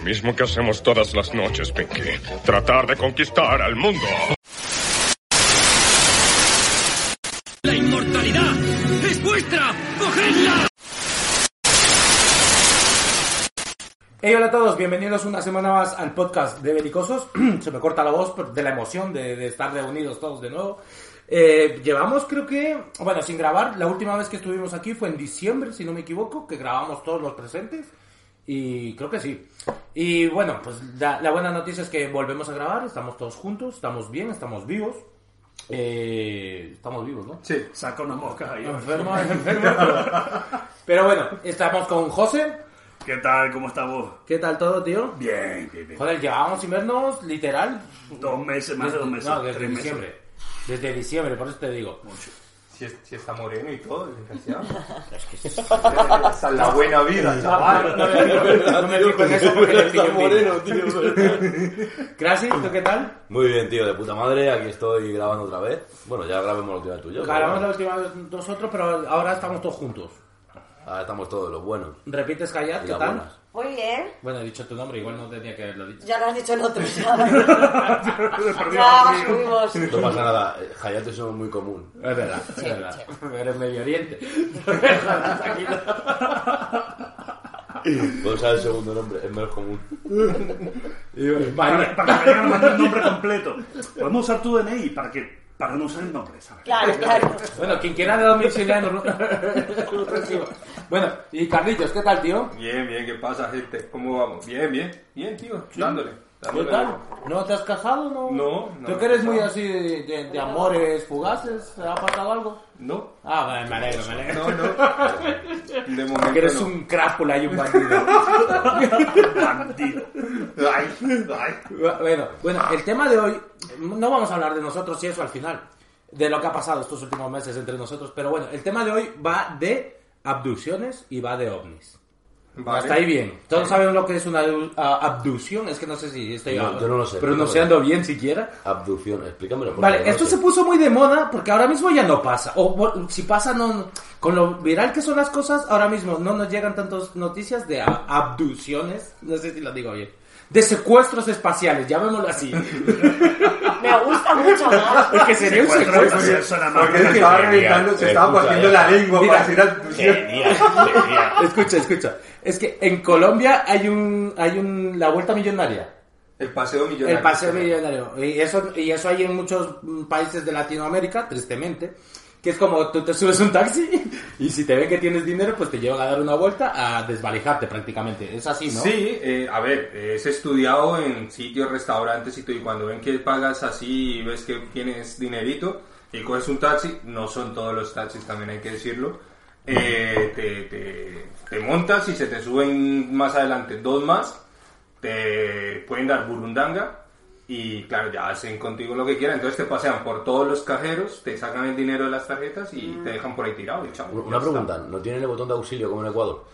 Lo mismo que hacemos todas las noches, Pinky. Tratar de conquistar al mundo. ¡La inmortalidad es vuestra! ¡Cogedla! Hey, hola a todos, bienvenidos una semana más al podcast de Belicosos. Se me corta la voz por- de la emoción de, de estar reunidos todos de nuevo. Eh, llevamos, creo que, bueno, sin grabar, la última vez que estuvimos aquí fue en diciembre, si no me equivoco, que grabamos todos los presentes. Y creo que sí. Y bueno, pues la, la buena noticia es que volvemos a grabar, estamos todos juntos, estamos bien, estamos vivos. Eh, estamos vivos, ¿no? Sí, saca una mosca ahí. Enfermo, enfermo. Pero, bueno, estamos con José. ¿Qué tal? ¿Cómo estás vos? ¿Qué tal todo, tío? Bien, bien, bien. Joder, llevábamos sin vernos literal. Dos meses, más de dos meses. No, desde tres meses. diciembre. Desde diciembre, por eso te digo. Si, es- si está moreno y todo, desgraciado. Es que es- Esa es la buena vida, chaval. no, me fijo- no me fijo en eso porque le pillo un tiro. Crasi, ¿tú qué tal? Muy bien, tío, de puta madre, aquí estoy grabando otra vez. Bueno, ya grabemos la última vez tú y yo. Grabamos la última vez nosotros, pero ahora estamos todos juntos. Ahora estamos todos los buenos. ¿Repites, Hayat? Y ¿Qué tal? buenas. Muy bien. Bueno, he dicho tu nombre, igual no tenía que haberlo dicho. Ya lo has dicho ¿sabes? ya subimos. No pasa nada, eh, Hayate somos muy común. Es verdad, es verdad. Eres Medio Oriente. Puedo usar el segundo nombre, es menos común. Para, para que me digan el nombre completo. Podemos usar tu DNI para que para no usar el nombre, ¿sabes? Claro, claro. Bueno, quien quiera de domiciliano lo lo recibo. Bueno, y Carlitos, ¿qué tal, tío? Bien, bien, ¿qué pasa, gente? ¿Cómo vamos? Bien, bien, bien, tío. Dándole. ¿Qué tal? ¿No te has casado? No, No, no ¿Tú que eres muy así de, de- de amores fugaces? ¿Ha pasado algo? No, Ah, vale, me alegro, me alegro. no, no. De momento Que eres no. un crápula y un bandido. Bandido. Ay, ay. bueno, bueno, el tema de hoy, no vamos a hablar de nosotros y eso al final, de lo que ha pasado estos últimos meses entre nosotros, pero bueno, el tema de hoy va de abducciones y va de ovnis. Vale. Hasta ahí bien. Todos saben lo que es una ah, abducción. Es que no sé si estoy No, yo no lo sé. pronunciando bien siquiera. Abducción, explícamelo. por Vale, favor, esto no se puso muy de moda porque ahora mismo ya no pasa. O si pasa, no. Con lo viral que son las cosas, ahora mismo no nos llegan tantas noticias de abducciones. No sé si lo digo bien. De secuestros espaciales, llamémoslo así. Me gusta mucho más. Es que sería un Secuestro. Porque se estaba reventando, se estaba partiendo la lengua Mira, para decir abducción. Escucha, escucha. Es que en Colombia hay un. hay un. la vuelta millonaria. El paseo millonario. El paseo millonario. Y eso, y eso hay en muchos mm, países de Latinoamérica, tristemente. Que es como tú te subes un taxi y si te ven que tienes dinero, pues te llevan a dar una vuelta a desvalijarte prácticamente. Es así, ¿no? Sí, eh, a ver, es estudiado en sitios, restaurantes y todo, y cuando ven que pagas así y ves que tienes dinerito y coges un taxi, no son todos los taxis, también hay que decirlo, eh, te, te- te montas y se te suben más adelante dos más, te pueden dar burundanga y claro, ya hacen contigo lo que quieran, entonces te pasean por todos los cajeros, te sacan el dinero de las tarjetas y te dejan por ahí tirado y chao. Una- ya Una está. pregunta, ¿no tienen el botón de auxilio como en Ecuador?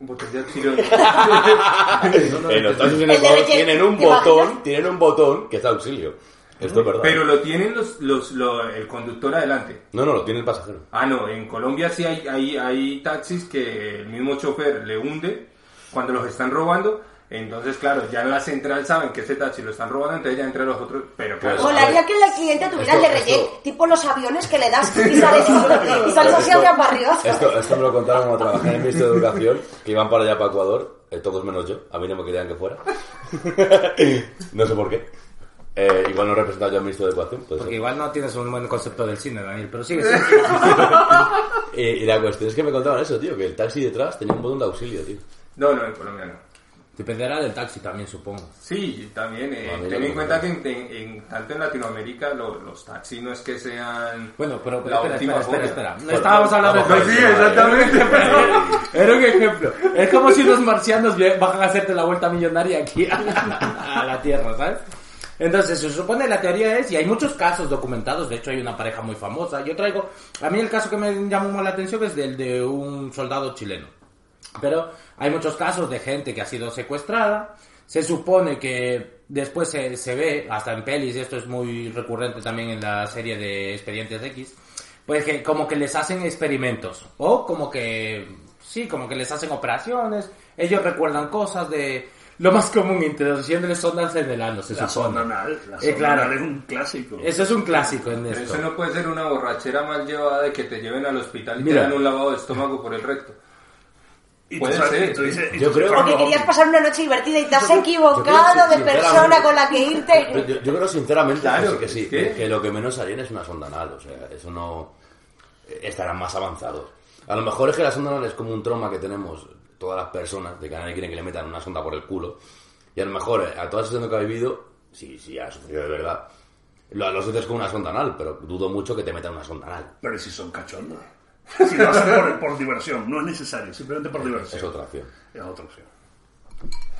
Un botón de auxilio. En los taxis en Ecuador que- tienen un ¿te botón, tienen un botón que es auxilio. Esto es verdad. Pero lo tienen los, los, lo- el conductor adelante. No, no, lo tiene el pasajero. Ah, no, en Colombia sí hay, hay, hay taxis que el mismo chofer le hunde cuando los están robando. Entonces, claro, ya en la central saben que ese taxi lo están robando, entonces ya entre los otros. Pero claro, Molaría que la cliente tuviera el relleno, tipo los aviones que le das y sales, y sales así hacia arriba. Esto, esto me lo contaron cuando trabajé en el Ministerio de Educación, que iban para allá, para Ecuador, eh, todos menos yo, a mí no me querían que fuera. no sé por qué. Eh, igual no representaba yo al Ministerio de Educación. puede Porque ser. igual no tienes un buen concepto del cine, Daniel, pero sigue. sigue. Y, y la cuestión es que me contaban eso, tío, que el taxi detrás tenía un botón de auxilio, tío. no, no, en Colombia no. Dependerá del taxi también, supongo. Sí, también. eh, ten en cuenta que en, en- en- tanto en Latinoamérica lo- los taxis no es que sean. Bueno, pero, pero la espera, última espera, espera, estábamos hablando de Vamos, taxi. sí, exactamente, Era un ejemplo. Es como si los marcianos bajan a hacerte la vuelta millonaria aquí a, a la Tierra, ¿sabes? Entonces, se supone la teoría es, y hay muchos casos documentados, de hecho hay una pareja muy famosa. Yo traigo, a mí el caso que me llamó la atención es del de un soldado chileno. Pero hay muchos casos de gente que ha sido secuestrada. Se supone que después se, se ve, hasta en pelis, y esto es muy recurrente también en la serie de Expedientes X, pues que como que les hacen experimentos. O como que, sí, como que les hacen operaciones. Ellos recuerdan cosas de lo más común, introduciéndole sondas en el ano, se La supone. sonda anal. La Eh, claro. anal es un clásico. Eso es un clásico en Pero esto. eso no puede ser una borrachera mal llevada de que te lleven al hospital y Mira. te dan un lavado de estómago por el recto. Y tú puede sabes- ser. tú dices- Yo tú creo- "No, querías no". pasar una noche divertida y te has creo, equivocado de persona con la que irte. yo- yo creo sinceramente Claro, que sí, que que- que, que lo que menos harían es una sonda anal, o sea, eso no estarán más avanzados. A lo mejor es que la sonda anal es como un trauma que tenemos todas las personas de que nadie quiere que le metan una sonda por el culo. Y a lo mejor eh, a toda esa que ha vivido, sí, sí ha sufrido de verdad. Lo, lo sientes con una sonda anal, pero dudo mucho que te metan una sonda anal. Pero si son cachondos. Si lo hacen por, por diversión, no es necesario, simplemente por diversión. Es otra opción. Es otra opción.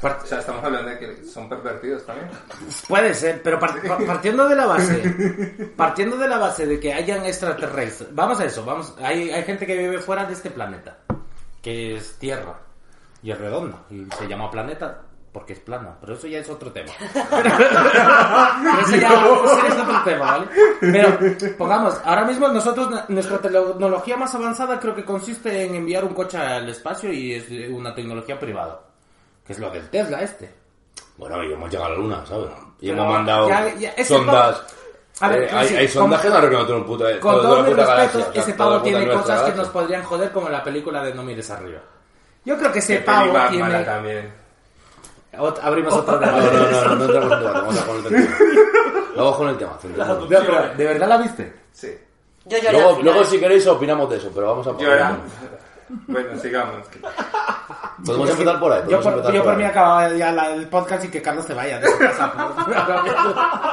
Part- O sea, estamos hablando de que son pervertidos también. Puede ser, pero par- pa- partiendo de la base, partiendo de la base de que hayan extraterrestres, vamos a eso, vamos, hay, hay gente que vive fuera de este planeta, que es Tierra, y es redonda, y se llama planeta porque es plana, pero eso ya es otro tema. Pero eso ya es otro tema, ¿vale? Pero, pongamos, ahora mismo nosotros, nuestra tecnología más avanzada creo que consiste en enviar un coche al espacio y es una tecnología privada, que es lo del Tesla este. Bueno, y hemos llegado a la luna, ¿sabes? Y Pero hemos mandado ya- ya, sondas. pavo- A ver, Eh, hay, sí, hay sondas con- que no reconocen un puto. Con todo la mi respeto, galaxia, ese pavo tiene cosas que galaxia. nos podrían joder como la película de No mires arriba. Yo creo que ese pavo tiene... también. Ot- abrimos otro No, debate. no, no, no, no entramos en debate, vamos a con el tema. Vamos con el tema. pero, ¿De verdad la viste? Sí. Yo lloré al Luego, si queréis, opinamos de eso, pero vamos a Llora. Bueno, sigamos. Podemos empezar por ahí. Yo por, yo por mí ahí. acababa ya la- el podcast y que Carlos se vaya de su casa.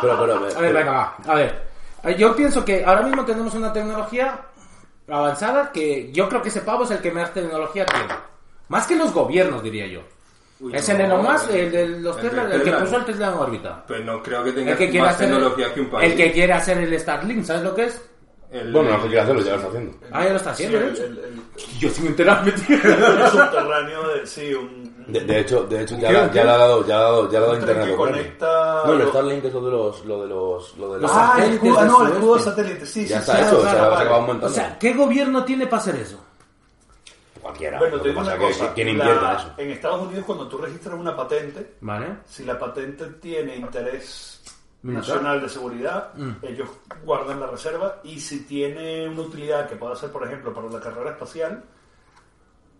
Pero, pero, A ver, venga, va. A ver. Eh, Yo pienso que ahora mismo tenemos una tecnología avanzada que yo creo que ese pavo es el que más tecnología tiene. Más que los gobiernos, diría yo. Uy, es no, el Elon Musk, el- el de los el Tesla, de el que puso el Tesla en órbita. Pues no creo que tenga El que quiere más hacer tecnología que un país. el que quiere hacer el Starlink, ¿sabes lo que es? El- Bueno, lo que quiere hacerlo ya lo está haciendo. Ah, ya lo está haciendo, Sí, de el, hecho. el- el- Yo sin enterarme, tío. el subterráneo de. Sí, un. De, de hecho, de hecho ya, ya le ha dado, ya le ha dado, ya le ha dado un internet. que conecta. No, el los- Starlink es lo de los, lo de los, lo de los. Los Ah, el satélites escudo, no, el escudo de satélite, sí, ya sí, está sí, hecho, o claro, sea, se va aumentando. O sea, ¿qué gobierno tiene para hacer eso? Cualquiera. Bueno, te digo una cosa. que ¿quién la- eso? En Estados Unidos, cuando tú registras una patente, ¿Vale? si la patente tiene interés Militar. nacional de seguridad, Mm. ellos guardan la reserva y si tiene una utilidad que pueda ser, por ejemplo, para la carrera espacial,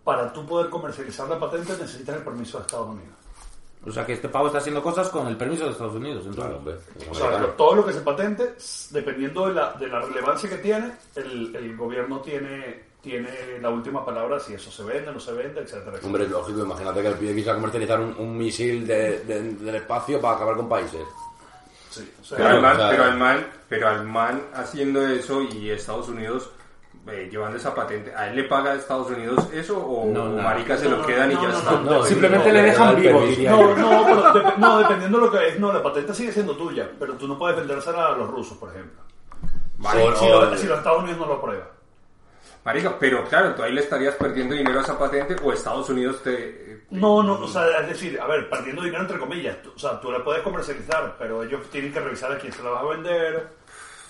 para tú poder comercializar la patente necesitas el permiso de Estados Unidos. O sea, que este pavo está haciendo cosas con el permiso de Estados Unidos. entonces. Claro, hombre, es O sea, americano. todo lo que se patente, dependiendo de la, de la relevancia que tiene, el, el gobierno tiene, tiene la última palabra si eso se vende, no se vende, etcétera, etcétera. Hombre, es lógico, imagínate que el pibe quisiera comercializar un, un misil de, de- del espacio para acabar con países. Sí, o sea, Pero, al man, pero, al man, pero al man haciendo eso y Estados Unidos eh, llevando esa patente, ¿a él le paga a Estados Unidos eso o, No, marica se No, lo no, quedan y ya no, está? no, No, Simplemente no, le dejan vivo, No, no, pero dep- no, dependiendo de lo que es, no, la patente sigue siendo tuya, pero tú no puedes vendérsela a los rusos, por ejemplo. Si, si los Estados Unidos no lo aprueban. Marica, pero claro, tú ahí le estarías perdiendo dinero a esa patente o Estados Unidos te... No, no, o sea, es decir, a ver, perdiendo dinero entre comillas, tú- o sea, tú la puedes comercializar, pero ellos tienen que revisar a quién se la vas a vender.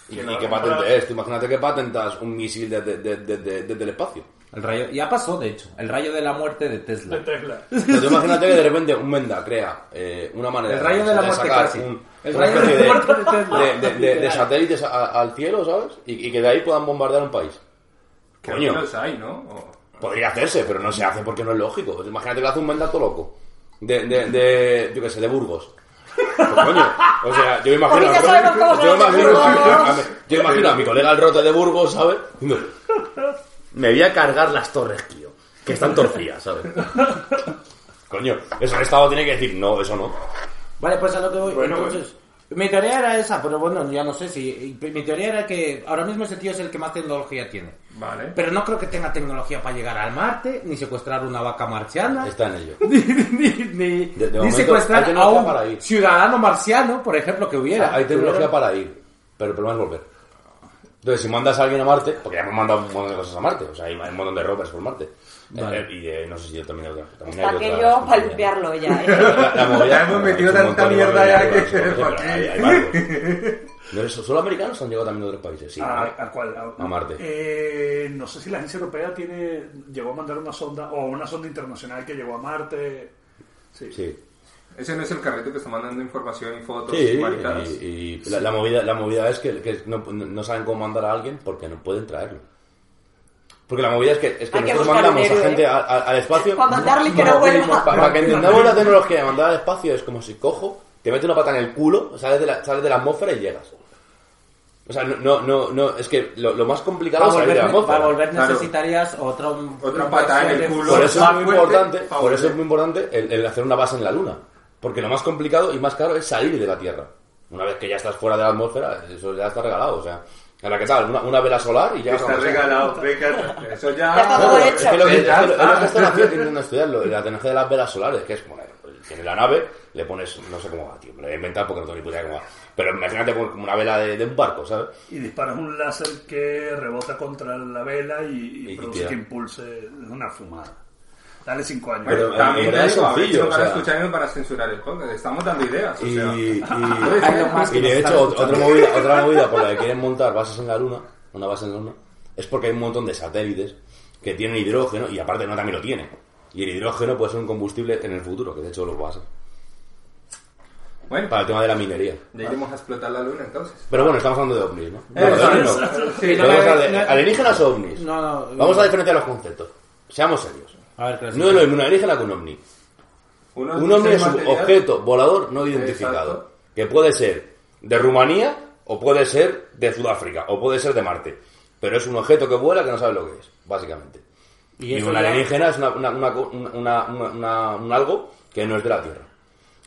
¿Y, y qué patente es? Tú imagínate que patentas un misil desde de, de, de- desde el espacio. El rayo, ya pasó, de hecho. El rayo de la muerte de De Tesla. Tesla. Pero tú imagínate que de repente un Menda crea eh, una manera El rayo de la muerte sacar casi. un, El rayo de especie la muerte de Tesla. de, de- de- de satélites a- al cielo, ¿sabes? Y, y que de ahí puedan bombardear un país. Creo Coño. que los hay, ¿no? O- Podría hacerse, pero no se hace porque no es lógico. Pues imagínate que hace un Menda todo loco. De, de, de, yo qué sé, de Burgos. Pues, coño, o sea, yo me imagino... Yo, imagino a yo me imagino a mi colega el rote de Burgos, ¿sabes? Me voy a cargar las torres, tío. Que están torcidas, ¿sabes? Coño, eso el Estado tiene que decir, no, eso no. Vale, pues a lo que voy. Bueno, Entonces, mi teoría era esa, pero bueno, ya no sé si. Mi teoría era que ahora mismo ese tío es el que más tecnología tiene. Vale. Pero no creo que tenga tecnología para llegar al Marte, ni secuestrar una vaca marciana. Está en ello. ni, ni, ni- De- de ni momento, secuestrar a un para ir. ciudadano marciano, por ejemplo, que hubiera. Hay tecnología Hubiera- para ir, pero el problema es volver. Entonces, si mandas a alguien aArte, porque ya hemos mandado un montón de cosas a Marte, o sea, hay un montón de rovers por Marte. Vale. Eh, y de, no sé si yo también Está hay aquello para limpiarlo ya, ¿eh? La, la movida- Ya hemos metido tanta mierda ya que- hay varios. No, eso- ¿Solo americanos han llegado también de otros países? Sí. ¿A, ¿no? a cuál? A Marte. Eh, no sé si la agencia europea tiene llegó a mandar una sonda o una sonda internacional que llegó a Marte. Sí. Sí. Ese no es el carrito que está mandando información y fotos Sí, y maricadas. y, la movida, la movida es que, que no, no saben cómo mandar a alguien porque no pueden traerlo. Porque la movida es que, es que nosotros mandamos a gente a- a- al espacio. Para mandarle y que no vuelva. Para, para que entendamos la tecnología de mandar al espacio es como si cojo, te meto una pata en el culo, sales de la, sales de la atmósfera y llegas. O sea, no, no, no, no es que lo, lo más complicado Para es salir de la volver, atmósfera. para volver Claro. necesitarías otro, Otra pata en el culo. Por eso es muy fuerte, importante, por eso es muy importante el, el hacer una base en la luna. Porque lo más complicado y más caro es salir de la Tierra. Una vez que ya estás fuera de la atmósfera, eso ya está regalado. O sea, la que tal, una, una vela solar y ya Está regalado, eso ya... Ya está todo hecho. es que lo que, es que lo- que está. están haciendo intentando estudiarlo, la tecnología de las velas solares, que es, bueno, tienes la nave, le pones, no sé cómo va, tío, me lo voy a inventar porque no tengo ni puta idea cómo va. Pero imagínate como una vela de, de un barco, ¿sabes? Y disparas un láser que rebota contra la vela y, y Y produce tira. que impulse. Una fumada. Dale cinco años. Pero- también te es digo, a ver si sencillo, nos van o a sea- escuchar y nos van a censurar el podcast. Estamos dando ideas, o Y, sea... de hecho, otra movida, otra movida por la que quieren montar bases en la Luna, una base en la Luna, es porque hay un montón de satélites que tienen hidrógeno y aparte no también lo tienen. Y el hidrógeno puede ser un combustible en el futuro, que de hecho lo va a ser. Bueno, Para el tema de la minería. ya iremos a explotar la luna entonces. Pero bueno, estamos hablando de ovnis, ¿no? Eh, de ovnis no. Sí, Podemos no, hablar de no, alienígenas o ovnis. No, no. Vamos a diferenciar los conceptos. Seamos serios. A ver, ¿qué les No es lo mismo un alienígena que un ovni. Un ovni es un objeto volador no identificado. Exacto. Que puede ser de Rumanía o puede ser de Sudáfrica o puede ser de Marte. Pero es un objeto que vuela que no sabe lo que es, básicamente. Y Y, un ya- alienígena es una, una- una- una- una- una- un algo que no es de la Tierra,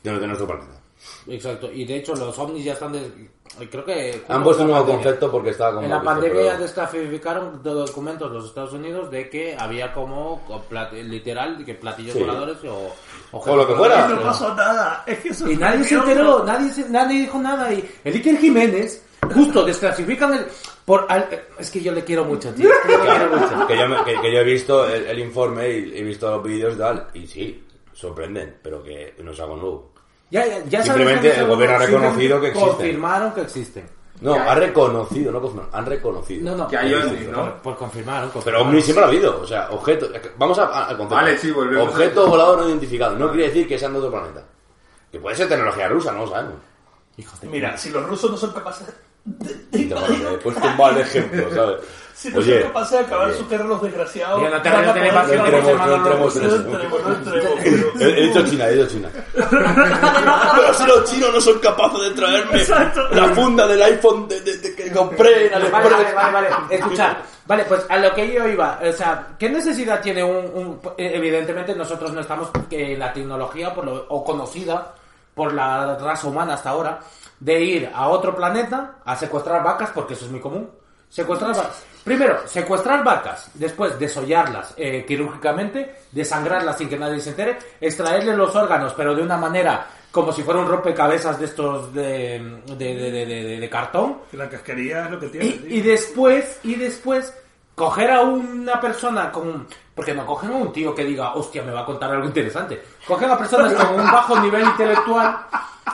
que no es de nuestro planeta. Exacto. Y de hecho los ovnis ya están... de- Creo que... Han puesto un nuevo pandemia. concepto porque estaba como... En la pandemia ya desclasificaron de documentos los Estados Unidos de que había como literal que platillos Sí. voladores o, O lo que fuera. no pasó nada. Es que eso Y nadie se enteró, nadie, se- nadie dijo nada. Y el Iker Jiménez, justo desclasifican el. Por, al- es que yo le quiero mucho, tío. es que yo le quiero mucho. que, yo, me- que- que yo he visto el, el informe y he visto los vídeos y tal, y sí, sorprenden, pero que no es algo nuevo. Ya, ya, Simplemente el gobierno ha reconocido que existen. Confirmaron que existen. No, ha reconocido, no confirmado, han reconocido. No, no. Que hay ovnis, ¿no? Pues, pues confirmaron. Pero confirmaron. ovnis siempre ha habido, o sea, objeto. Vamos a- a- al concepto. Vale, sí, volvemos Objeto volador no identificado. No quiere decir que sean de otro planeta. Que puede ser tecnología rusa, no lo sabemos. Hijos de Mira, si los rusos no son capaces Y te pones, He puesto un mal ejemplo, ¿sabes? Si no Oye, son capaces de acabar su guerra los desgraciados. No a entremos, no He, he dicho China, he dicho China. Pero si los chinos no son capaces de traerme la funda del iPhone que compré en Vale, vale, vale, vale. Escuchad. Vale, pues a lo que yo iba. O sea, ¿qué necesidad tiene un... un- evidentemente nosotros no estamos en la tecnología por lo- o conocida por la raza humana hasta ahora de ir a otro planeta a secuestrar vacas, porque eso es muy común. Secuestrar vacas. Primero, secuestrar vacas, después desollarlas eh, quirúrgicamente, desangrarlas sin que nadie se entere, extraerle los órganos, pero de una manera como si fuera un rompecabezas de estos de, de, de- cartón, La casquería es lo que tiene. y después, y después, coger a una persona con... Porque no cogen a un tío que diga, hostia, me va a contar algo interesante. Cogen a personas con un bajo nivel intelectual,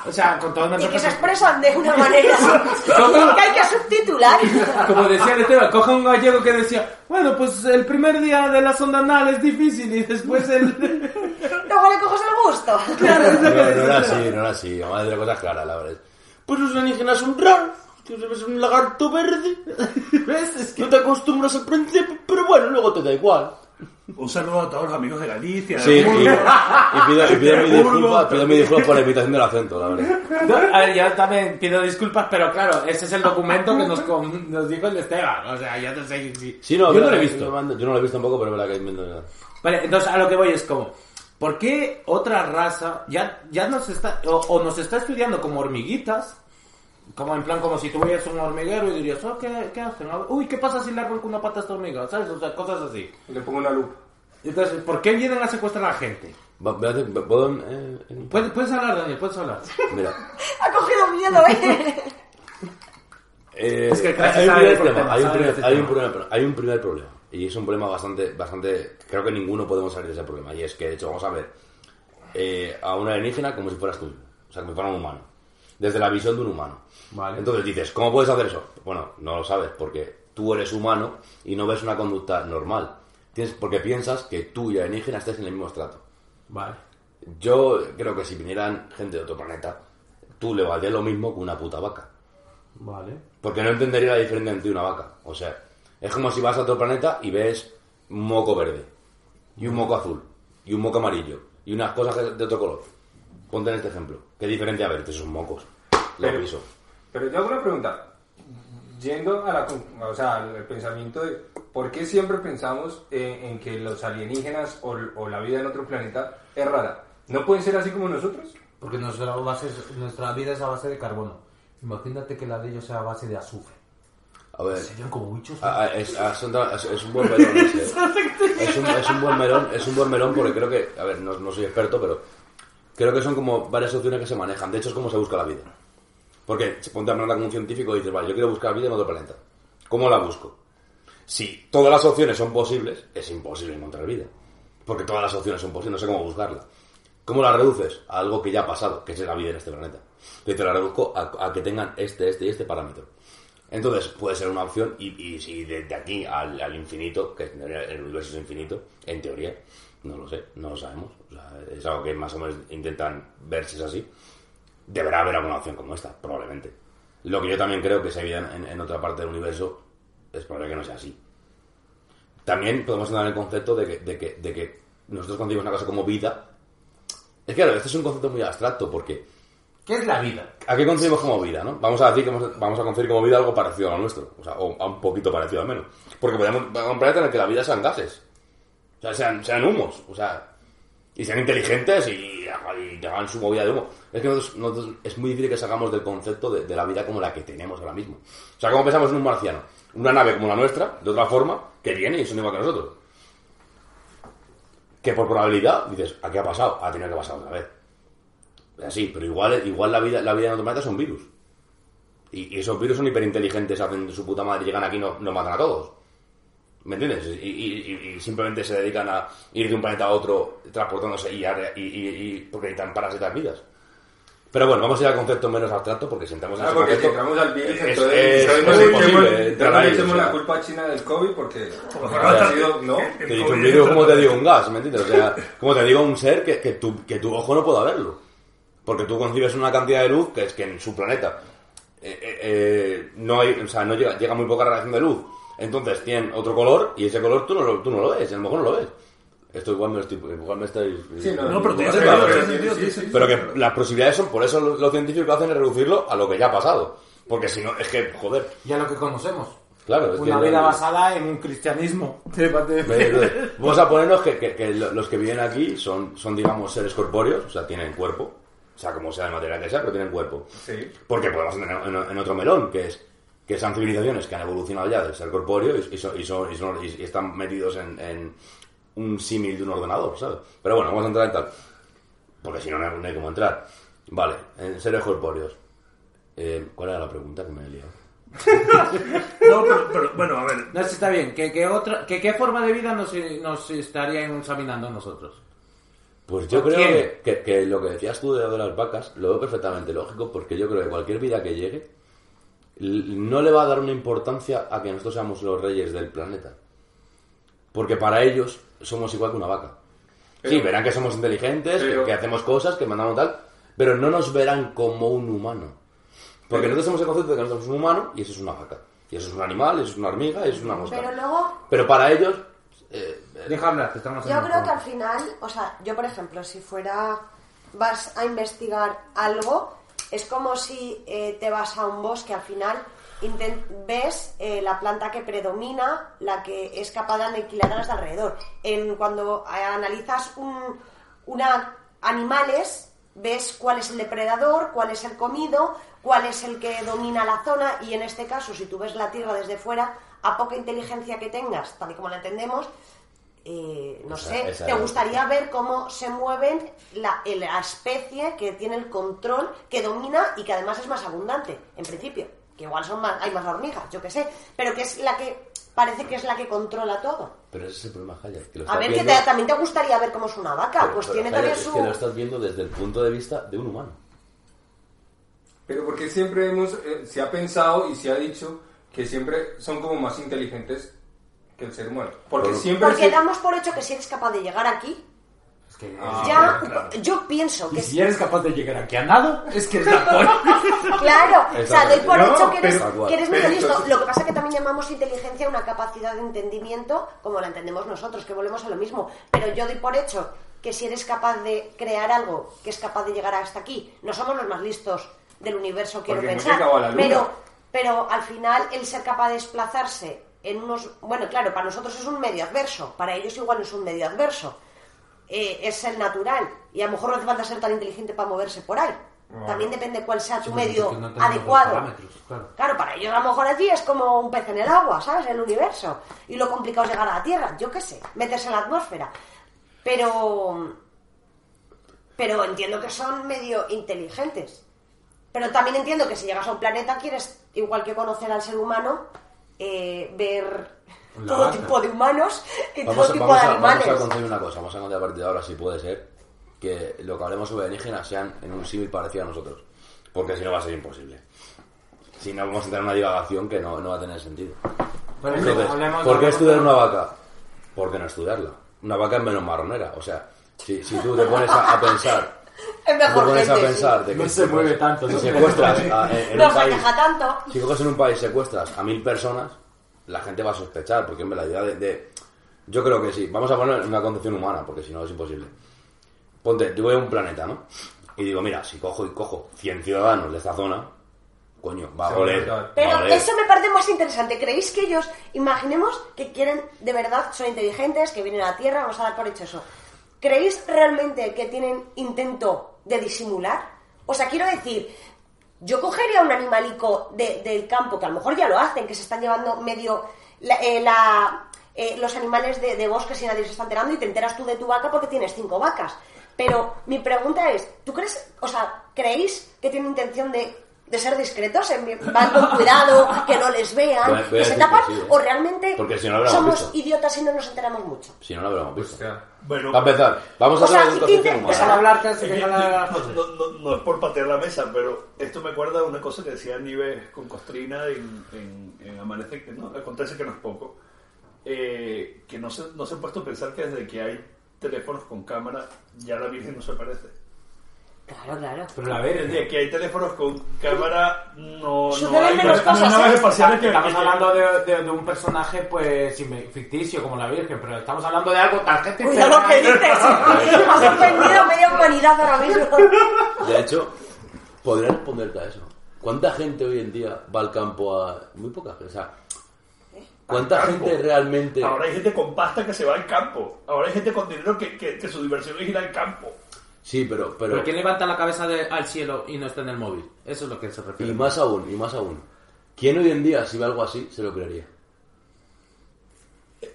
o sea, con todo el Y que se expresan de una manera que hay que subtitular. Como decía el Esteban, coge a un gallego que decía, bueno, pues el primer día de la sonda anal es difícil y después el... Luego le coges el gusto. No, no era así, no era así. Vamos a decir cosas claras, la verdad. Pues los alienígenas son raros. Eres un lagarto verde. ¿Ves? Es que... No te acostumbras al principio, pero bueno, luego te da igual. Un saludo a todos los amigos de Galicia. Sí, y, de y pido, y pido mi Burgos. disculpas, pido mi disculpas por la imitación del acento, la verdad. No, a ver, yo también pido disculpas, pero claro, ese es el documento que nos, con- nos dijo el Esteban. O sea, ya no sé si... Sí, no, yo no lo he visto. Yo no lo he visto tampoco, pero es verdad que invento nada. Vale, entonces a lo que voy es como, ¿por qué otra raza ya, ya nos está, o, o nos está estudiando como hormiguitas? Como en plan, como si tuvieras un hormiguero y dirías, oh, ¿qué, qué hacen? Uy, ¿qué pasa si le arranco una pata a esta hormiga? ¿Sabes? O sea, cosas así. Le pongo una lupa. Entonces, ¿por qué vienen a secuestrar a la gente? ¿Puedo...? eh, eh, Puedes, puedes hablar, Daniel, puedes hablar. Mira. Ha cogido miedo, ¿eh? Eh, Es que hay, un primer este problema, hay, un primer, este hay, un primer, hay un primer problema. Y es un problema bastante, bastante... Creo que ninguno podemos salir de ese problema. Y es que, de hecho, vamos a ver eh, a un alienígena como si fueras tú. O sea, como si fuera un humano. Desde la visión de un humano. Vale. Entonces dices, ¿cómo puedes hacer eso? Bueno, no lo sabes, porque tú eres humano y no ves una conducta normal. Tienes, porque piensas que tú y alienígena estés en el mismo estrato. Vale. Yo creo que si vinieran gente de otro planeta, tú le valdría lo mismo que una puta vaca. Vale. Porque no entendería la diferencia entre una vaca. O sea, es como si vas a otro planeta y ves un moco verde, y un moco azul, y un moco amarillo, y unas cosas de otro color. Ponte en este ejemplo. ¿Qué diferencia ver? Esos son mocos. Lo Pero- piso. Pero yo hago una pregunta. Yendo a la, o sea, al pensamiento de por qué siempre pensamos en, en que los alienígenas o, o la vida en otro planeta es rara. ¿No pueden ser así como nosotros? Porque nuestra, base es- nuestra vida es a base de carbono. Imagínate que la de ellos sea a base de azufre. A ver. Serían como bichos. Ah, es, es- es un buen melón ese. Es un, es un buen melón, es un buen melón porque creo que, a ver, no, no soy experto, pero creo que son como varias opciones que se manejan. De hecho, es como se busca la vida. Porque se ponte a hablar con un científico y dices, vale, yo quiero buscar vida en otro planeta. ¿Cómo la busco? Si todas las opciones son posibles, es imposible encontrar vida. Porque todas las opciones son posibles, no sé cómo buscarla. ¿Cómo la reduces? A algo que ya ha pasado, que es la vida en este planeta. Y te la reduzco a, que tengan este, este y este parámetro. Entonces puede ser una opción y, si desde aquí al, infinito, que el universo es infinito, en teoría, no lo sé, no lo sabemos. O es algo que más o menos intentan ver si es así. Deberá haber alguna opción como esta, probablemente. Lo que yo también creo que hay vida en, en otra parte del universo, es probable que no sea así. También podemos entrar en el concepto de que, de que, de que nosotros concebimos una cosa como vida. Es que claro, este es un concepto muy abstracto porque ¿Qué es la vida? ¿A qué concebimos como vida, no? Vamos a decir que vamos a concebir como vida algo parecido a lo nuestro. O sea, o a un poquito parecido al menos. Porque podemos a un planeta en el que la vida sean gases. O sea, sean, sean humos. O sea, y sean inteligentes y, y hagan su movida de humo. Es que nosotros, nosotros- es muy difícil que salgamos del concepto de, la vida como la que tenemos ahora mismo. O sea, como pensamos en un marciano? Una nave como la nuestra, de otra forma, que viene y son igual que nosotros. Que por probabilidad, dices, ¿a qué ha pasado? Ha tenido que pasar otra vez. Así, pero igual, igual la vida, la vida en otro planeta son virus. Y, esos virus son hiperinteligentes, hacen su puta madre, llegan aquí y no, nos matan a todos. ¿Me entiendes? Y, y- y- simplemente se dedican a ir de un planeta a otro transportándose y, a- y, y- y- porque necesitan parasitas vidas. Pero bueno, vamos a ir al concepto menos abstracto porque si entramos en Ah, ese porque si concepto, entramos al virus, es- entonces, es- es no le imposible echemos- la culpa a China del COVID porque Bueno, ha sido, ¿no? Te he dicho COVID un virus, como te digo, un gas, ¿me entiendes? O sea, como te digo, un ser que, que, tu, que tu ojo no pueda verlo. Porque tú concibes una cantidad de luz que es que en su planeta eh, eh, eh, no hay, o sea, no llega, llega muy poca radiación de luz. Entonces tienen otro color y ese color tú no lo, tú no lo ves, a lo mejor no lo ves. Esto igual me lo estoy, igual me estáis... Sí, no, No, pero tiene sentido, pero- tiene sentido, sí, sí, pero que las posibilidades son, por eso los, los científicos lo hacen es reducirlo a lo que ya ha pasado. Porque si no, es que, joder, Ya lo que conocemos. claro, es Una que... vida basada en un cristianismo. Vamos a ponernos que, que- que lo- los que viven aquí son, son, digamos, seres corpóreos, o sea, tienen cuerpo, o sea, como sea el material que sea, pero tienen cuerpo. Sí. Porque podemos entrar en, en otro melón, que es que sean civilizaciones que han evolucionado ya del ser corpóreo y, y son- y son- y son- y están metidos en, en un símil de un ordenador, ¿sabes? Pero bueno, vamos a entrar en tal. Porque si no, no hay, no hay cómo entrar. Vale, en seres corpóreos. Eh, ¿Cuál era la pregunta que me he liado? No, pero, pero, bueno, a ver. No, sí, está bien. ¿Qué, qué otra, qué, qué forma de vida nos, nos estaría examinando nosotros? Pues yo ¿Por creo que, que- que lo que decías tú de, las vacas lo veo perfectamente lógico porque yo creo que cualquier vida que llegue no le va a dar una importancia a que nosotros seamos los reyes del planeta. Porque para ellos somos igual que una vaca. sí, verán que somos inteligentes, que- pero- que, hacemos cosas, que mandamos tal, pero no nos verán como un humano. Porque Pero- nosotros tenemos el concepto de que nosotros somos un humano y eso es una vaca. Y eso es un animal, eso es una hormiga, eso es una mosca. Pero luego, Pero para ellos... eh, Deja hablar, que estamos yo creo que al final, o sea, yo por ejemplo, si fuera, vas a investigar algo, es como si eh, te vas a un bosque, al final ves eh, la planta que predomina, la que es capaz de aniquilar a las de alrededor. En, cuando eh, analizas un, una animales, ves cuál es el depredador, cuál es el comido, cuál es el que domina la zona y en este caso, si tú ves la Tierra desde fuera, a poca inteligencia que tengas, tal y como la entendemos, eh, no Esa- sé, esa te es. gustaría ver cómo se mueven la, especie que tiene el control, que domina y que además es más abundante, en principio. Que igual son más, hay más hormigas, yo qué sé, pero que es la que parece que es la que controla todo. pero ese es el problema, Jaya, que lo A ver, que te- también te gustaría ver cómo es una vaca, Pero- pues pero, tiene también es su... que lo estás viendo desde el punto de vista de un humano. Pero porque siempre hemos, eh, se ha pensado y se ha dicho que siempre son como más inteligentes que el ser humano. Porque Bueno. siempre Porque se- damos por hecho que si eres capaz de llegar aquí, Es que, ya, claro. yo pienso Y que si eres capaz de llegar aquí a nado, es que es la polla. Claro, o sea, doy por No, hecho que eres, pero- que eres pero medio listo. Lo que pasa es que también llamamos inteligencia una capacidad de entendimiento como la entendemos nosotros, que volvemos a lo mismo. Pero yo doy por hecho que si eres capaz de crear algo que es capaz de llegar hasta aquí, no somos los más listos del universo, quiero no pensar. Pero, pero al final el ser capaz de desplazarse en unos... Bueno, claro, para nosotros es un medio adverso, para ellos igual es un medio adverso. Eh, es el natural. Y a lo mejor no hace falta ser tan inteligente para moverse por ahí. También depende cuál sea tu Sí, medio no adecuado. claro. Claro, para ellos a lo mejor allí es como un pez en el agua, ¿sabes? El universo. Y lo complicado es llegar a la Tierra, yo qué sé, meterse en la atmósfera. Pero. Pero entiendo que son medio inteligentes. Pero también entiendo que si llegas a un planeta quieres, igual que conocer al ser humano, eh, ver La todo vaca. tipo de humanos y Vamos, todo a- tipo vamos de a, vamos animales. a conseguir una cosa, vamos a contar a partir de ahora, si puede ser, que lo que hablemos sobre alienígenas sean en un símil parecido a nosotros. Porque si no va a ser imposible. Si no, vamos a entrar en una divagación que no, no va a tener sentido. Eso, Entonces, hablemos- ¿por qué estudiar una vaca? ¿Por qué no estudiarla? Una vaca es menos marronera. O sea, si, si tú te pones a, a pensar... Es mejor pones a gente, sí. pensar de que No se mueve tanto, si secuestras a- en, en No un se país... tanto. Si coges en un país secuestras a mil personas, la gente va a sospechar, porque hombre, la idea de, de- Yo creo que sí. Vamos a poner una concepción humana, porque si no es imposible. Ponte, yo voy a un planeta, ¿no? Y digo, mira, si cojo y cojo 100 ciudadanos de esta zona, coño, va a a oler. a Pero oler. eso me parece más interesante. ¿Creéis que ellos, imaginemos que quieren, de verdad, son inteligentes, que vienen a la Tierra, vamos a dar por hecho eso. ¿Creéis realmente que tienen intento de disimular? O sea, quiero decir, yo cogería un animalico de- del campo, que a lo mejor ya lo hacen, que se están llevando medio eh, eh, los animales de, de bosques y nadie se está enterando y te enteras tú de tu vaca porque tienes cinco vacas. Pero mi pregunta es, ¿tú crees, o sea, creéis que tienen intención de, de ser discretos, en- van con cuidado, que no les vean, voy a que se decir tapan, que sí, ¿eh? o realmente Porque si no lo habríamos somos visto. idiotas y no nos enteramos mucho? Si no, lo habremos O visto. sea, Bueno, Para empezar, vamos a O sea, hacer una ¿y concepción qué humana. Dejar hablar que gana no, no- no- no es por patear la mesa, pero esto me acuerda de una cosa que decía Nieves con Costrina en, en, en Amanece, que no, acontece que no es poco, eh, que no se, no se ha puesto a pensar que desde que hay teléfonos con cámara ya la Virgen no se parece. Claro, claro. Pero a ver, que hay teléfonos con cámara no, no hay menos no cosas, naves ¿eh? espaciales que... Estamos que- hablando de, de- de un personaje pues ficticio como la Virgen, pero estamos hablando de algo tarjeta Cuidado lo que dices. Has ofendido a media humanidad ahora mismo. De hecho, podría responderte a eso. ¿Cuánta gente hoy en día va al campo a... Muy poca gente, o sea... ¿Cuánta campo. gente realmente... Ahora hay gente con pasta que se va al campo. Ahora hay gente con dinero que, que, que su diversión es ir al campo. Sí, pero... pero... Pero ¿quién levanta la cabeza de- al cielo y no está en el móvil? Eso es lo que se refiere. Y más aún, y más aún. ¿Quién hoy en día, si ve algo así, se lo creería?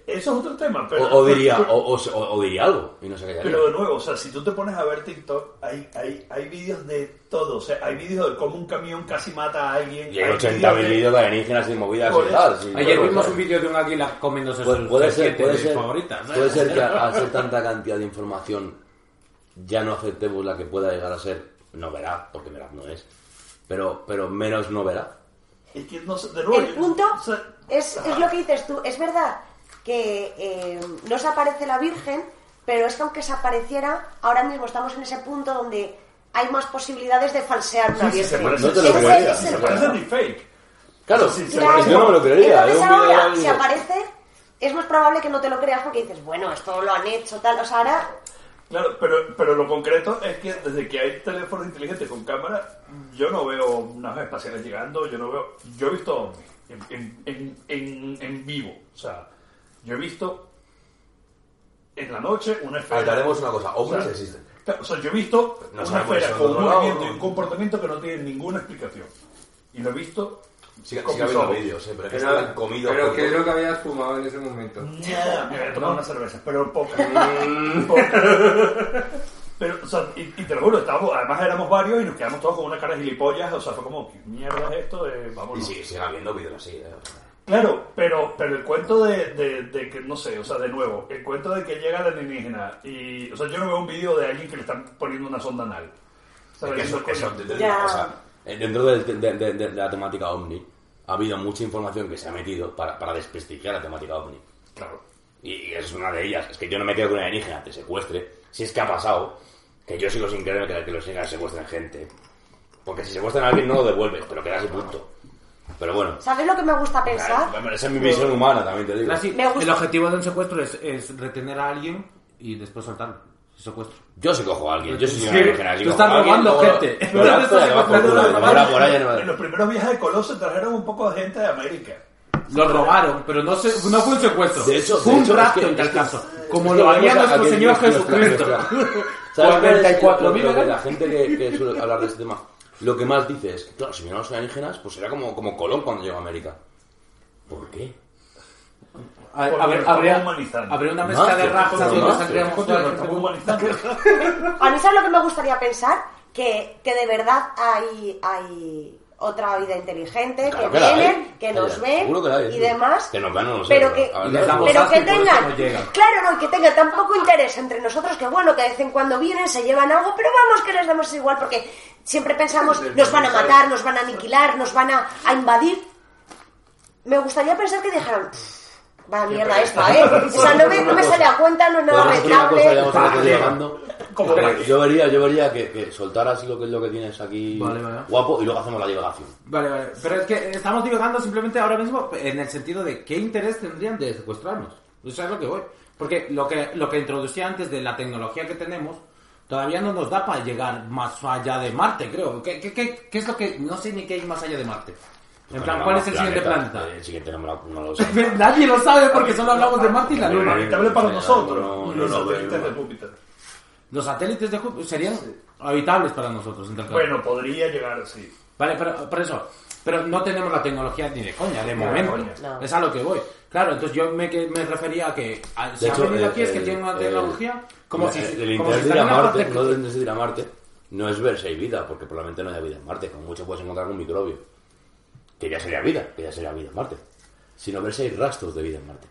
Eso es otro tema. O, Pero, o diría, pero- o, o o- o diría algo y no se callaría. Pero de nuevo, o sea, si tú te pones a ver TikTok, hay, hay, hay vídeos de todo. O sea, hay vídeos de cómo un camión casi mata a alguien. Y hay 80.000 de- vídeos de alienígenas y movidas Por y tal. sí, Ayer vimos un vídeo de un águila comiéndose Puede, sus puede ser, G7 puede de ser, favoritas. ¿sabes? puede ser que al ser tanta cantidad de información ya no aceptemos la que pueda llegar a ser no verá, porque verá no es, pero, pero menos no verá. Es que no sé, de nuevo, El punto o sea, es, es lo que dices tú. Es verdad que eh, no se aparece la Virgen, pero es que aunque se apareciera, ahora mismo estamos en ese punto donde hay más posibilidades de falsear una sí, sí, se Virgen. parece, No te lo creería, se parece punto. deepfake. Claro, Sí, sí, Claro. yo no me lo creería. Entonces ahora, si aparece, es más probable que no te lo creas porque dices, bueno, esto lo han hecho, tal. O sea, ahora Claro, pero, pero lo concreto es que desde que hay teléfonos inteligentes con cámara, yo no veo naves espaciales llegando, yo no veo... Yo he visto en, en, en, vivo. O sea, yo he visto en la noche una esfera... Aclaremos una cosa, ovnis O sea, existen. O sea, yo he visto No una esfera con un movimiento y un comportamiento que no tiene ninguna explicación. Y lo he visto Sigue mis habiendo vídeos, eh, pero es que pero, están comidos pero ¿qué es lo que habías fumado en ese momento? Ya, me había tomado una cerveza, pero poca. Poca. Pero, o sea, y, y te lo juro, estábamos, además éramos varios y nos quedamos todos con una cara de gilipollas, o sea, fue como, ¿qué mierda es esto? Eh, Y vámonos. sigue, sigue habiendo vídeos así. eh. Claro, pero, pero el cuento de, de, de que, no sé, o sea, de nuevo, el cuento de que llega el alienígena y, o sea, yo no veo un vídeo de alguien que le están poniendo una sonda anal. Es ¿Sabes? que eso- Eso, eso- de- de- Ya. o sea, eh, dentro del- de, de- de- de la temática ovni, ha habido mucha información que se ha metido para, para desprestigiar la temática ovni. Claro. Y, y es una de ellas. Es que yo no me quedo con una alienígena, te secuestre, si es que ha pasado, que yo sigo sin creer que, que los señores secuestren gente. Porque si secuestran a alguien no lo devuelves, pero quedas y punto. Pero bueno, ¿Sabes lo que me gusta pensar? claro, esa es mi visión humana, también te digo. Así, Me gusta- El objetivo de un secuestro es, es retener a alguien y después soltarlo. Secuestro. Yo sí cojo a alguien, yo soy Sí, un alienígena, tú estás robando gente. lo lanzo En los primeros viajes de Colosio trajeron un poco de gente de América. Lo robaron, pero no, se, no fue un secuestro. De hecho, fue de un hecho, rapto es que- en tal que- caso. Como que lo haría nuestro a que Señor Jesucristo. ¿Sabes cuál es 44.000 lo- que? La gente que, que suele hablar de este tema, lo que más dice es, claro, si los alienígenas, pues será como, como Colón cuando llegó a América. ¿Por qué? A, a ver, habría, habría una mezcla de pero y nos humanizando. A mí, ¿sabes lo que me gustaría pensar? Que, que de verdad hay, hay otra vida inteligente, Claro que que vienen, que nos ven hay, y sí. demás. Que nos vean, no pero que, pero que tengan, claro, no, y que tengan tan poco interés entre nosotros que bueno, que de vez en cuando vienen, se llevan algo, pero vamos que les damos igual porque siempre pensamos, nos van a matar, nos van a aniquilar, nos van a, a invadir. Me gustaría pensar que dijeran, va mierda esta, ¿eh? O sea, no me, no me sale a cuenta, no es nada rentable. Como yo vería, yo vería que, que soltaras lo que es lo que tienes aquí Vale, vale. guapo y luego hacemos la divagación. Vale, vale. Pero es que estamos divagando simplemente ahora mismo en el sentido de qué interés tendrían de secuestrarnos. Eso es lo que voy. Porque lo que, lo que introducía antes de la tecnología que tenemos todavía no nos da para llegar más allá de Marte, creo. ¿Qué, qué, qué, qué es lo que.? No sé ni qué hay más allá de Marte. En plan, ¿cuál es el siguiente planeta? El siguiente no, me lo- no lo sé. Nadie lo sabe porque solo hablamos de Marte y la Luna. Habitable para nosotros. No, no, los satélites de Júpiter. Los satélites de Júpiter serían habitables para nosotros. en tal caso. Bueno, podría llegar así. Vale, pero por eso. Pero no tenemos la tecnología ni de coña, de momento. coña. Es a lo que voy. Claro, entonces yo me, que- me refería a que a- si De han hecho, venido el- aquí es que el- tienen una el- tecnología como el- si... el como si interés de ir a Marte, parte- no ir a Marte, no es ver si hay vida, porque probablemente no haya vida en Marte. Como mucho puedes encontrar un microbio. Que ya sería vida, que ya sería vida en Marte. Sino ver si hay rastros de vida en Marte.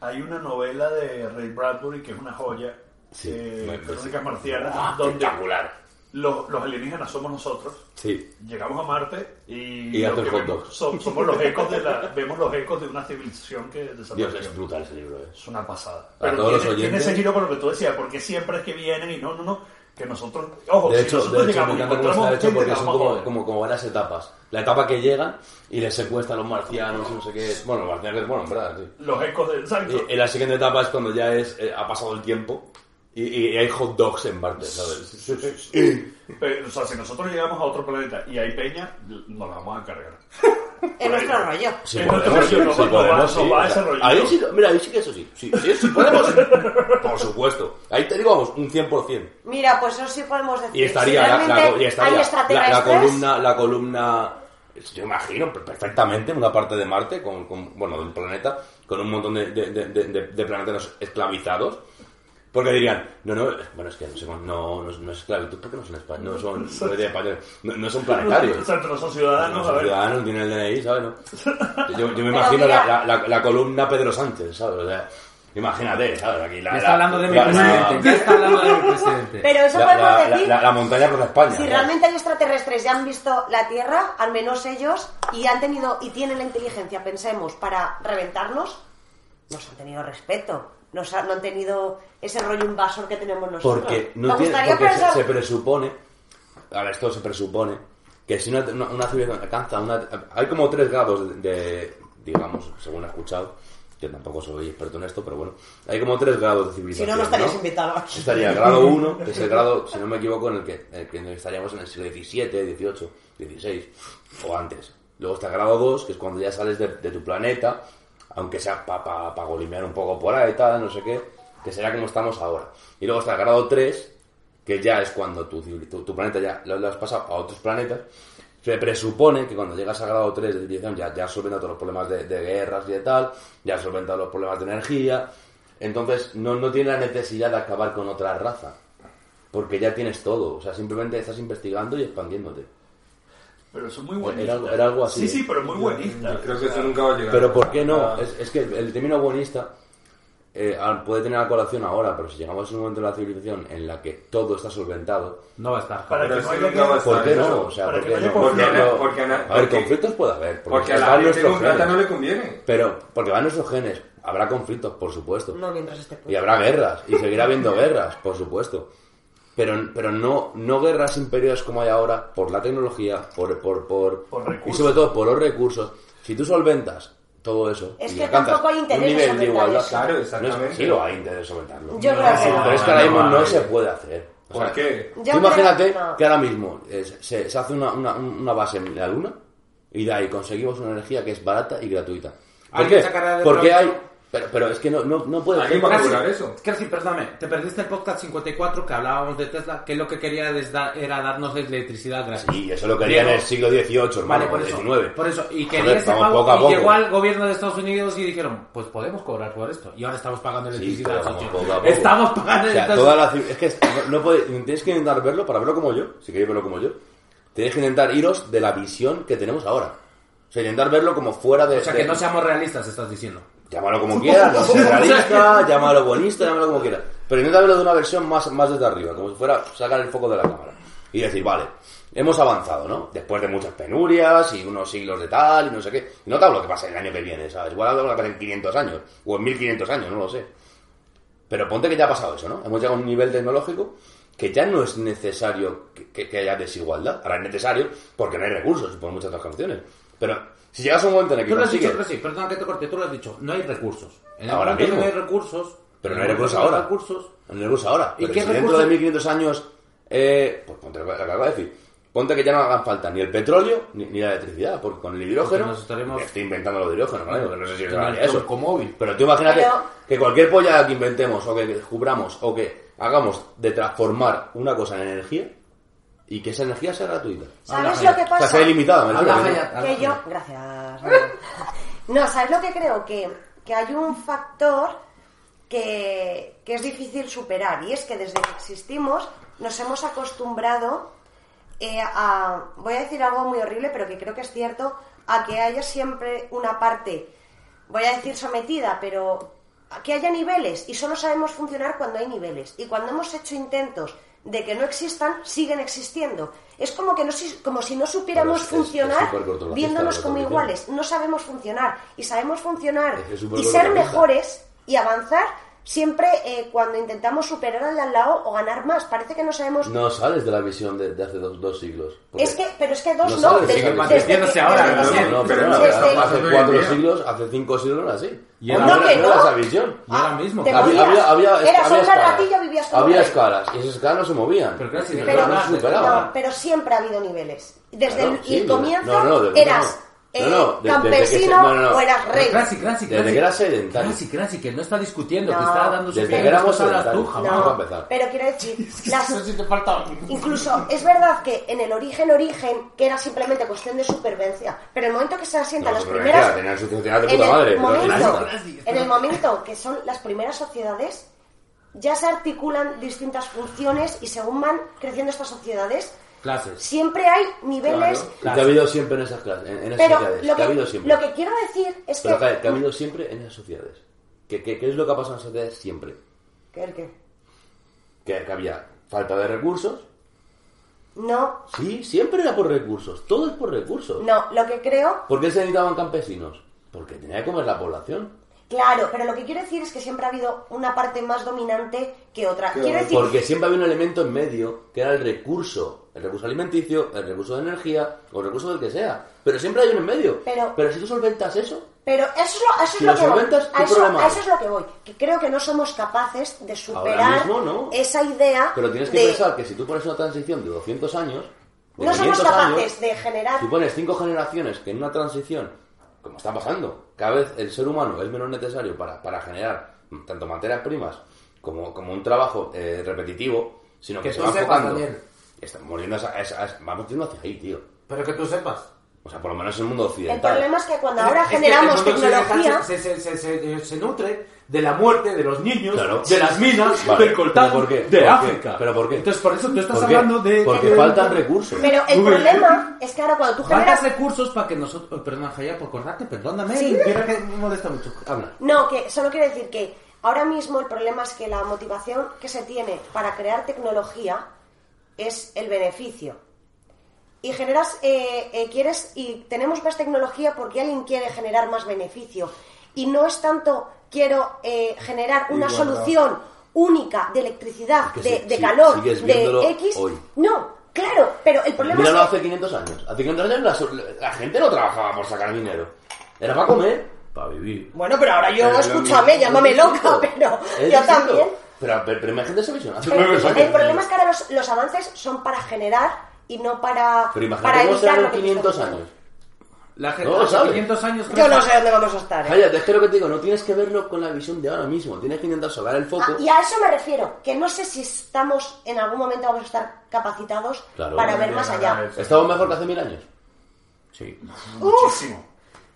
Hay una novela de Ray Bradbury que es una joya. Sí, eh, Crónicas Marcianas, ¡Ah, donde espectacular! los, los alienígenas somos nosotros. Sí. Llegamos a Marte y, Y lo que vemos somos los ecos de la, vemos los ecos de una civilización que Dios, desapareció. es brutal ese libro, eh. Es una pasada. Pero todos los tiene, tiene ese giro con lo que tú decías, porque siempre es que vienen y no, no, no, que nosotros, ojo, De si hecho, nosotros de hecho me llegamos y encanta cómo encontramos está hecho gente, porque son como, como, como varias etapas. La etapa que llegan y les secuestran a los marcianos y no sé qué. Bueno, los marcianos, bueno, en verdad, sí. Los ecos de... Exacto. Y, y la siguiente etapa es cuando ya es eh, ha pasado el tiempo y, hay hot dogs en Marte, ¿sabes? Pero, o sea, si nosotros llegamos a otro planeta y hay peña, nos la vamos a cargar. Es nuestro rollo. Si En sí, rollo, sí no va- podemos, no sí. va O sea, ese rollo. Ahí sí, mira, ahí sí que eso sí. Sí, sí, sí podemos. Por supuesto. Ahí te digo, vamos, un 100%. Mira, pues eso sí podemos decir. Y estaría, si la, realmente la- y estaría hay la- la, extraterrestres, columna, la columna, yo imagino perfectamente una parte de Marte, con, con- bueno, del planeta, con un montón de, de, de, de- de planetas esclavizados. Porque dirían, no, no, bueno, es que no, sé, no, no, es- no es esclavitud, porque no son españoles, no son, no, no, no son planetarios. Exacto, no son No ciudadanos, a son ver. ciudadanos, tienen el DNI, ¿sabes? no? Yo, yo me imagino mira- la, la, la columna Pedro Sánchez, ¿sabes? O sea, imagínate, ¿sabes? Aquí la, Ya la- está hablando de mi la- presidente. la- Ya está hablando de mi presidente. Pero eso la, podemos la- decir. la- la montaña Plaza España. Si ¿sabes? realmente hay extraterrestres y han visto la Tierra, al menos ellos, y han tenido y tienen la inteligencia, pensemos, para reventarnos, nos han tenido respeto. Nos han- no han tenido ese rollo invasor que tenemos nosotros. Porque, no tiene, porque se- pensar. se, presupone, ahora esto se presupone, que si una, una, una civilización alcanza una... Hay como tres grados de, de- digamos, según he escuchado, que tampoco soy experto en esto, pero bueno, hay como tres grados de Si civilización. no, no estarías invitado aquí. Estaría el grado 1, que es el grado, si no me equivoco, en el que, en el que estaríamos en el siglo XVII, XVIII, XVI o antes. Luego está el grado 2, que es cuando ya sales de, de tu planeta, aunque sea para pa, pa golimear un poco por ahí, tal, no sé qué, que será como estamos ahora. Y luego está el grado 3, que ya es cuando tu, planeta ya lo, has pasado a otros planetas. Se presupone que cuando llegas al grado 3 de civilización ya, ya has solventado todos los problemas de, de guerras y de tal, ya has solventado los problemas de energía, entonces no, no tiene la necesidad de acabar con otra raza, porque ya tienes todo, o sea, simplemente estás investigando y expandiéndote. Pero eso es muy buenista. Era algo- era algo así, Sí, sí, pero muy buenista. Yo creo que eso nunca va a llegar. Pero ¿por qué no? Es, es que el término buenista eh, puede tener la colación ahora, pero si llegamos a un momento de la civilización en la que todo está solventado, No va a estar. Para Pero que no que haya va a. ¿por qué no? O sea, ¿por que qué no haya no? Porque, a- porque, ver, porque- conflictos puede haber. Porque, porque a la van gente un plata genes. no le conviene. Pero, porque van nuestros genes. Habrá conflictos, por supuesto. No mientras esté Y habrá guerras, y seguirá habiendo guerras, por supuesto. Pero, pero no, no guerras imperiosas como hay ahora por la tecnología, por, por, por, Por y sobre todo por los recursos. Si tú solventas todo eso Es y que tampoco hay interés un en de solventar igualdad, eso. Claro, No es- exactamente. sí lo hay interés en solventarlo. Yo creo que no. Pero es que ahora mismo no se puede hacer. O ¿Por sea, qué? Tú imagínate que ahora mismo eh, se, se hace una, una, una base en la Luna y de ahí conseguimos una energía que es barata y gratuita. ¿Por qué? Porque hay... Pero, pero es que no, no, no puede ¿Alguien ser. va a Casi- cobrar eso? Casi, perdóname, te perdiste el podcast 54 que hablábamos de Tesla, que lo que quería es dar- era darnos electricidad gratis. Y eso lo quería en el siglo XVIII, hermano, Vale, por eso, XIX. por eso. Y quería Joder, este vamos pago poco a y poco. llegó al gobierno de Estados Unidos y dijeron, pues podemos cobrar por esto. Y ahora estamos pagando Sí, electricidad. socio. poco a poco. Estamos pagando O sea, entonces- toda la es que no, no puede- tienes que intentar verlo para verlo como yo, si queréis verlo como yo. Tienes que intentar iros de la visión que tenemos ahora. O sea, intentar verlo como fuera de... O sea, de- que no seamos realistas, estás diciendo. Llámalo como quieras, no sé, realista, llámalo bonista, llámalo como quieras. Pero intenta verlo de una versión más, más desde arriba, como si fuera sacar el foco de la cámara. Y decir, vale, hemos avanzado, ¿no? Después de muchas penurias y unos siglos de tal y no sé qué. Y no te hablo que pase el año que viene, ¿sabes? Igual hablo que pase en 500 años o en 1500 años, no lo sé. Pero ponte que ya ha pasado eso, ¿no? Hemos llegado a un nivel tecnológico que ya no es necesario que, que- que haya desigualdad. Ahora es necesario porque no hay recursos por muchas otras canciones. Pero si llegas a un momento en el que Tú lo has consigues... dicho, pero sí, perdona que te corte, tú lo has dicho, no hay recursos. En el Ahora mismo. no hay recursos... Pero no hay recursos ahora. no hay recursos, No hay recursos ahora. ¿Y Pero qué si dentro recursos? de 1500 años... Eh, pues ponte lo que acabo de decir. Ponte que ya no hagan falta ni el petróleo ni, ni la electricidad, porque con el hidrógeno... Porque nos estaremos- Estoy inventando lo de hidrógeno, ¿vale? Porque no sé si en eso. Pero tú imagínate Pero- que cualquier polla que inventemos o que descubramos o que hagamos de transformar una cosa en energía y que esa energía sea gratuita. ¿Sabes lo que O sea, pasa? sea ilimitada, me refiero, ¿no? Que yo, gracias. No, ¿sabes lo que creo? Que, que hay un factor que, que es difícil superar y es que desde que existimos nos hemos acostumbrado eh, a, voy a decir algo muy horrible, pero que creo que es cierto, a que haya siempre una parte, voy a decir sometida, pero a que haya niveles y solo sabemos funcionar cuando hay niveles. Y cuando hemos hecho intentos de que no existan, siguen existiendo. Es como que no, si- como si no supiéramos es- es funcionar viéndonos como iguales. No sabemos funcionar. Y sabemos funcionar Es- y ser mejores y avanzar siempre eh, cuando intentamos superar al de al lado o ganar más. Parece que no sabemos No sales de la visión de, de hace dos, dos siglos. Es que, pero es que dos No no, sabes, desde- sigue desde ahora, no, No, pero hace cuatro siglos, hace cinco siglos no era así. Y no, era- No, era, que no era no. esa visión. Y ahora mismo. Había, había, había, Eras había escalas. ratillo, vivías como Había escalas y esas escalas no se movían. Pero claro, si no, Pero- no se superaban. No, pero siempre ha habido niveles. Desde Claro, el, sí, el comienzo eras. Eh, No, no, que se- campesino no, no, no. o eras rey. Clásico, clásico, Desde que era sedentario. Clásico, clásico, que no está discutiendo, que No. está dando su Desde que éramos sedentarios. jamás. Vamos a No, empezar. pero quiero decir, las- Eso sí te falta. incluso es verdad que en el origen origen, que era simplemente cuestión de supervivencia, pero el momento que se asientan No, las primeras... sociedad de en el madre. momento, en el momento que son las primeras sociedades, ya se articulan distintas funciones y según van creciendo estas sociedades, Clases. siempre hay niveles... Y que ha habido siempre en esas clases, en, en esas Pero sociedades. lo que ha habido que, siempre. lo que quiero decir es Pero que... que, que ha habido siempre en esas sociedades. ¿Qué, qué, qué es lo que ha pasado en las sociedades siempre? ¿Qué, el qué? Que, que había falta de recursos. No, Sí, siempre era por recursos. Todo es por recursos. no, lo que creo... ¿Por qué se necesitaban campesinos? Porque tenía que comer la población. Claro, pero lo que quiero decir es que siempre ha habido una parte más dominante que otra. Quiero decir, Porque siempre había un elemento en medio que era el recurso. El recurso alimenticio, el recurso de energía o el recurso del que sea. Pero siempre hay uno en medio. Pero- si tú solventas eso, pero eso es lo, eso es Si lo lo que voy. solventas, ¿qué A eso, a es lo que voy. Que creo que no somos capaces de superar mismo no. esa idea pero tienes que de... pensar que si tú pones una transición de 200 años, de No somos 500 capaces años, de generar... Si pones cinco generaciones que en una transición, como está pasando, cada vez el ser humano es menos necesario para, para generar tanto materias primas como, como un trabajo eh, repetitivo, sino que, Que se va enfocando. Estamos muriendo esa, esa- esa- vamos yendo hacia ahí, tío. Pero que tú sepas. O sea, por lo menos en el mundo El occidental. problema es que cuando ahora Es generamos el tecnología... Se, se, se, se- se nutre de la muerte de los niños, Claro. de las minas, Vale, del coltán, ¿pero por qué? de. África. ¿Pero por qué? Entonces, por eso tú estás hablando de... Porque de- faltan recursos. Pero el Uy. problema es que ahora cuando tú Faltan generas... recursos para que nosotros... oh, Perdón, Jaya, por cortarte, perdóname. Sí. Mira que me molesta mucho. Habla. No, que solo quiero decir que ahora mismo el problema es que la motivación que se tiene para crear tecnología es el beneficio. Y generas, eh, eh, quieres, y tenemos más tecnología porque alguien quiere generar más beneficio. Y no es tanto quiero eh, generar una Igualdad. solución única de electricidad, de, calor, de X. hoy. No, claro, pero el problema Míralo es hace que 500 años. Hace 500 años la, la gente no trabajaba por sacar dinero. Era para comer, para vivir. Bueno, pero ahora yo, Pero escúchame, llámame loca, pero yo distinto. también. Pero, pero, pero imagínate esa visión. Hace El, 500 el problema es que ahora los, los avances son para generar y no para, Pero para imagínate cómo evitar serán lo en que tú 500 estás años. La gente, No hace sabe. 500 años Yo no sé dónde vamos a estar. ¿eh? Cállate, es que lo que te digo, no tienes que verlo con la visión de ahora mismo. Tienes que intentar salvar el foco. Ah, y a eso me refiero, que no sé si estamos, en algún momento vamos a estar capacitados Claro. para ver más allá. es- ¿Estamos mejor que hace mil años? Sí. Muchísimo.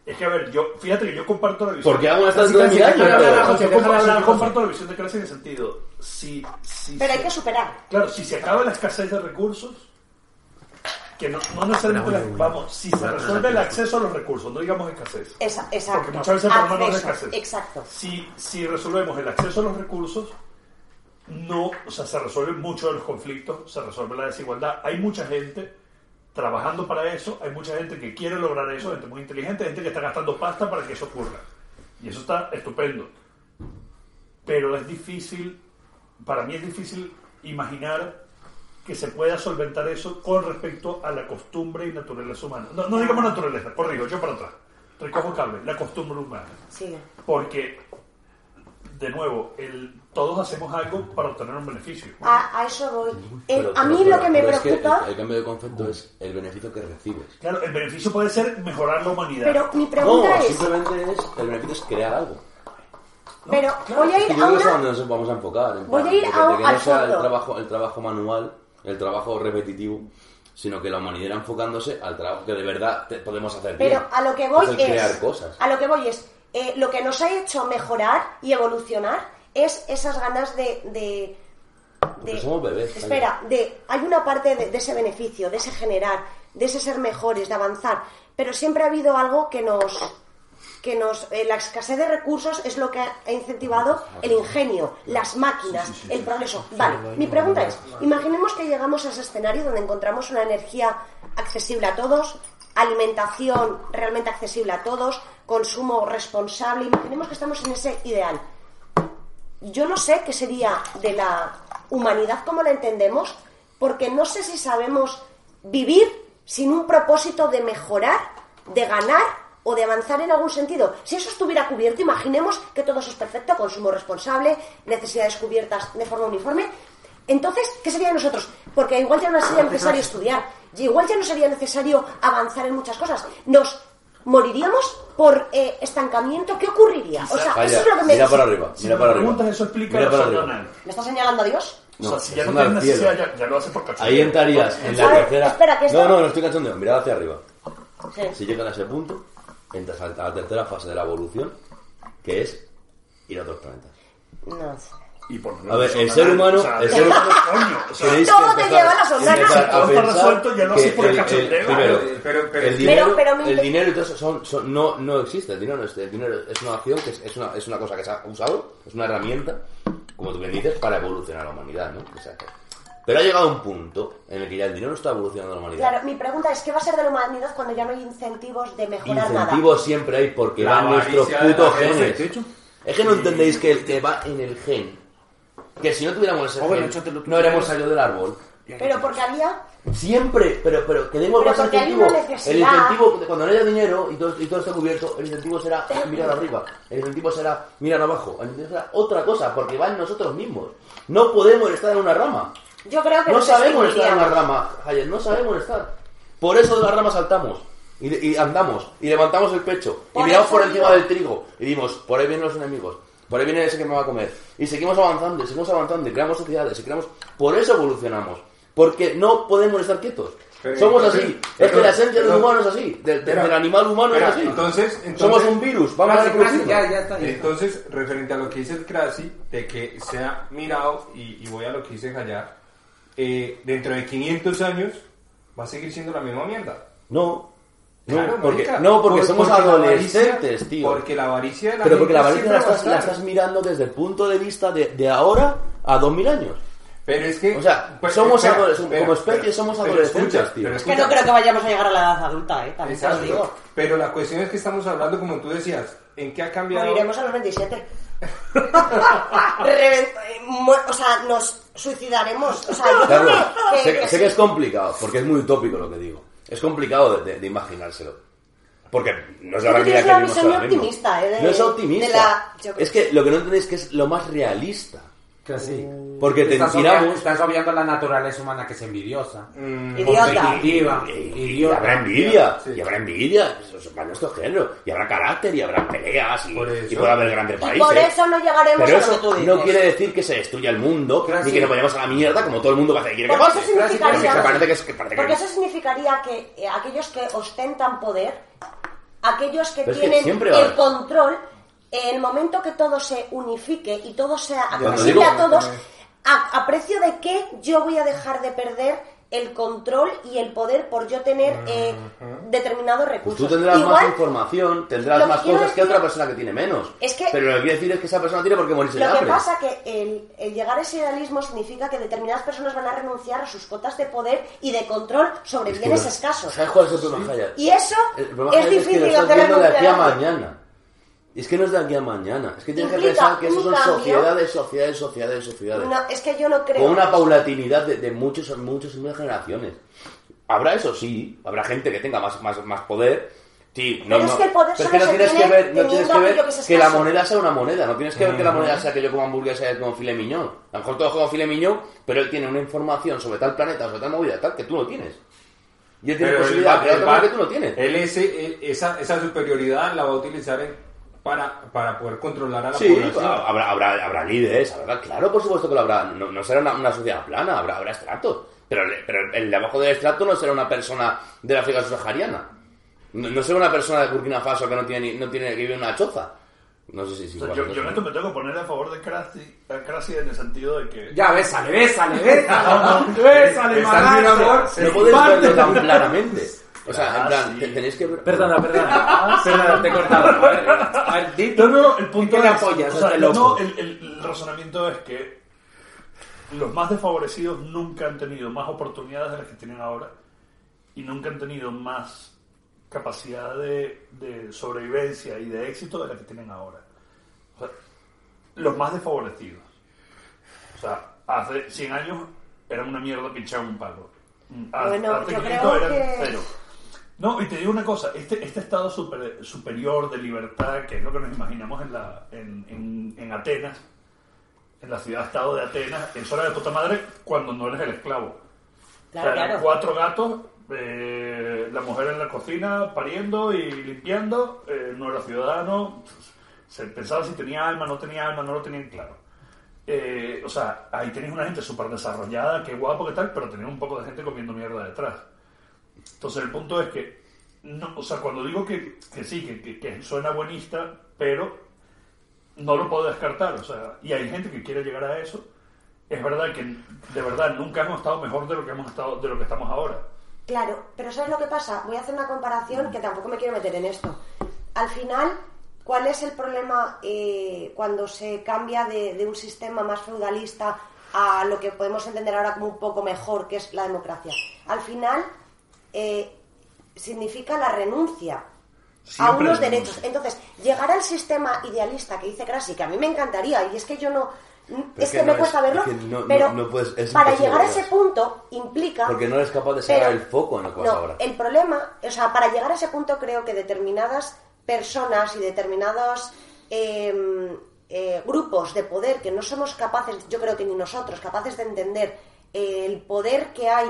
Es que, a ver, yo, fíjate que yo comparto la visión. ¿Por qué vamos a estar Así dentro de mil años? yo, comparto, la visión de clase en el sentido. Si, si Pero hay que superar. Claro, si se acaba la escasez de recursos, que no, no necesariamente, la- vamos, si se resuelve el acceso a los recursos, no digamos escasez. Esa- exacto. Porque muchas veces el problema no es escasez. Exacto. Si, si resolvemos el acceso a los recursos, no, o sea, se resuelven muchos de los conflictos, se resuelve la desigualdad. Hay mucha gente trabajando para eso, hay mucha gente que quiere lograr eso, gente muy inteligente, gente que está gastando pasta para que eso ocurra. Y eso está estupendo. Pero es difícil, para mí es difícil imaginar que se pueda solventar eso con respecto a la costumbre y naturaleza humana. No, no digamos naturaleza, corrijo, yo para atrás. Recojo cable, la costumbre humana. Sigue. Porque, de nuevo, el, todos hacemos algo para obtener un beneficio. A, a eso voy. Eh, Pero- a mí pero- lo que me es preocupa, el, el cambio de concepto es el beneficio que recibes. Claro, el beneficio puede ser mejorar la humanidad. pero mi pregunta no, es, simplemente es el beneficio es crear algo. pero voy a Es ir creo que es a una... donde nos vamos a enfocar. en Voy plan, a ir a- al no el trabajo, el trabajo manual, el trabajo repetitivo, sino que la humanidad enfocándose al trabajo que de verdad te- podemos hacer bien. Pero a lo que voy es crear cosas. A lo que voy es, eh, lo que nos ha hecho mejorar y evolucionar es esas ganas de... de somos bebés, Espera, de, hay una parte de, de ese beneficio, de ese generar, de ese ser mejores, de avanzar, pero siempre ha habido algo que nos... que nos eh, la escasez de recursos es lo que ha incentivado el ingenio, las máquinas, el progreso. Vale, mi pregunta es, imaginemos que llegamos a ese escenario donde encontramos una energía accesible a todos, alimentación realmente accesible a todos, consumo responsable, imaginemos que estamos en ese ideal. Yo no sé qué sería de la humanidad como la entendemos, porque no sé si sabemos vivir sin un propósito de mejorar, de ganar o de avanzar en algún sentido. Si eso estuviera cubierto, imaginemos que todo eso es perfecto, consumo responsable, necesidades cubiertas de forma uniforme. Entonces, ¿qué sería de nosotros? Porque igual ya no sería necesario estudiar, y igual ya no sería necesario avanzar en muchas cosas. Nos moriríamos por eh, estancamiento. ¿Qué ocurriría? O sea, eso es lo que me mira dice. para arriba, mira para arriba. preguntas, eso explica Mira para arriba. ¿Me está señalando a Dios? O sea, No, si ya no tienes necesidad, ya, ya lo hace por cachondeo. Ahí entrarías en la tercera. espera, que esto- No, no, no estoy cachondeo. Mirad hacia arriba. Sí. Si llegas a ese punto, entras a la tercera fase de la evolución, que es ir a otros planetas. No sé. Y por A ver, el ser humano- o sea, el ser humano- coño, o sea, Tenéis Todo te lleva a la sondana. todo está resuelto, ya lo que haces por el cachondeo. Primero, Pero- pero- el dinero, pero mi- el dinero y todo eso son, son- no, no existe. El dinero, no existe. el dinero es una acción que es, es una, es una cosa que se ha usado, es una herramienta, como tú bien dices, para evolucionar la humanidad, ¿no? O sea, que- pero ha llegado un punto en el que ya el dinero está evolucionando la humanidad. Claro, mi pregunta es, ¿qué va a ser de la humanidad cuando ya no hay incentivos de mejorar Incentivos siempre hay porque La van nuestros putos genes. Es que no entendéis que el que va en el gen. Que si no tuviéramos ese Oh, bueno, gen, no quieres. salido del árbol. nada? Pero porque había... Siempre, pero, pero que demos más incentivo. El incentivo, cuando no haya dinero y todo, y todo esté cubierto, el incentivo será mirar arriba. El incentivo será mirar abajo. El incentivo será otra cosa, porque va en nosotros mismos. No podemos estar en una rama. Yo creo que No sabemos estar en una extinguiríamos. rama, Hayek, no sabemos estar. Por eso de la rama saltamos. Y, y andamos, y levantamos el pecho, y miramos por encima digo- del trigo, y dimos, por ahí vienen los enemigos, por ahí viene ese que me va a comer. Y seguimos avanzando, y seguimos avanzando, y creamos sociedades, y creamos... Por eso evolucionamos. Porque no podemos estar quietos. Pero Somos entonces- así. es que pero- la esencia del pero- humano es así. Del, del- animal humano es así. entonces- entonces- Somos un virus. Vamos a Casi, casi, reproducirnos. ya, ya está. ya está. Entonces, referente a lo que dice el Crasi, de que se ha mirado, y, y voy a lo que dice Hayar, eh, dentro de 500 años va a seguir siendo la misma mierda. No. No, Claro, porque, marica, no, porque por- somos porque adolescentes, avaricia- tío. Porque la avaricia la Pero porque la avaricia la estás, la estás mirando desde el punto de vista de, de ahora a 2000 años. Pero es que. O sea, pues, somos espera, adoles- espera, como especie pero- somos pero adolescentes, escucha, tío. pero Que no creo que vayamos a llegar a la edad adulta, ¿eh? También te lo digo. Exacto. Pero la cuestión es que estamos hablando, como tú decías, ¿en qué ha cambiado? Moriremos a los 27. Revent- eh, o sea, nos suicidaremos. O sea, yo Claro, que- sé, que sé que es complicado, porque es muy utópico lo que digo. Es complicado de, de- de imaginárselo. Porque no es la realidad que vivimos ahora mismo. optimista, ¿eh? de- no es optimista. la- Es que lo que no entendéis es que es lo más realista. Que sí. Porque te estás, tiramos... obviando, estás obviando la naturaleza humana que es envidiosa. Mm, Idiota. Competitiva, Y, y idiota. habrá envidia, Sí. y habrá envidia, eso para nuestro género, y habrá carácter, y habrá peleas, y, eso. puede haber grandes Y países. por eso no llegaremos Pero a lo que eso tú dices. no quiere decir que se destruya el mundo, Claro, ni sí. que nos vayamos a la mierda como todo el mundo quiere que Porque pase. eso significaría- Porque se parece que es- que parece que- Porque eso significaría que eh, aquellos que ostentan poder, aquellos que Pero es que tienen el control, el momento que todo se unifique y todo sea accesible a todos, a, a precio de qué yo voy a dejar de perder el control y el poder por yo tener eh, determinados Pues recursos. tú tendrás Igual, más información, tendrás que más quiero cosas que otra persona que tiene menos. es que- Pero lo que quiere decir es que esa persona tiene por qué morirse de Lo que hambre. pasa que el, el llegar a ese idealismo significa que determinadas personas van a renunciar a sus cotas de poder y de control sobre Es que bienes no- escasos. ¿Sabes cuál es el problema, Jaya? Y eso El problema es que difícil lo de estás hacer viendo de aquí a renunciar. mañana. Es que no es de aquí a mañana. Es que tienes que pensar que eso son cambio. sociedades, sociedades, sociedades, sociedades. No, es que yo no creo. Con una paulatinidad de, de muchos, muchos, muchas generaciones. Habrá eso, sí. Habrá gente que tenga más, más, más poder. Sí, no, Pero es no. que el poder pero es solo que no se tienes que ver, no tienes que ver que es que la moneda sea una moneda. No tienes que ver que la moneda sea que yo como hamburguesa y como filet mignon. A lo mejor todos como filet mignon, pero él tiene una información sobre tal planeta, sobre tal movida, tal, que tú no tienes. Y él tiene Pero posibilidad de crear que tú no tienes. Él ese- eh, esa, esa superioridad la va a utilizar en- para, para poder controlar a la Sí, población. habrá, habrá, habrá líderes, habrá, claro, por supuesto que lo habrá. No, no será una, una sociedad plana, habrá, habrá estratos. Pero, el- pero el de abajo del estrato no será una persona de la África subsahariana. No, no será una persona de Burkina Faso que no tiene, ni- no tiene que vivir en una choza. No sé si es O sea, igual. yo, no yo en sé. esto me tengo que poner a favor de Krasi en el sentido de que... Ya, bésale, bésale, bésale. Bésale, amor. No podéis Parte. verlo tan claramente. O sea, en Ah, plan, tenéis que. Perdona, perdona. Perdona, te he cortado. A ver, a ver, di tú, No, no, el punto ¿qué le es, apoyas o a sea, este no, loco? el, el- el razonamiento es que los más desfavorecidos nunca han tenido más oportunidades de las que tienen ahora y nunca han tenido más capacidad de, de sobrevivencia y de éxito de la que tienen ahora. O sea, los más desfavorecidos. O sea, hace 100 años eran una mierda pinchar un palo. Hace, Bueno, hace yo 500 creo eran que- cero. No, y te digo una cosa, este, este estado super- superior de libertad, que es lo que nos imaginamos en, la, en, en- en Atenas, en la ciudad-estado de Atenas, eso era de puta madre cuando no eres el esclavo. Claro, O sea, claro. cuatro gatos, eh, la mujer en la cocina pariendo y limpiando, eh, no era ciudadano, se pensaba si tenía alma, no tenía alma, no lo tenían claro. Eh, o sea, ahí tenéis una gente súper desarrollada, qué guapo, qué tal, pero tenéis un poco de gente comiendo mierda detrás. Entonces el punto es que, no, o sea, cuando digo que, que sí, que, que- que suena buenista, pero no lo puedo descartar, o sea, y hay gente que quiere llegar a eso. Es verdad que de verdad nunca hemos estado mejor de lo que hemos estado, de lo que estamos ahora. Claro, pero ¿sabes lo que pasa? Voy a hacer una comparación que tampoco me quiero meter en esto. Al final, ¿cuál es el problema eh, cuando se cambia de, de un sistema más feudalista a lo que podemos entender ahora como un poco mejor, que es la democracia? Al final, eh, significa la renuncia a unos derechos. Entonces, llegar al sistema idealista que dice Krasi, que a mí me encantaría, y es que yo no... es es que, que me no cuesta es- verlo, es que no- no- pero no puedes- para llegar a ese punto implica... Porque no eres capaz de sacar el foco en vas no, ahora. el problema, o sea, para llegar a ese punto creo que determinadas personas y determinados eh, eh, grupos de poder que no somos capaces, yo creo que ni nosotros, capaces de entender eh, el poder que hay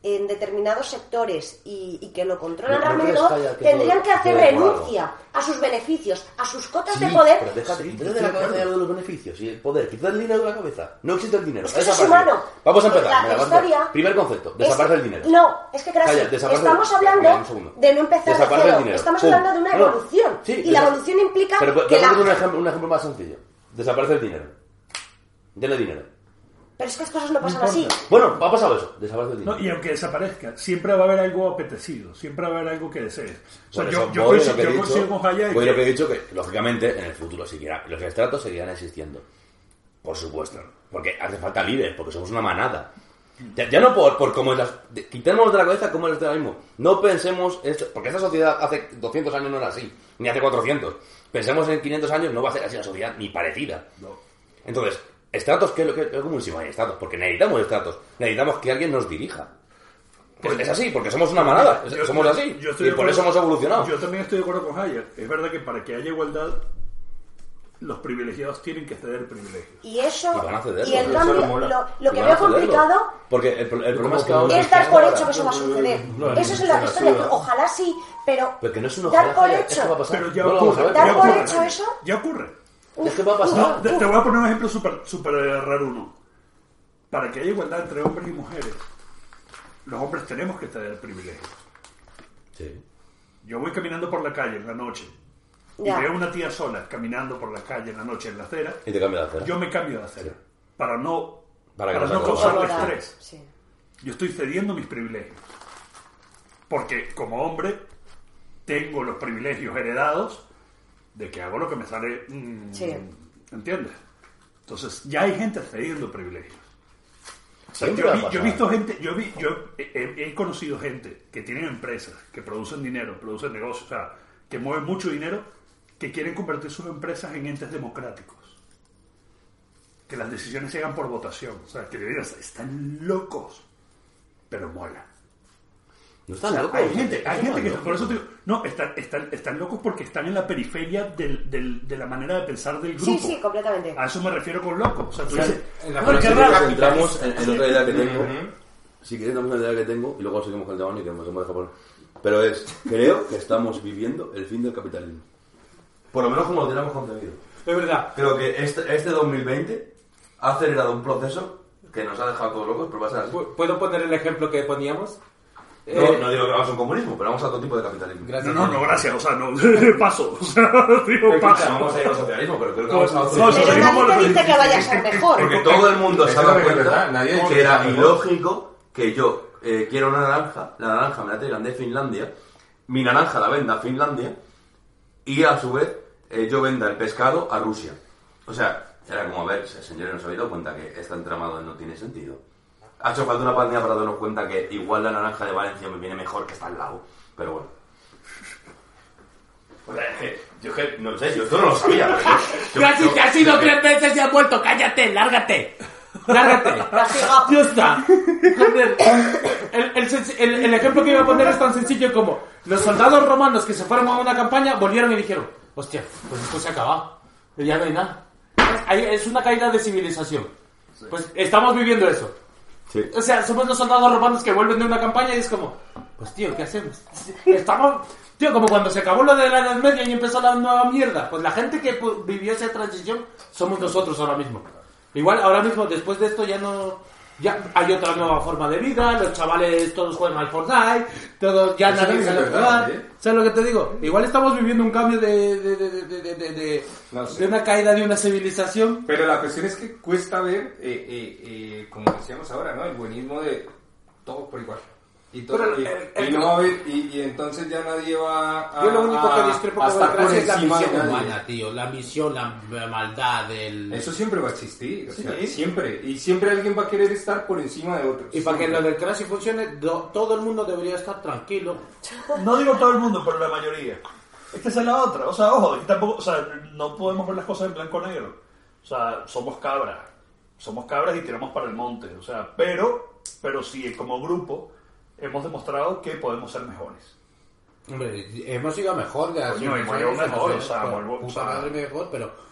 en determinados sectores y, y que lo controlan ¿No- no realmente que tendrían todo- que hacer es renuncia a sus beneficios, a sus cotas Sí, de poder. Pero déjate, Sí, de la de cabeza de los beneficios y el poder. Quítate el dinero de la cabeza. No existe el dinero. Es que eso es humano. Vamos a empezar. La historia Primer concepto. es- Desaparece el dinero. No, es que desaparece- estamos hablando de no empezar de Desaparece cero. el dinero. Estamos Pum. hablando de una No, no. evolución. Sí, y la evolución implica Pero que te la... un ejemplo, un ejemplo más sencillo. Desaparece el dinero. Denle dinero. Pero es que las cosas no pasan así. Bueno, ha pasado eso, desaparece el No, dinero. y aunque desaparezca, siempre va a haber algo apetecido, siempre va a haber algo que desees. O sea, yo, yo, coincido, que yo dicho- coincido con Jaya en voy a lo que que- he dicho que, lógicamente, en el futuro seguirá, los estratos seguirán existiendo. Por supuesto. Porque hace falta líderes, porque somos una manada. Ya, ya no por, por cómo es la... de- Quitémonos de la cabeza cómo es el socialismo. No pensemos... Esto, porque esta sociedad hace 200 años no era así, ni hace 400. Pensemos en 500 años, no va a ser así la sociedad, ni parecida. Entonces, estratos, ¿qué es lo que es comunísimo? Hay estratos, porque necesitamos estratos. Necesitamos que alguien nos dirija. Pues es así, porque somos una manada, Yo- somos yo- así. yo y por acuerdo- eso hemos evolucionado. Yo también estoy de acuerdo con Hayer. Es verdad que para que haya igualdad, los privilegiados tienen que ceder privilegios. Y eso, Y van a cederlo, y el eso cambio, lo, lo que veo complicado Porque el, el problema es que ahora... es dar por hecho que eso va a suceder. No, Eso es la historia, que ojalá sí, pero Pero que no es un dar ojalá, por que va a hecho, pasar. Pero ya no ocurre. ¿Dar ya por ocurre. hecho eso? Ya ocurre. Es que va a pasar. Te, te voy a poner un ejemplo súper super raro uno. Para que haya igualdad entre hombres y mujeres, los hombres tenemos que ceder privilegios. Sí. Yo voy caminando por la calle en la noche y Ya. veo una tía sola caminando por la calle en la noche en la acera, Y te cambia la acera. yo me cambio de acera para no, Para para no causarle estrés. Sí. Yo estoy cediendo mis privilegios. Porque como hombre tengo los privilegios heredados de que hago lo que me sale... mm, Sí. ¿Entiendes? Entonces ya hay gente cediendo privilegios. O sea, Siempre yo, vi- he visto gente, yo, vi, yo he, he- he conocido gente que tienen empresas, que producen dinero, producen negocios, o sea, que mueven mucho dinero, que quieren convertir sus empresas en entes democráticos. Que las decisiones se hagan por votación. O sea, que digas, están locos, pero mola. No O están sea, locos. hay gente, hay gente que, locos. por eso te digo, no, están, están, están locos porque están en la periferia del, del- de la manera de pensar del grupo. Sí, sí, completamente. A eso me refiero con loco. O sea, tú dices, en la "No, frase qué Si de raro". quieres, entramos en, en otra idea que tengo. Ujú. Si quieres, entramos en la idea que tengo y luego seguimos con el tema y que hemos dejado por... Pero es, creo que estamos viviendo el fin del capitalismo. Por lo menos como lo tenemos concebido. Es verdad. Creo que este, este 2020 ha acelerado un proceso que nos ha dejado todos locos, pero va a ser así. Pu- ¿Puedo poner el ejemplo que poníamos? No, Eh, no digo que vamos a un comunismo, pero vamos a otro tipo de capitalismo. Gracias. No, no, no, gracias. O sea, no, paso. O sea, digo, paso. Vamos a ir al socialismo, pero creo que vamos a otro No, Pero socialismo, nadie dice que vaya a ser mejor. Porque todo el mundo se ha dado cuenta nadie que era ilógico que yo eh, quiera una naranja, la naranja me la traigan de Finlandia, mi naranja la venda a Finlandia y a su vez eh, yo venda el pescado a Rusia. O sea, era como, a ver, señores, ¿no se habéis dado cuenta que este entramado no tiene sentido? Ha hecho falta una pandemia para darnos cuenta que igual la naranja de Valencia me viene mejor que está al lado. Pero bueno. O sea, es que, yo que, no sé, yo esto no lo sabía. pero yo- yo- Casi yo- te has ido tres veces y has vuelto. Cállate, lárgate. Lárgate. Ya está. Joder. El, el senc- el- el ejemplo que iba a poner es tan sencillo como los soldados romanos que se fueron a una campaña volvieron y dijeron, hostia, pues esto se acaba. Ya no hay nada. Ahí es una caída de civilización. Pues estamos viviendo eso. O sea, somos los soldados romanos que vuelven de una campaña y es como, pues tío, ¿qué hacemos? Estamos, tío, como cuando se acabó lo de la Edad Media y empezó la nueva mierda. Pues la gente que pu- vivió esa transición somos nosotros ahora mismo. Igual ahora mismo, después de esto ya no... Ya hay otra nueva forma de vida, los chavales todos juegan al Fortnite, todos ya Eso nadie sabe jugar. ¿eh? ¿Sabes lo que te digo? Igual estamos viviendo un cambio de, de, de, de, de, de- de- No sé. de una caída de una civilización. Pero la cuestión es que cuesta ver, eh, eh, como decíamos ahora, ¿no? El buenismo de todos por igual. Y, todo, Pero y, el- el- y no va a haber, y, y entonces ya nadie va a. Yo lo único a- que discrepo con Crash es la encima de misión nadie. humana, tío. La misión, la, la maldad, el... Eso siempre va a existir, o sea, Sí. siempre. Y siempre alguien va a querer estar por encima de otros. Y para que lo del Crash funcione, do- todo el mundo debería estar tranquilo. No digo todo el mundo, pero la mayoría. Es que esa es la otra. O sea, ojo, tampoco, o sea, no podemos ver las cosas en blanco o negro. O sea, somos cabras. Somos cabras y tiramos para el monte. O sea, pero, pero sí, como grupo, hemos demostrado que podemos ser mejores. Hombre, hemos ido mejor de años, mejor, no sé, o sea, pues, vuelvo- puta o sea- madre mejor, pero...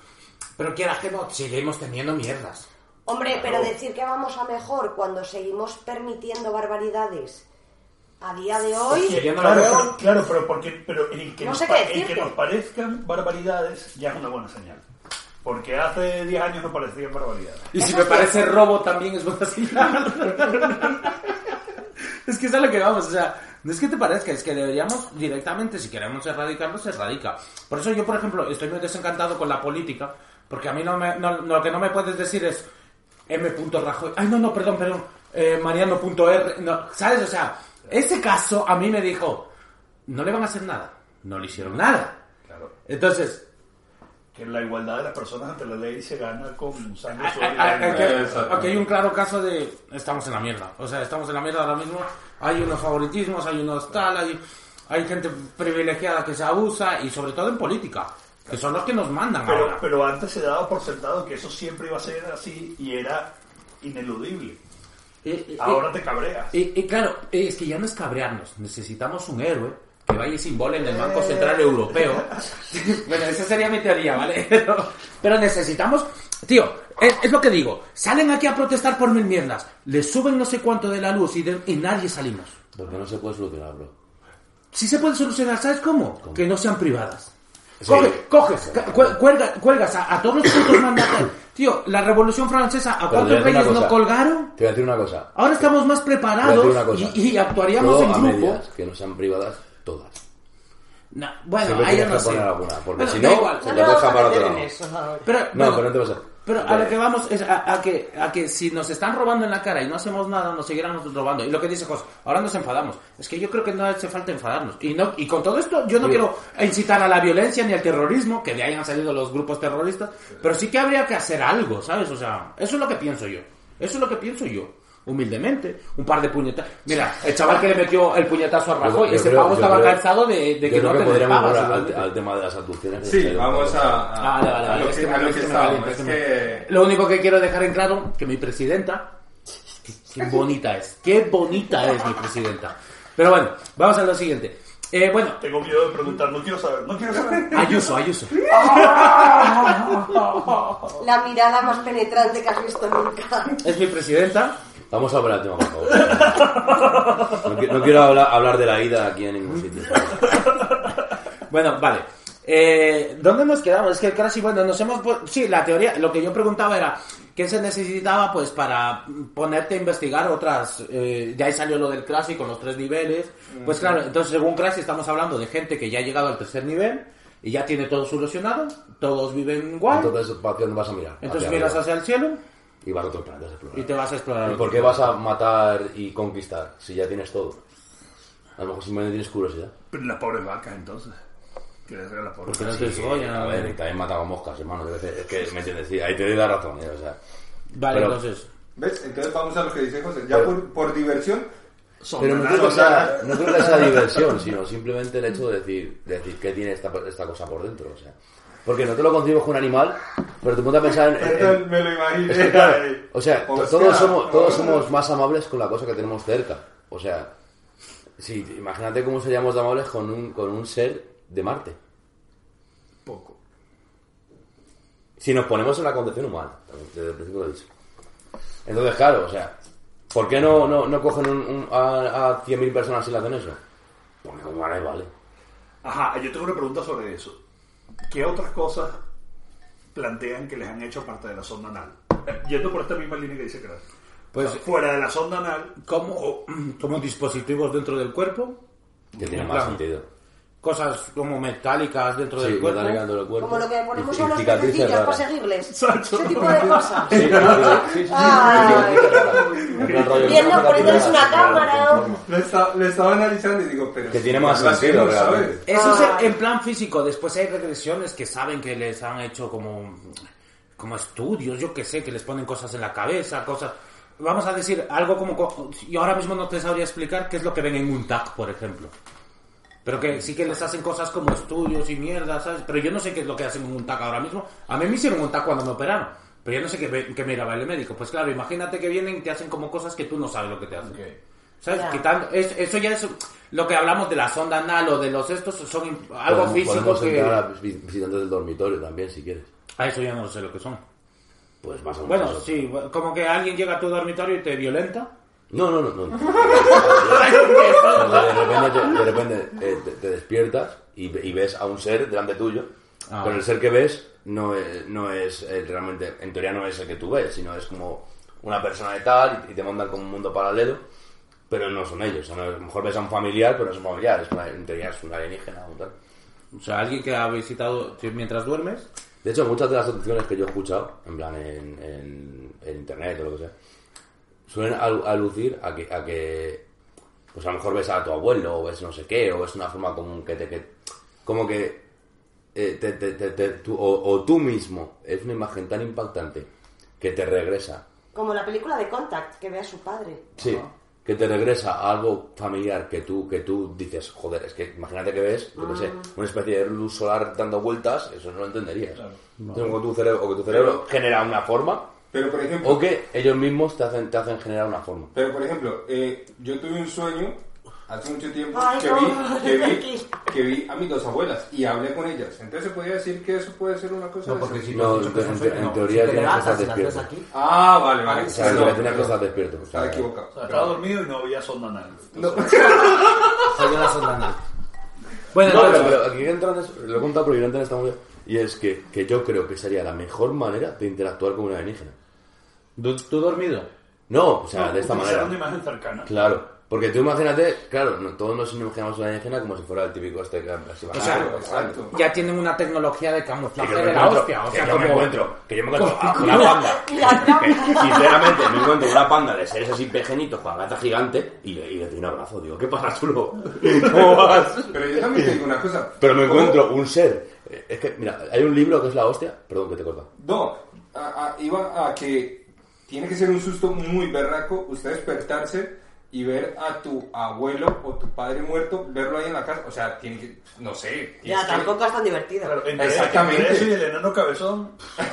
Pero quieras que no, seguimos teniendo mierdas. Hombre, pero decir que vamos a mejor cuando seguimos permitiendo barbaridades a día de hoy... Sí, no claro, pero, claro, pero porque pero el que, No nos, el que nos parezcan barbaridades ya es una buena señal. Porque hace 10 años no parecían barbaridades. Y si me parece robo también es buena señal. es que es a lo que vamos, o sea, no es que te parezca, es que deberíamos directamente, si queremos erradicarlo, se erradica. Por eso yo, por ejemplo, estoy muy desencantado con la política, porque a mí no me, no- lo que no me puedes decir es, M. Rajoy. Ay, no, no, perdón, perdón. Eh, Mariano.r. No, ¿sabes? O sea, ese caso a mí me dijo, no le van a hacer nada. No le hicieron nada. Claro. Entonces, Que la igualdad de las personas ante la ley se gana con sangre, a- sudor y lágrimas. aquí- Exacto. aquí hay un claro caso de estamos en la mierda. O sea, estamos en la mierda ahora mismo. Hay unos favoritismos, hay unos tal, hay, hay gente privilegiada que se abusa y sobre todo en política, que son los que nos mandan Pero, ahora. pero antes se daba por sentado que eso siempre iba a ser así y era ineludible. Y- y- Ahora te cabreas. Y, y claro, es que ya no es cabrearnos, necesitamos un héroe que vaya y se imbole en el Banco Central Europeo. bueno, esa sería mi teoría, ¿vale? Pero, pero necesitamos... Tío, es, es lo que digo, salen aquí a protestar por mil mierdas, les suben no sé cuánto de la luz y, de- y nadie salimos. Porque no se puede solucionar, bro. Si se puede solucionar, ¿sabes cómo? Que no sean privadas. Sí. Coge, coges, cuelga- cuelgas a, a todos los putos mandatarios. Tío, la Revolución Francesa, ¿a una reyes no colgaron? Te voy a decir una cosa. Ahora estamos más preparados y, y actuaríamos Todo en a grupo. medias, que no sean privadas todas. No, bueno, Siempre ahí no que sé. alguna, porque Bueno, si no, igual. se No te nos puede vamos a escapar a meter otro lado. Pero, No, bueno, pero no te vas a... pero a lo que vamos es a, a que, a que si nos están robando en la cara y no hacemos nada, nos seguirán robando. Y lo que dice José, ahora nos enfadamos. Es que yo creo que no hace falta enfadarnos. Y no y con todo esto, yo no quiero incitar a la violencia ni al terrorismo, que de ahí han salido los grupos terroristas, pero sí que habría que hacer algo, ¿sabes? O sea, eso es lo que pienso yo. Eso es lo que pienso yo. Humildemente, un par de puñetazos. Mira, el chaval que le metió el puñetazo a Rajoy, Yo- yo ese creo- pavo estaba creo- cansado de, que no tener podríamos al, al tema de las abducciones. Sí, vamos a, a- Ah, vale, vale, a vale, lo es que, a que es que único que quiero dejar en claro que mi presidenta, qué bonita es, qué bonita es mi presidenta. Pero bueno, vamos a lo siguiente. Eh, bueno, Tengo miedo de preguntar, no quiero saber, no quiero saber. Ayuso, Ayuso. La mirada más penetrante que has visto nunca. Es mi presidenta. Vamos a volver al tema, por favor. No, qui- no quiero hablar, hablar de la ida aquí en ningún sitio. Bueno, vale. Eh, ¿Dónde nos quedamos? Es que casi, bueno, nos hemos... pu- Sí, la teoría, lo que yo preguntaba era, ¿qué se necesitaba pues para ponerte a investigar otras... eh, ya ahí salió lo del Crash con los tres niveles. Pues claro, entonces según Crash estamos hablando de gente que ya ha llegado al tercer nivel y ya tiene todo solucionado, todos viven guay. Entonces, ¿para dónde vas a mirar? Entonces Hacia miras arriba. hacia el cielo Y vas a otros planetas a explorar. y te vas a explorar. ¿Y otro por qué planeta. vas a matar y conquistar si ya tienes todo? A lo mejor simplemente tienes curiosidad. Pero las pobres vacas, entonces. ¿Quieres ver a las pobres Porque no vacas? te desgollan, a ver, y también mataba moscas, hermano. Es que, ¿me entiendes? Sí, ahí te doy la razón, ¿eh? O sea... Vale, Pero- entonces... ¿Ves? Entonces vamos a lo que dice José. Ya Pero- por, por diversión, Son Pero no creo, que sea, no creo que sea diversión, sino simplemente el hecho de decir, de decir qué tiene esta, esta cosa por dentro. O sea, porque no te lo concibes con un animal, pero te pones a pensar en... en- Perdón, me lo imaginé. es que, claro, o sea, Hostia. todos somos, todos somos más amables con la cosa que tenemos cerca. O sea, sí, imagínate cómo seríamos de amables con un, con un ser de Marte. poco. Si nos ponemos en la condición humana, desde el principio lo he dicho. Entonces, claro, o sea, ¿por qué no, no, no cogen un- un- a, a 100.000 personas y le hacen eso? Porque como vale, vale. Ajá, yo tengo una pregunta sobre eso. ¿Qué otras cosas plantean que les han hecho parte de la sonda anal? Eh, Yendo por esta misma línea que dice Crash. Pues- O sea, fuera de la sonda anal, como, como dispositivos dentro del cuerpo, Que tiene En más plan, sentido. Cosas como metálicas dentro Sí, del cuerpo. Como lo que ponemos Y- a y los cicatrices pececillos para seguirles. Ese tipo de cosas. Sí, sí, Viendo, una poniéndoles una cámara. Lo, está- lo estaba analizando y digo, pero. Que tiene más sentido, sabes. Eso es Ah. en plan físico. Después hay regresiones que saben que les han hecho como, como estudios, yo que sé, que les ponen cosas en la cabeza, cosas... Vamos a decir algo como... co- Yo ahora mismo no te sabría explicar qué es lo que ven en un TAC, por ejemplo. Pero que sí que les hacen cosas como estudios y mierda, ¿sabes? Pero yo no sé qué es lo que hacen en un TAC ahora mismo. A mí me hicieron un TAC cuando me operaron. Pero yo no sé qué, qué miraba el médico. Pues claro, imagínate que vienen y te hacen como cosas que tú no sabes lo que te hacen. ¿Sabes? Ya. Quitando, es- eso ya es lo que hablamos de la sonda anal o de los estos, son algo Podemos- físico podemos que... a vis- visitantes del dormitorio también, si quieres. A eso ya no sé lo que son. Pues más o menos. Bueno, sí, como que alguien llega a tu dormitorio y te violenta. No, no, no. no. de repente, te, de repente, eh, te, te despiertas y, y ves a un ser delante tuyo, Ah. pero el ser que ves no es, no es eh, realmente, en teoría no es el que tú ves, sino es como una persona de tal y, y te mandan como un mundo paralelo, pero no son ellos. a lo mejor ves a un familiar, pero no es un familiar, es una- en teoría es un alienígena o tal. O sea, alguien que ha visitado, si mientras duermes, De hecho, muchas de las opciones que yo he escuchado, en plan en, en- en internet o lo que sea, suelen al- alucir a que, a que, pues a lo mejor ves a tu abuelo o ves no sé qué, o ves una forma común que te, que, como que, eh, te- te- te- te- tú- o, o tú mismo, es una imagen tan impactante que te regresa, Como la película de Contact, que ve a su padre. sí, que te regresa a algo familiar que tú, que tú dices, joder, es que imagínate que ves, yo qué sé, una especie de luz solar dando vueltas, eso no lo entenderías. Entonces, o, tu cerebro, o que tu cerebro genera una forma, Pero por ejemplo, o que ellos mismos te hacen, te hacen generar una forma. pero por ejemplo, eh, yo tuve un sueño hace mucho tiempo Ay, que, no, vi, que, vi, que vi a mis dos abuelas y hablé con ellas. Entonces se podría decir que eso puede ser una cosa No, porque si No, en en no. teoría si te despierto. aquí, Ah, vale, vale. O sea, en Perdón, teoría tienes que perdón. estar despierto. o sea, Estaba equivocado. O sea, estaba dormido y no había sonda anal. soy de la sonda anal. Bueno, No, pero, pero aquí entra en eso, lo he contado porque no esta muy y es que, que yo creo que sería la mejor manera de interactuar con un alienígena. ¿Tú, tú dormido? No, o sea, de esta manera. una imagen cercana. Claro, porque tú imagínate, claro, no- todos nos imaginamos una alienígena como si fuera el típico este que así O sea, bajando, exacto. Ya tienen una tecnología de que camuflaje yo me de la encuentro, hostia. O que sea, yo me como... encuentro, que yo me encuentro a una panda. Que, sinceramente, me encuentro una panda de seres así pequeñitos con la gata gigante y le, y le doy un abrazo. Digo, ¿qué pasa, chulo? ¿Cómo vas? Pero yo también te digo una cosa. Pero me ¿Cómo- encuentro un ser. eh, Es que, mira, hay un libro que es la hostia. Perdón que te corta. No, a- a- iba a que tiene que ser un susto muy berraco usted despertarse y ver a tu abuelo o tu padre muerto, verlo ahí en la casa. O sea, tiene que, no sé. Ya, que- tampoco es tan divertido. Claro, Exactamente. eso y el enano cabezón,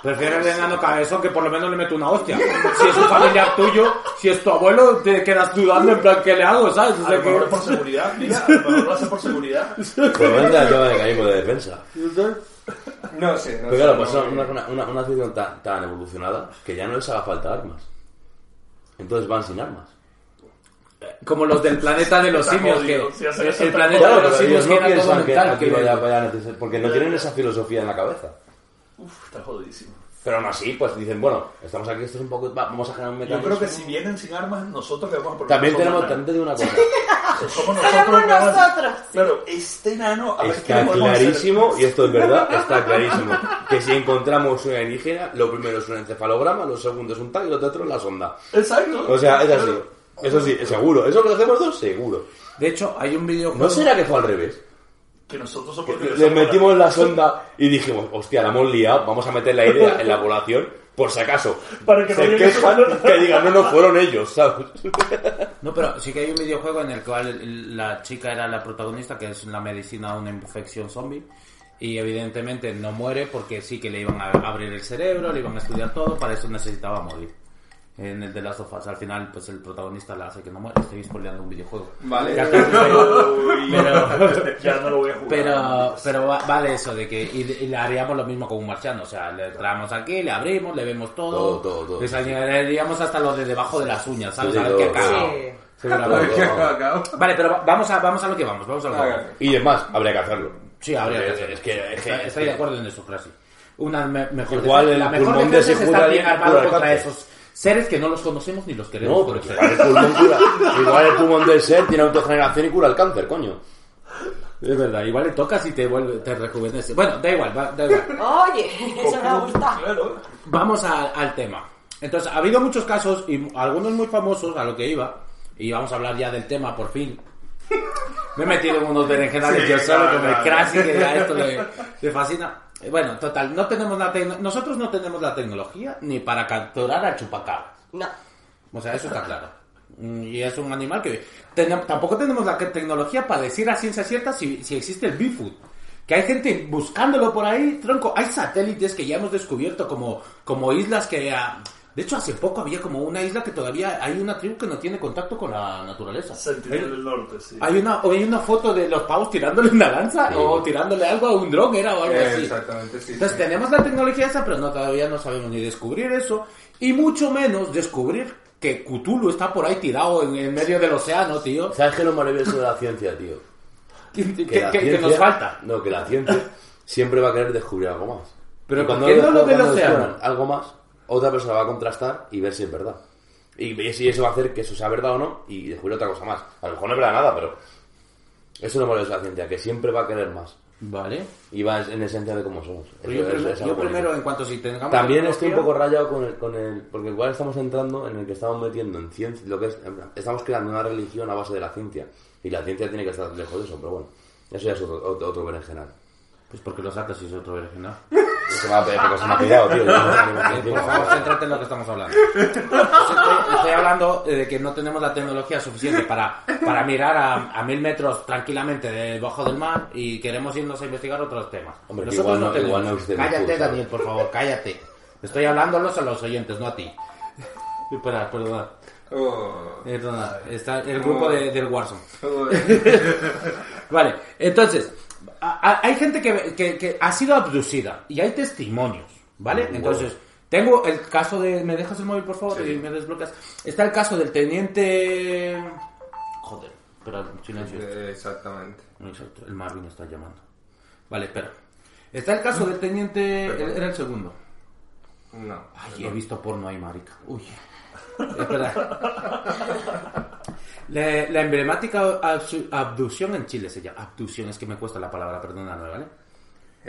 Prefiero el enano cabezón que por lo menos le meto una hostia. Si es un familiar tuyo, si es tu abuelo, te quedas dudando en plan, ¿qué le hago? ¿Sabes? O a sea, lo mejor que- por seguridad, mira, a lo mejor lo hace por seguridad. El tema del mecanismo de defensa. No sé, no Pero sé. claro, no pues son sé. una, una, una, una civilización tan, tan evolucionada que ya no les haga falta armas. Entonces van sin armas. Como los del planeta de los Está simios, jodido, que el, eso el está planeta de los pero simios ellos no que era todo piensan que mental. aquí que- vaya, vaya a necesitar- porque no tienen esa filosofía en la cabeza. Uf, está jodidísimo. Pero aún así, pues dicen, bueno, estamos aquí, esto es un poco, va, vamos a generar un Yo mecanismo. creo que si vienen sin armas, nosotros le vamos a poner También tenemos, te digo una cosa. Somos nosotros Somos los que vamos a- nosotros. Claro, este enano, a ver qué Está podemos hacer. clarísimo, y esto es verdad, está clarísimo, que si encontramos una alienígena, lo primero es un encefalograma, lo segundo es un tag y lo tercero es la sonda. Exacto. O sea, es así. Eso sí, seguro. ¿Eso que lo hacemos dos? Seguro. De hecho, hay un videojuego... ¿No será que fue al revés? Que nosotros somos Que los Le metimos la sonda y dijimos, hostia, la hemos liado, vamos a meter la idea en la población, por si acaso. Para que no se quejan, que digan, no, no, fueron ellos, ¿sabes? No, pero sí que hay un videojuego en el cual la chica era la protagonista, que es la medicina a una infección zombie. Y evidentemente no muere porque sí que le iban a abrir el cerebro, le iban a estudiar todo, para eso necesitaba morir. En el de las sofás, al final, pues el protagonista la hace que no muere. Estoy spoileando un videojuego. Vale. Ya Pero- ya no lo voy a jugar. Pero, pero va, va de eso, de que y, y le haríamos lo mismo con un marciano. O sea, le traemos aquí, le abrimos, le vemos todo. Todo, todo, todo. Hasta lo de debajo de las uñas, ¿sabes? Sí, a ver qué caga. todo. Sí. Seguramente. ¿Qué acabo? Vale, pero va- vamos a, vamos a lo que vamos, vamos a lo que vamos. Y es más, habría que hacerlo. Sí, habría que Es- hacerlo. es que- es que- estoy de acuerdo en eso, Classy. Una me- mejor Igual el la mejor pulmón de cura bien armado contra esos seres que no los conocemos ni los queremos No, pero conocer. igual el pulmón cura, igual el pulmón del ser tiene autogeneración y cura el cáncer, coño. Es verdad, igual le tocas y te vuelve, te rejuvenece. Bueno, da igual, va- da igual. Oye, eso me gusta. Vamos a- al tema. Entonces, ha habido muchos casos y algunos muy famosos a lo que iba. Y vamos a hablar ya del tema por fin. Me he metido en unos berenjenales Sí, yo solo claro, con el crazy que a esto le, le fascina. Eh, Bueno, total, no tenemos la nosotros no tenemos la tecnología ni para capturar al chupacabras. No. O sea, eso está claro. Mm, Y es un animal que... ten- tampoco tenemos la tecnología para decir a ciencia cierta si, si existe el Bigfoot. Que hay gente buscándolo por ahí, tronco. Hay satélites que ya hemos descubierto como, como islas que... ah, de hecho, hace poco había como una isla que todavía hay una tribu que no tiene contacto con la naturaleza. Sentinel Hay- del Norte, sí. Hay una, o hay una foto de los pavos tirándole una lanza o tirándole algo a un dron, era o algo Eh, así. Exactamente, sí. Entonces sí. tenemos la tecnología esa, pero no, todavía no sabemos ni descubrir eso, y mucho menos descubrir que Cthulhu está por ahí tirado en el medio del océano, tío. ¿Sabes qué es lo maravilloso de la ciencia, tío? Que, que- Que, la que- ciencia- nos falta. No, que la ciencia siempre va a querer descubrir algo más. Pero Y ¿por qué no lo del cuando océano? algo más, otra persona va a contrastar y ver si es verdad. Y, si eso va a hacer que eso sea verdad o no y descubrir otra cosa más. A lo mejor no es verdad nada, pero eso es lo maravilloso de la ciencia, que siempre va a querer más. Vale. Y va en esencia de cómo somos. Eso yo es- primero, es algo yo primero, bonito. en cuanto si tengamos... También estoy un poco rayado con el, con el... Porque igual estamos entrando en el que estamos metiendo en ciencia... Lo que es, estamos creando una religión a base de la ciencia. Y la ciencia tiene que estar lejos de eso, pero bueno. Eso ya es otro, otro, otro berenjenal. Pues porque lo sacas si es otro original. Se me ha, porque se me ha pillado, tío. No Por favor, céntrate en lo que estamos hablando. Estoy, estoy hablando de que no tenemos la tecnología suficiente para, para mirar a, a mil metros tranquilamente debajo del mar y queremos irnos a investigar otros temas. Hombre, Nosotros igual no- tenemos. igual no cállate. Daniel, por favor, cállate. Estoy hablándolos a los oyentes, no a ti. Espera, perdona. Oh, Perdona, está el grupo de- del Warzone. oh. Vale, entonces, a- a- hay gente que, que- que ha sido abducida y hay testimonios, ¿vale? Entonces, tengo el caso de... ¿Me dejas el móvil, por favor? Y me desbloqueas. Está el caso del teniente... Joder, espera, silencio. Exactamente. Exacto, el Marvin está llamando. Vale, espera. Está el caso del teniente... Era el segundo. No. Ay, he visto porno ahí, marica. Uy. Espera. La, la emblemática abducción en Chile se llama. Abducción, es que me cuesta la palabra, perdóname, ¿vale?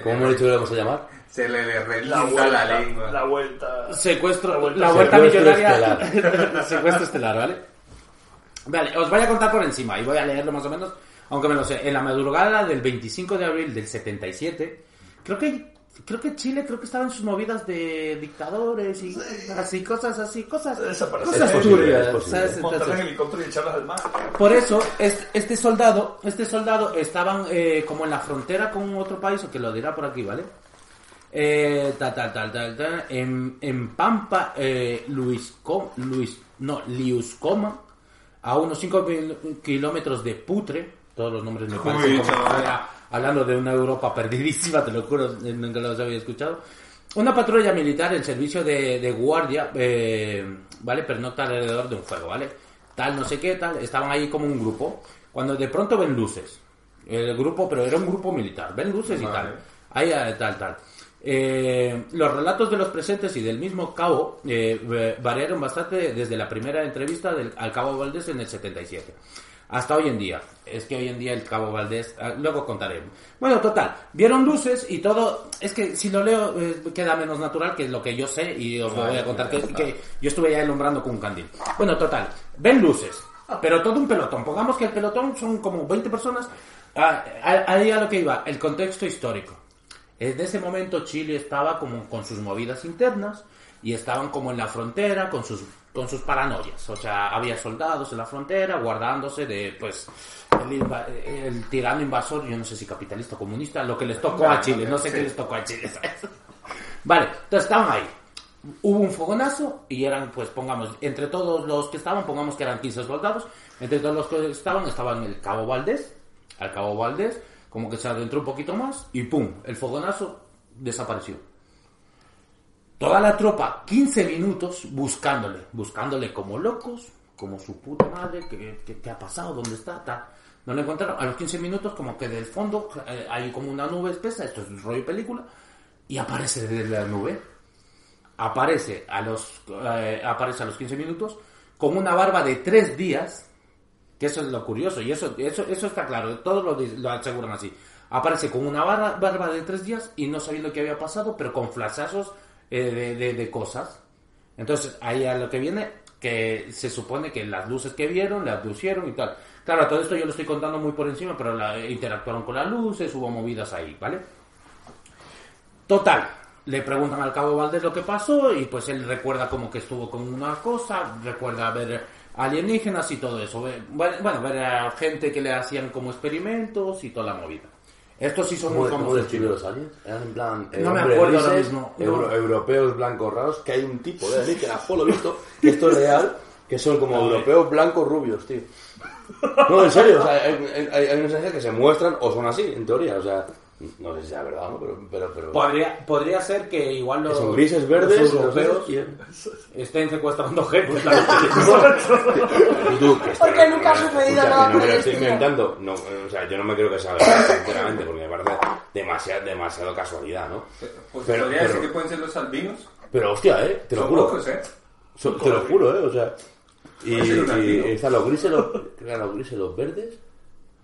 ¿Cómo lo vamos a llamar? Se le, le La vuelta, la lengua. la vuelta. Secuestro, La vuelta- la vuelta Secuestro millonaria. Secuestro estelar, ¿vale? Vale, os voy a contar por encima y voy a leerlo más o menos, aunque me lo sé. En la madrugada del 25 de abril del 77, creo que creo que Chile creo que estaba en sus movidas de dictadores y así cosas así, cosas cosas Es posible, turbias, helicóptero y echarlas al mar. por eso, es- este soldado, este soldado estaban eh, como en la frontera con otro país, o que lo dirá por aquí, ¿vale? Eh, tal, tal, tal, tal, tal, en, en Pampa, eh, Luis, Co- Luis, no, Liuscoma, a unos 5 kilómetros de Putre, todos los nombres me parecen como si chaval. fuera hablando de una Europa perdidísima, te lo juro, nunca los había escuchado. Una patrulla militar en servicio de, de guardia, eh, ¿vale? Pernocta alrededor de un fuego, ¿vale? Tal, no sé qué, tal. Estaban ahí como un grupo. Cuando de pronto ven luces. El grupo, pero era un grupo militar. Ven luces y Vale. tal. Ahí, eh, tal, tal. Eh, los relatos de los presentes y del mismo cabo eh, eh, variaron bastante desde la primera entrevista del, al cabo Valdés en el 77 hasta hoy en día. Es que hoy en día el cabo Valdés, ah, luego contaré. Bueno, total, vieron luces y todo. Es que si lo leo eh, queda menos natural que lo que yo sé y os lo voy a contar. Que, que yo estuve ya alumbrando con un candil. Bueno, total, ven luces, pero todo un pelotón. Pongamos que el pelotón son como 20 personas. Ah, ahí a lo que iba, el contexto histórico. En ese momento Chile estaba como con sus movidas internas y estaban como en la frontera con sus con sus paranoias. O sea, había soldados en la frontera guardándose de pues el, el tirano invasor, yo no sé si capitalista o comunista, lo que les tocó a Chile, no sé qué les tocó a Chile. ¿sabes? Vale, entonces estaban ahí. Hubo un fogonazo y eran, pues pongamos, entre todos los que estaban, pongamos que eran 15 soldados, entre todos los que estaban, estaban el cabo Valdés, al cabo Valdés, como que se adentró un poquito más y ¡pum! El fogonazo desapareció. Toda la tropa, 15 minutos buscándole, buscándole como locos, como su puta madre, ¿qué, qué- qué ha pasado? ¿Dónde está? Tal. No lo encontraron. A los 15 minutos, como que del fondo eh, hay como una nube espesa, esto es rollo película, y aparece desde la nube. Aparece a los, eh, aparece a los 15 minutos con una barba de 3 días, que eso es lo curioso, y eso, eso, eso está claro, todos lo, lo aseguran así. Aparece con una barba, barba de tres días y no sabiendo qué había pasado, pero con flashazos eh, de, de- cosas. Entonces, ahí a lo que viene, que se supone que las luces que vieron, le abducieron y tal. Claro, todo esto yo lo estoy contando muy por encima, pero la- interactuaron con las luces, hubo movidas ahí, ¿vale? Total, le preguntan al cabo Valdés lo que pasó y pues él recuerda como que estuvo con una cosa, recuerda ver alienígenas y todo eso. Bueno, ver a gente que le hacían como experimentos y toda la movida. Estos sí son muy ¿Cómo, cómo famosos. describe los aliens? Eran en plan. eh, No me acuerdo ahora mismo, no. euro- europeos blancos raros, que hay un tipo de alienígenas, por lo visto, que esto es real, que son como europeos blancos rubios, tío. No, en serio, o sea, hay, hay, hay agencias que se muestran o son así, en teoría, o sea, no sé si sea verdad, ¿no? Pero, pero, pero Podría, podría ser que igual los, son grises, verdes, los europeos estén secuestrando gente. claro. Esto Porque nunca ha sucedido nada no me lo estoy inventando. No, o sea, yo no me creo que sea verdad, sinceramente, porque me parece demasiado, demasiado casualidad, ¿no? Pues Pero- podría pero- decir que pueden ser los albinos. Pero hostia, eh, te lo Son juro. ¿eh? So- te lo juro, eh, o sea. Y, y están los grises, los, los grises, los verdes.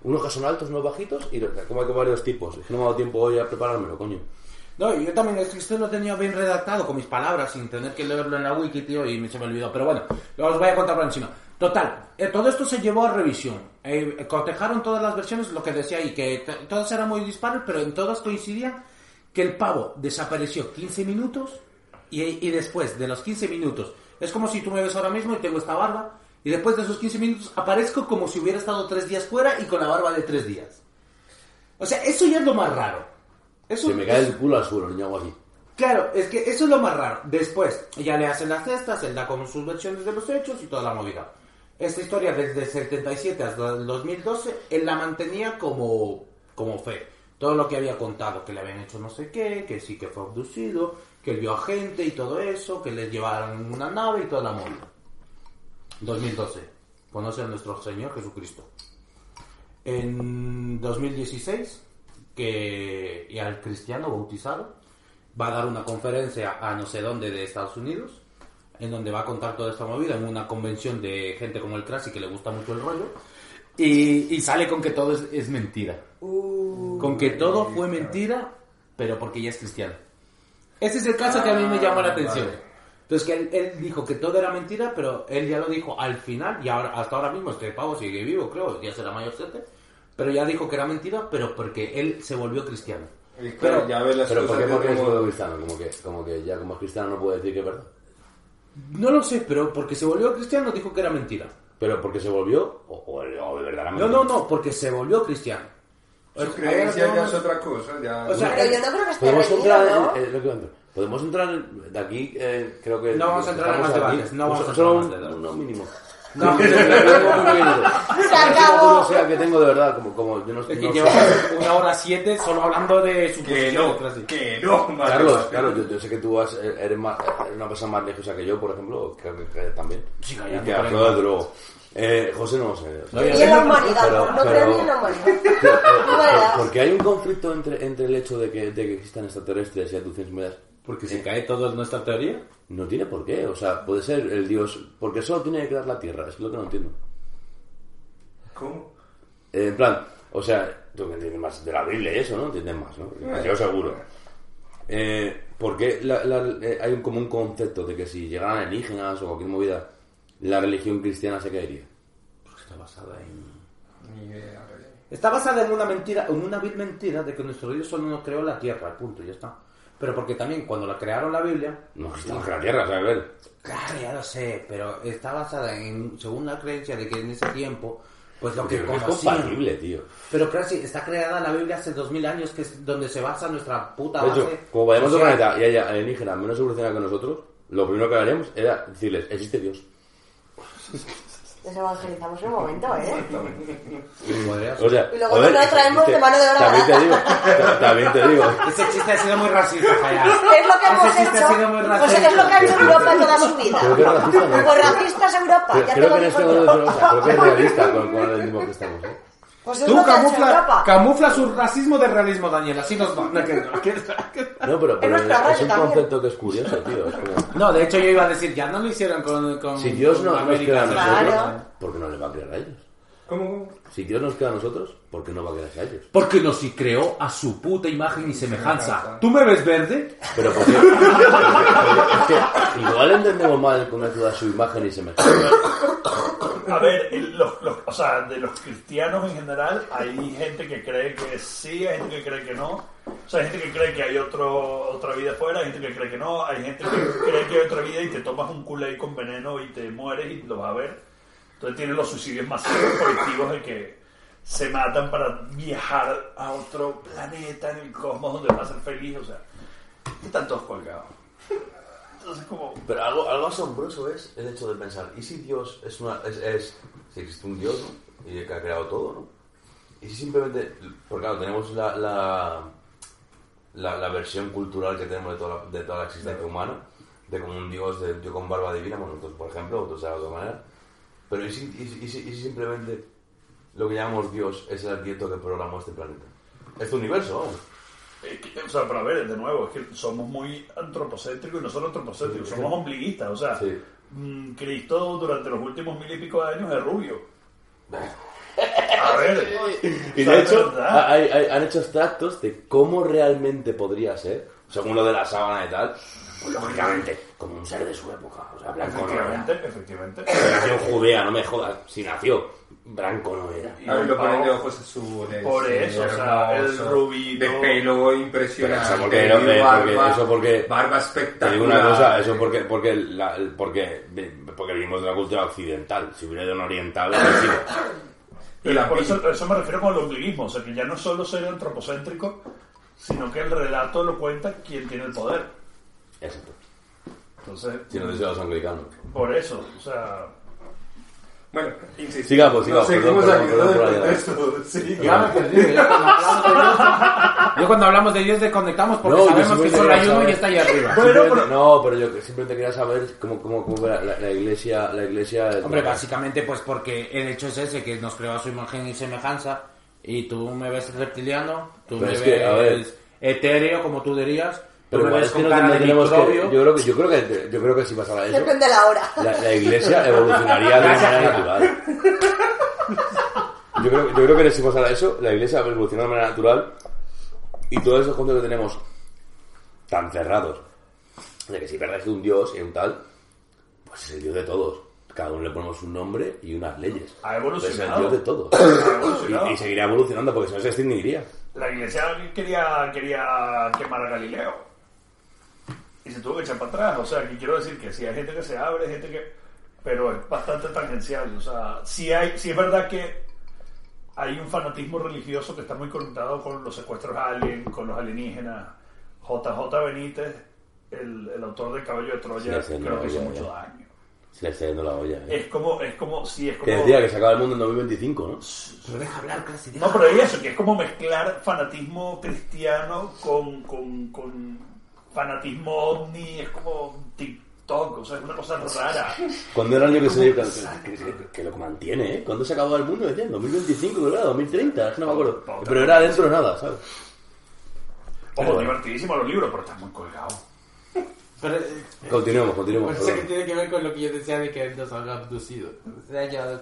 Unos que son altos, unos bajitos, y como hay varios tipos. No me ha dado tiempo hoy a preparármelo, coño. No, yo también, es que esto lo tenía bien redactado con mis palabras, sin tener que leerlo en la wiki, tío, y se me olvidó. Pero bueno, os voy a contar por encima. Total, eh, todo esto se llevó a revisión. Eh, cotejaron todas las versiones, lo que decía ahí, que todas eran muy dispares, pero en todas coincidían que el pavo desapareció 15 minutos y, y después de los 15 minutos, es como si tú me ves ahora mismo y tengo esta barba, y después de esos 15 minutos aparezco como si hubiera estado tres días fuera y con la barba de tres días. O sea, eso ya es lo más raro. Eso, Se me cae el culo al suelo, niño, algo así. Claro, es que eso es lo más raro. Después, ya le hacen las cestas, él da como sus versiones de los hechos y toda la movida. Esta historia desde el 77 hasta el 2012, él la mantenía como, como fe. Todo lo que había contado, que le habían hecho no sé qué, que sí que fue abducido, que él vio a gente y todo eso, que les llevaron una nave y toda la movida. 2012. Conoce a nuestro Señor Jesucristo. En 2016, que y al cristiano bautizado va a dar una conferencia a no sé dónde de Estados Unidos, en donde va a contar toda esta movida en una convención de gente como el Crasi que le gusta mucho el rollo. Y, y sale con que todo es, es mentira. Con que todo fue mentira, pero porque ya es cristiano. Ese es el caso que a mí me llamó la atención. Entonces que él, él dijo que todo era mentira, pero él ya lo dijo al final, y ahora, hasta ahora mismo este pavo sigue vivo, creo, ya será mayor gente, pero ya dijo que era mentira, pero porque él se volvió cristiano. Y claro, Pero- ya ves las Pero ¿por cosas qué, por qué que es como- cristiano? Como que, como que ya como es cristiano no puede decir que es verdad. No lo sé, pero porque se volvió cristiano dijo que era mentira. Pero porque se volvió, o, o- o de verdad era No, mentira. no, no, porque se volvió cristiano. Su creencia ya es otra cosa. Ya... O sea, Pero yo no creo que esté Podemos reñido, entrar, ¿no? Eh. Podemos entrar en- de aquí, eh, creo que... No vamos a entrar en más debates, no vamos a entrar en un, más debates. uno mínimo. No, pequeñito. Se acabó. O sea, que tengo de verdad, como, como yo no, es que no una hora siete solo hablando de su Que no, que no, Carlos, claro, yo, yo sé que tú has- eres, más, eres una persona más lejos que yo, por ejemplo, creo que, que también. Sí, y callando que hablado de. Eh, José no lo sé. No, yo en la no, humanidad, no creo ni en la humanidad. Eh, No porque hay un conflicto entre, entre el hecho de que, de que existan extraterrestres y abducciones medias. Porque se cae toda nuestra teoría. No tiene por qué, o sea, puede ser el dios, porque solo tiene que crear la tierra, es lo que no entiendo. ¿Cómo? Eh, en plan, o sea, tú que entiendes más de la Biblia y eso, ¿no? Entiendes más, ¿no? Yo seguro. Eh, porque la- la- eh, hay un, como un concepto de que si llegaran alienígenas o cualquier movida, la religión cristiana se caería. Porque está basada en... Está basada en una mentira, en una vil mentira de que nuestro Dios solo nos creó la tierra, punto, ya está. Pero porque también cuando la crearon la Biblia, No existimos que la tierra, ¿sabes? ver? Claro, ya lo sé, pero está basada en, según la creencia de que en ese tiempo, pues lo que Creo que es conocían. compatible, tío. Pero claro, sí, está creada la Biblia hace dos mil años, que es donde se basa nuestra puta De hecho, base. como vayamos a social. planeta y haya alienígenas menos evolucionados que nosotros, lo primero que haríamos era decirles, existe Dios. Nos evangelizamos en un momento, ¿eh? O sea, Y luego nos traemos de mano de obra También te digo, ta- también te digo. Ese chiste ha sido muy racista, Jaya. Es lo que hemos Ese chiste hecho. ha sido muy Pues racista. es lo que ha hecho Europa toda su vida. Creo que es racista, ¿no? Pues racistas Europa, Creo, ya te creo lo que en este yo. momento, o sea, creo que es realista con, con el mismo que estamos. ¿eh? Pues es Tú lo que ha hecho camufla, Europa. camufla su racismo de realismo, Daniel. Así nos va. No, que- que- No, pero, pero nuestra es, radio un también. concepto que es curioso, tío. Es como, No, de hecho yo iba a decir, ya no lo hicieron con, con si Dios no con nos América. crea a nosotros, Claro. ¿por qué no le va a crear a ellos? ¿Cómo? cómo? Si Dios nos crea a nosotros, ¿por qué no va a crearse a ellos? Porque nos y creó a su puta imagen y semejanza. ¿Tú me ves verde? Pero ¿por qué? Es que igual entendemos mal el concepto de su imagen y semejanza. A ver, los, los- o sea, de los cristianos en general, hay gente que cree que sí, hay gente que cree que no. O sea, hay gente que cree que hay otro, otra vida afuera, hay gente que cree que no, hay gente que cree que hay otra vida y te tomas un culé con veneno y te mueres y lo vas a ver. Entonces tienen los suicidios masivos colectivos de que se matan para viajar a otro planeta en el cosmos donde va a ser feliz, o sea, están todos colgados. Entonces como... Pero algo, algo asombroso es el hecho de pensar, ¿y si Dios es una... es, es- si existe un Dios, ¿no? Y que ha creado todo, ¿no? Y si simplemente... Porque claro, tenemos la, la, la, la versión cultural que tenemos de toda la, de toda la existencia humana, de como un Dios, de un tío con barba divina, bueno, entonces, por ejemplo, otros de otra manera. Pero ¿y si, y si- y simplemente lo que llamamos Dios es el arquitecto que programó este planeta? Este universo, vamos. Es que, o sea, pero a ver, de nuevo, es que somos muy antropocéntricos y no solo antropocéntricos, somos ombliguistas. O sea, Sí. mm, Cristo durante los últimos mil y pico de años es rubio. A ver, Y de hecho, verdad. hay- hay- han hecho extractos de cómo realmente podría ser, según lo de la sábana y tal. Pues lógicamente, como un ser de su época. O sea, blanco no era. efectivamente, efectivamente. Si nació en Judea, no me jodas. Si nació, blanco no era. Y A ver, un lo ponen de ojos azules. Por eh, eso, o sea, el rubito. De pelo impresionante. Pero eso porque- y porque- barba, eso porque- Barba Te espectacular. digo una cosa, eso porque, porque, la- porque, porque venimos de una cultura occidental. Si hubiera de una oriental. Y la por eso, eso me refiero con el ombliguismo, o sea, que ya no solo ser antropocéntrico, sino que el relato lo cuenta quien tiene el poder. Exacto. Entonces, Si no deseo los anglicanos. por eso, o sea, Bueno, insisto. Sigamos, sigamos, No sé perdón, perdón. Sí. De Dios, yo cuando hablamos de Dios desconectamos porque No, sabemos que solo hay uno y está ahí arriba. Bueno, pero- No, pero yo simplemente quería saber cómo, cómo, cómo la, la iglesia. La iglesia Hombre, básicamente pues porque el hecho es ese, que nos creó a su imagen y semejanza y tú me ves reptiliano, tú Pero me es que, ves etéreo, como tú dirías, Pero igual es que con no, cara no de tenemos que. Yo creo que, yo creo que, yo creo que si pasara eso, Depende de la hora. la, la iglesia evolucionaría de una manera natural. Yo creo, yo creo que si pasara eso, la iglesia evolucionaría de manera natural y todos esos conceptos que tenemos tan cerrados de que si de un dios y un tal, pues es el dios de todos. Cada uno le ponemos un nombre y unas leyes. Ha Pues es el evolucionado. dios de todos. evolucionado. Y, y seguirá evolucionando porque si no se extinguiría. La iglesia quería, quería quemar a Galileo. Y se tuvo que echar para atrás. O sea, que quiero decir que si hay gente que se abre, hay gente que... Pero es bastante tangencial. O sea, sí, hay, sí es verdad que hay un fanatismo religioso que está muy conectado con los secuestros alien, con los alienígenas. JJ Benítez, el, el autor del Caballo de Troya, Sí, creo que hizo mucho ya. daño. Se le está yendo la olla. ¿eh? Es como, es como, sí, es como... Que decía que se acaba el mundo en 2025, ¿no? Pero deja hablar casi. No, pero es eso, que es como mezclar fanatismo cristiano con, con, con fanatismo ovni, es como TikTok, o sea, es una cosa rara. Cuando era el año que se que, que- que- que lo mantiene, ¿eh? Cuando se acabó el mundo, decían 2025, ¿verdad? 2030, es que no me acuerdo. Pero era dentro de nada, ¿sabes? Ojo, Bueno. divertidísimo los libros, pero está muy colgado. Pero, Continuemos, continuemos. parece que tiene que ver con lo que yo decía de que él nos había abducido. Ya. Ya,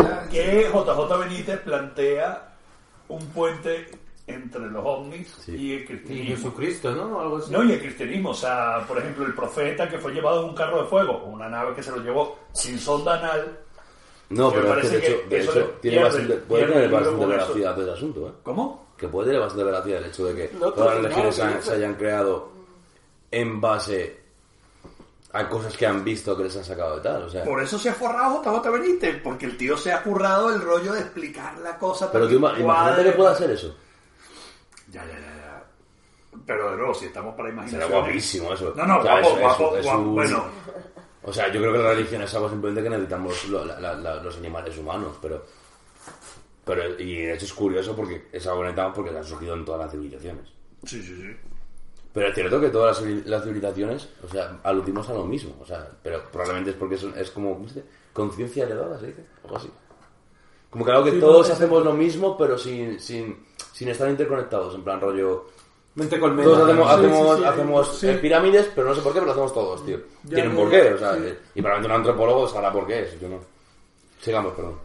ya. Que JJ Benítez plantea un puente entre los ovnis Sí. y el Y cristianismo. Jesucristo, ¿no? Algo así. No, y el cristianismo, o sea, por ejemplo, el profeta que fue llevado en un carro de fuego, una nave que se lo llevó sin sonda anal. No, pero es que parece de hecho, que de eso hecho le tiene bastante, puede tener bastante veracidad del asunto, ¿eh? ¿Cómo? Que puede tener bastante veracidad el hecho de que No, todas las religiones se- hayan creado en base a cosas que han visto que les han sacado de tal, o sea... Por eso se ha forrado JJ Benítez, porque el tío se ha currado el rollo de explicar la cosa. Pero tú imagínate que pueda hacer eso. Ya, ya, ya, ya. Pero de nuevo, si estamos para Será imaginación. guapísimo eso. No, no, O sea, guapo, un- Bueno, O sea, yo creo que la religión es algo simplemente que necesitamos lo- la- la- la- los animales humanos, pero... pero Y de hecho es curioso porque es algo que necesitamos porque se ha surgido en todas las civilizaciones. sí, sí, sí. Pero es cierto que todas las, civil- las civilizaciones, o sea, aludimos a lo mismo, o sea, pero probablemente es porque es, es como, ¿cómo se dice? Conciencia elevada, ¿se dice? Algo así. Como que algo que todos hacemos lo mismo, pero sin, sin, sin estar interconectados, en plan rollo... Mente colmena. Todos hacemos, Sí, hacemos, sí, sí. hacemos eh, pirámides, pero no sé por qué, pero lo hacemos todos, tío. Tienen no, por qué, o sea, eh, y probablemente un antropólogo sabrá por qué es, yo no. Sigamos, perdón.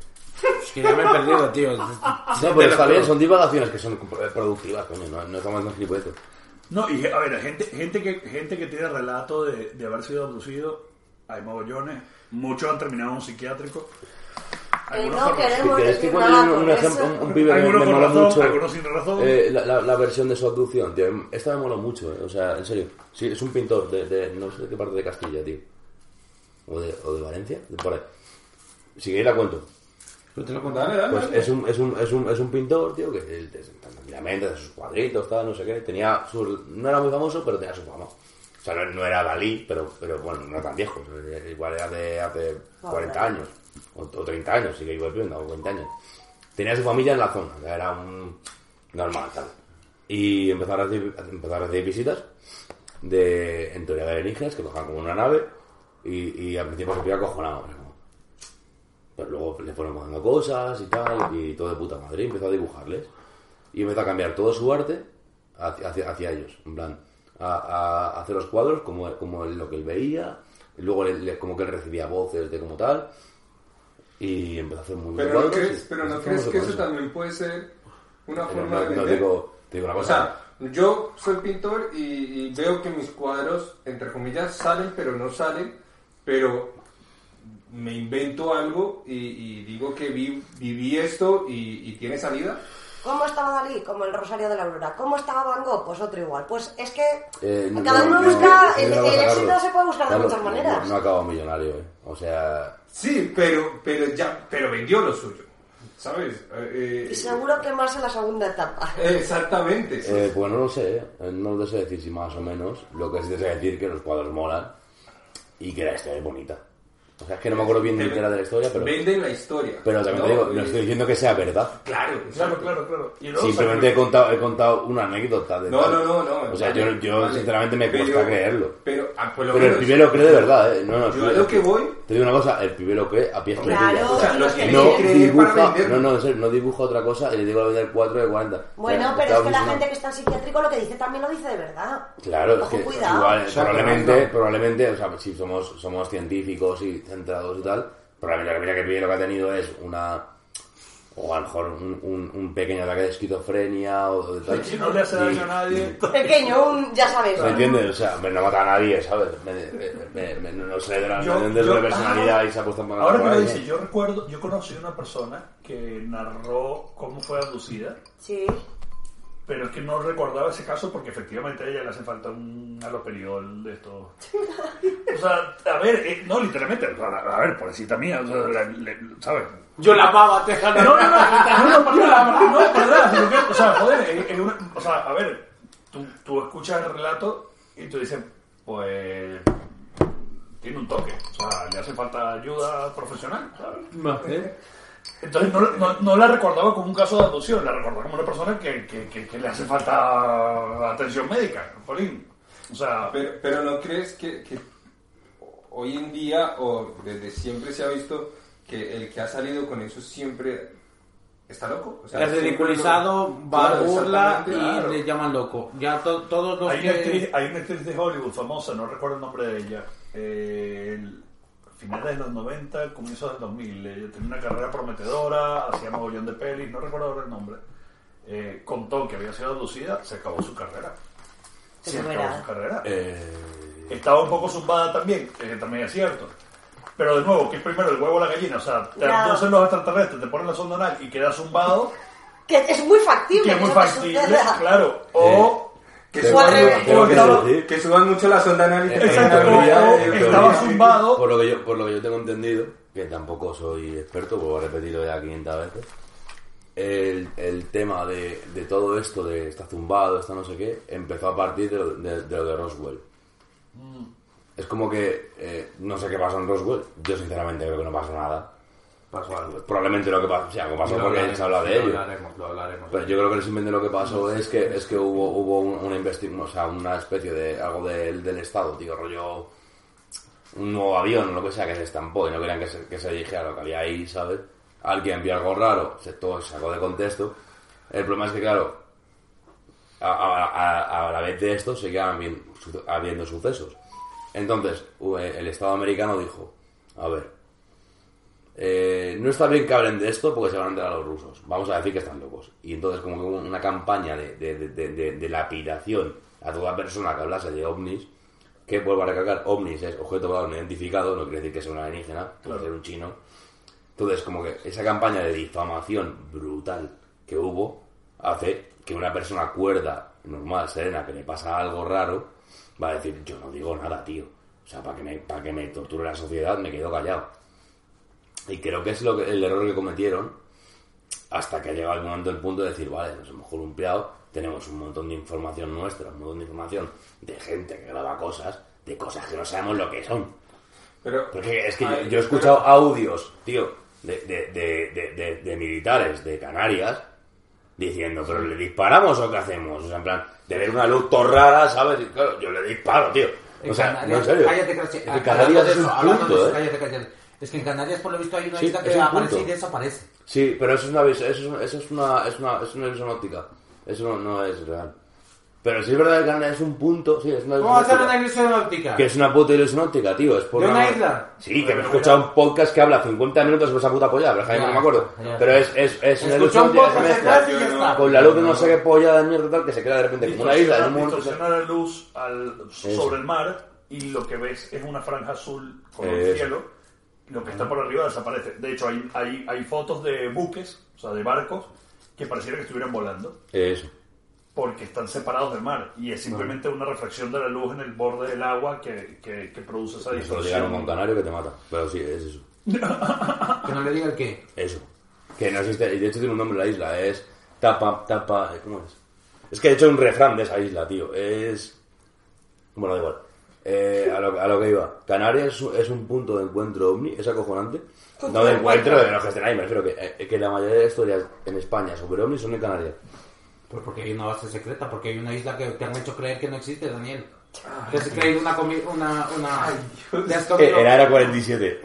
Es que ya me he perdido, tío. No, pero está bien, son divagaciones que son productivas, coño, no, no estamos en gilipolleces. No, y a ver, gente, gente, que, gente que tiene relato de, de haber sido abducido, hay mogollones. Muchos han terminado en un psiquiátrico. Eh, no queremos ¿Quieres que decir nada un, con un ejemplo, eso. un, un pibe que me, me mola razón, mucho? algunos sin razón. eh, la, la, la versión de su abducción, tío. Esta me mola mucho, eh, o sea, en serio. Sí, es un pintor de, de no sé de qué parte de Castilla, tío. O de, o de Valencia, de por ahí. Si queréis la cuento. Pero te lo Dale, dale. Pues dale. es un, es un, es un, es un pintor, tío, que tranquilamente hace sus cuadritos, tal, no sé qué. Tenía su, no era muy famoso, pero tenía su fama. O sea, no, no era Dalí, pero, pero bueno, no era tan viejo. Igual era de hace 40 años, o, o 30 años, sí que igual viendo, o 20 años. Tenía su familia en la zona, era un normal, tal. Y empezó a recibir, empezó a recibir visitas de, en teoría de alienígenas, que bajaban como una nave, y, y al principio se veía acojonado. como, pero luego le fueron mandando cosas y tal, y todo de puta madre, y empezó a dibujarles. Y empezó a cambiar todo su arte hacia, hacia, hacia ellos, en plan, a- a hacer los cuadros como, como lo que él veía, y luego le- le- como que él recibía voces de como tal. Y empezó a hacer muy Pero no crees, pero no crees que eso también puede ser una Pero forma no, de no, vender. digo, te digo una O cosa. sea, yo soy pintor y, y veo que mis cuadros, entre comillas, salen, pero no salen, pero me invento algo y, y digo que vi- viví esto y, y tiene salida. ¿Cómo estaba Dalí? Como el Rosario de la Aurora. ¿Cómo estaba Van Gogh? Pues otro igual. Pues es que Eh, no- cada uno no- busca... no- el, no, el éxito se puede buscar de muchas no- maneras. No, acaba millonario, ¿eh? O sea, Sí, pero, pero ya, pero vendió lo suyo, ¿sabes? Eh, Y seguro que más en la segunda etapa. eh, exactamente. sí. eh, pues no lo sé, ¿eh? no lo sé decir si más o menos. Lo que sí te sé decir que los cuadros molan y que la historia es bonita. O sea, es que no me acuerdo bien ni qué era de la historia, pero, Venden la historia. pero también ¿no? te digo, no Eh, estoy diciendo que sea verdad. Claro, Claro, claro, claro. Y luego, Simplemente he contado, he contado una anécdota de No, tal. no, no, no. O sea, vale, yo, yo vale. sinceramente me Pero- cuesta creerlo. Pero, ah, por lo Pero el pibe lo cree de verdad, ¿eh? No, no, Yo a lo que voy, Te digo una cosa, el lo cree a pies Claro, o sea, que No que dibuja, venderlo. no, no, en serio, no dibuja otra cosa y le digo a vender 4 de 40. Bueno, O sea, pero es que la gente que está en psiquiátrico lo que dice también lo dice de verdad. Claro, es Ojo, que cuidado. igual, probablemente, no. probablemente, o sea, si somos, somos científicos y centrados y tal, probablemente la que el pibe lo que ha tenido es una, o a lo mejor un, un, un pequeño ataque de esquizofrenia o de tal. Si no le hace daño a nadie. Pequeño, un, ya sabes. ¿Me entiendes? O sea, me- no mata a nadie, ¿sabes? Me, me- me- me- no sé de la, Yo- de yo- la personalidad y se ha puesto mal Ahora que lo dices, yo recuerdo, yo conocí a una persona que narró cómo fue abducida, Sí. Pero es que no recordaba ese caso porque efectivamente a ella le hace falta un aloperiol de esto. O sea, a ver, eh, no, literalmente, o sea, a ver, pobrecita mía, o sea, la- le- ¿sabes? Yo la pava, te No, no, no, no, no, para nada, no, para nada, sino que, o sea, joder, es- es una- o sea, a ver, tú, tú escuchas el relato y tú dices, pues, tiene un toque, o sea, le hace falta ayuda profesional, ¿sabes? Entonces no, no, no la recordaba como un caso de adopción, la recordaba como una persona que, que, que, que le hace falta atención médica, Jolín. O sea, Pero, pero no crees que, que hoy en día o desde siempre se ha visto que el que ha salido con eso siempre está loco. O sea, Es ridiculizado, va a burla y claro. le llaman loco. Ya to- todos los hay, que... una actriz, hay una actriz de Hollywood famosa, no recuerdo el nombre de ella, eh, el- finales de los 90, comienzos del 2000, ella tenía una carrera prometedora, hacía mogollón de pelis, no recuerdo ahora el nombre, eh, contó que había sido abducida, se acabó su carrera. Se acabó su carrera. Eh, Estaba un poco zumbada también, que también es cierto. Pero de nuevo, que es primero el huevo o la gallina? O sea, te Ya. abducen los extraterrestres, te ponen la sonda anal y quedas zumbado, Que es muy factible. que es muy factible, claro. O, Que suban, mucho- que que suban mucho la sonda anal y te Exacto, caigan exacto, la o, orilla, o en estaba zumbado, Por lo que yo, por lo que yo tengo entendido, que tampoco soy experto, vuelvo a repetirlo ya 500 veces, el, el tema de, de todo esto, de está zumbado, está no sé qué, empezó a partir de lo de, de lo de Roswell. Es como que, eh, no sé qué pasó en Roswell, yo sinceramente creo que no pasó nada. Pasó algo. Probablemente lo que pasó, o sea, algo pasó Lo porque hablaremos, se habla de lo ello. hablaremos, lo hablaremos. Pero yo creo que simplemente lo que pasó es que es que hubo hubo un- una investigación, o sea, una especie de algo del, del estado, tío, rollo un nuevo avión o lo que sea que se estampó y no querían que se, que se dijera lo que había ahí, ¿sabes? Alguien vio algo raro, se todo se sacó de contexto. El problema es que, claro, a, a- a- a la vez de esto seguían habiendo, su- habiendo sucesos. Entonces, el Estado americano dijo, a ver, eh, no está bien que hablen de esto porque se van a enterar los rusos. Vamos a decir que están locos. Y entonces como una campaña de, de, de, de- lapidación a toda persona que hablase de ovnis, que vuelvo a recalcar, ovnis es objeto volador no identificado, no quiere decir que sea un alienígena, puede ser un chino. Entonces como que esa campaña de difamación brutal que hubo hace que una persona cuerda, normal, serena, que le pasa algo raro, va a decir, yo no digo nada, tío. O sea, para que me, para que me torture la sociedad me quedo callado. Y creo que es lo que, el error que cometieron hasta que ha llegado el momento, el punto de decir, vale, nos hemos columpiado, tenemos un montón de información nuestra, un montón de información de gente que graba cosas, de cosas que no sabemos lo que son. Pero, Porque es que yo, Ay, yo he escuchado audios, tío, de, de, de, de, de- de militares de Canarias diciendo, pero ¿le disparamos o qué hacemos? O sea, en plan, de ver una luz todo rara, ¿sabes? Y claro, yo le disparo, tío. O sea, Canarias- no, en serio. Cállate, Crash. Es que Hablando Canarias de es un eso, hablando de punto, eso, ¿eh? cállate, cállate. Es que en Canarias, por lo visto, hay una Sí, isla que un aparece punto. y desaparece. Sí, pero eso es una eso es, eso es una es una es una visión óptica. Eso no, no es real. Pero sí es verdad que Canarias es un punto, sí, es una ¿Cómo va a ser una ilusión óptica? Que es una puta ilusión óptica, tío. Es por ¿De una isla? Sí, que me he escuchado un podcast que habla 50 minutos sobre esa puta polla, pero Ya, no me acuerdo. ya. Pero es, es, es una ilusión óptica con la luz de no sé qué polla de mierda tal que se crea de repente como una isla distorsiona la luz al- sobre el mar y lo que ves es una franja azul con el cielo. Lo que está por arriba desaparece. De hecho, hay, hay, hay fotos de buques, o sea, de barcos, que pareciera que estuvieran volando Eso. porque están separados del mar y es simplemente una reflexión de la luz en el borde del agua que, que, que produce esa Eso lo llegaron con distorsión. canario que te mata. Pero sí, es eso. Que no le diga el qué. Eso. Que no existe, y de hecho tiene un nombre la isla, es tapa, tapa, ¿cómo es? Es que he hecho un refrán de esa isla, tío. Es... Bueno, da igual. Eh, a, lo, a lo que iba. Canarias es un- es un punto de encuentro ovni, es acojonante. No de encuentro de los ahí, me refiero que, eh, que la mayoría de historias en España sobre ovnis son en Canarias. Pues porque hay una base secreta, porque hay una isla que te han hecho creer que no existe, Daniel. Te has creído una comi- una, una... Te has Eh, comido... en Era 47.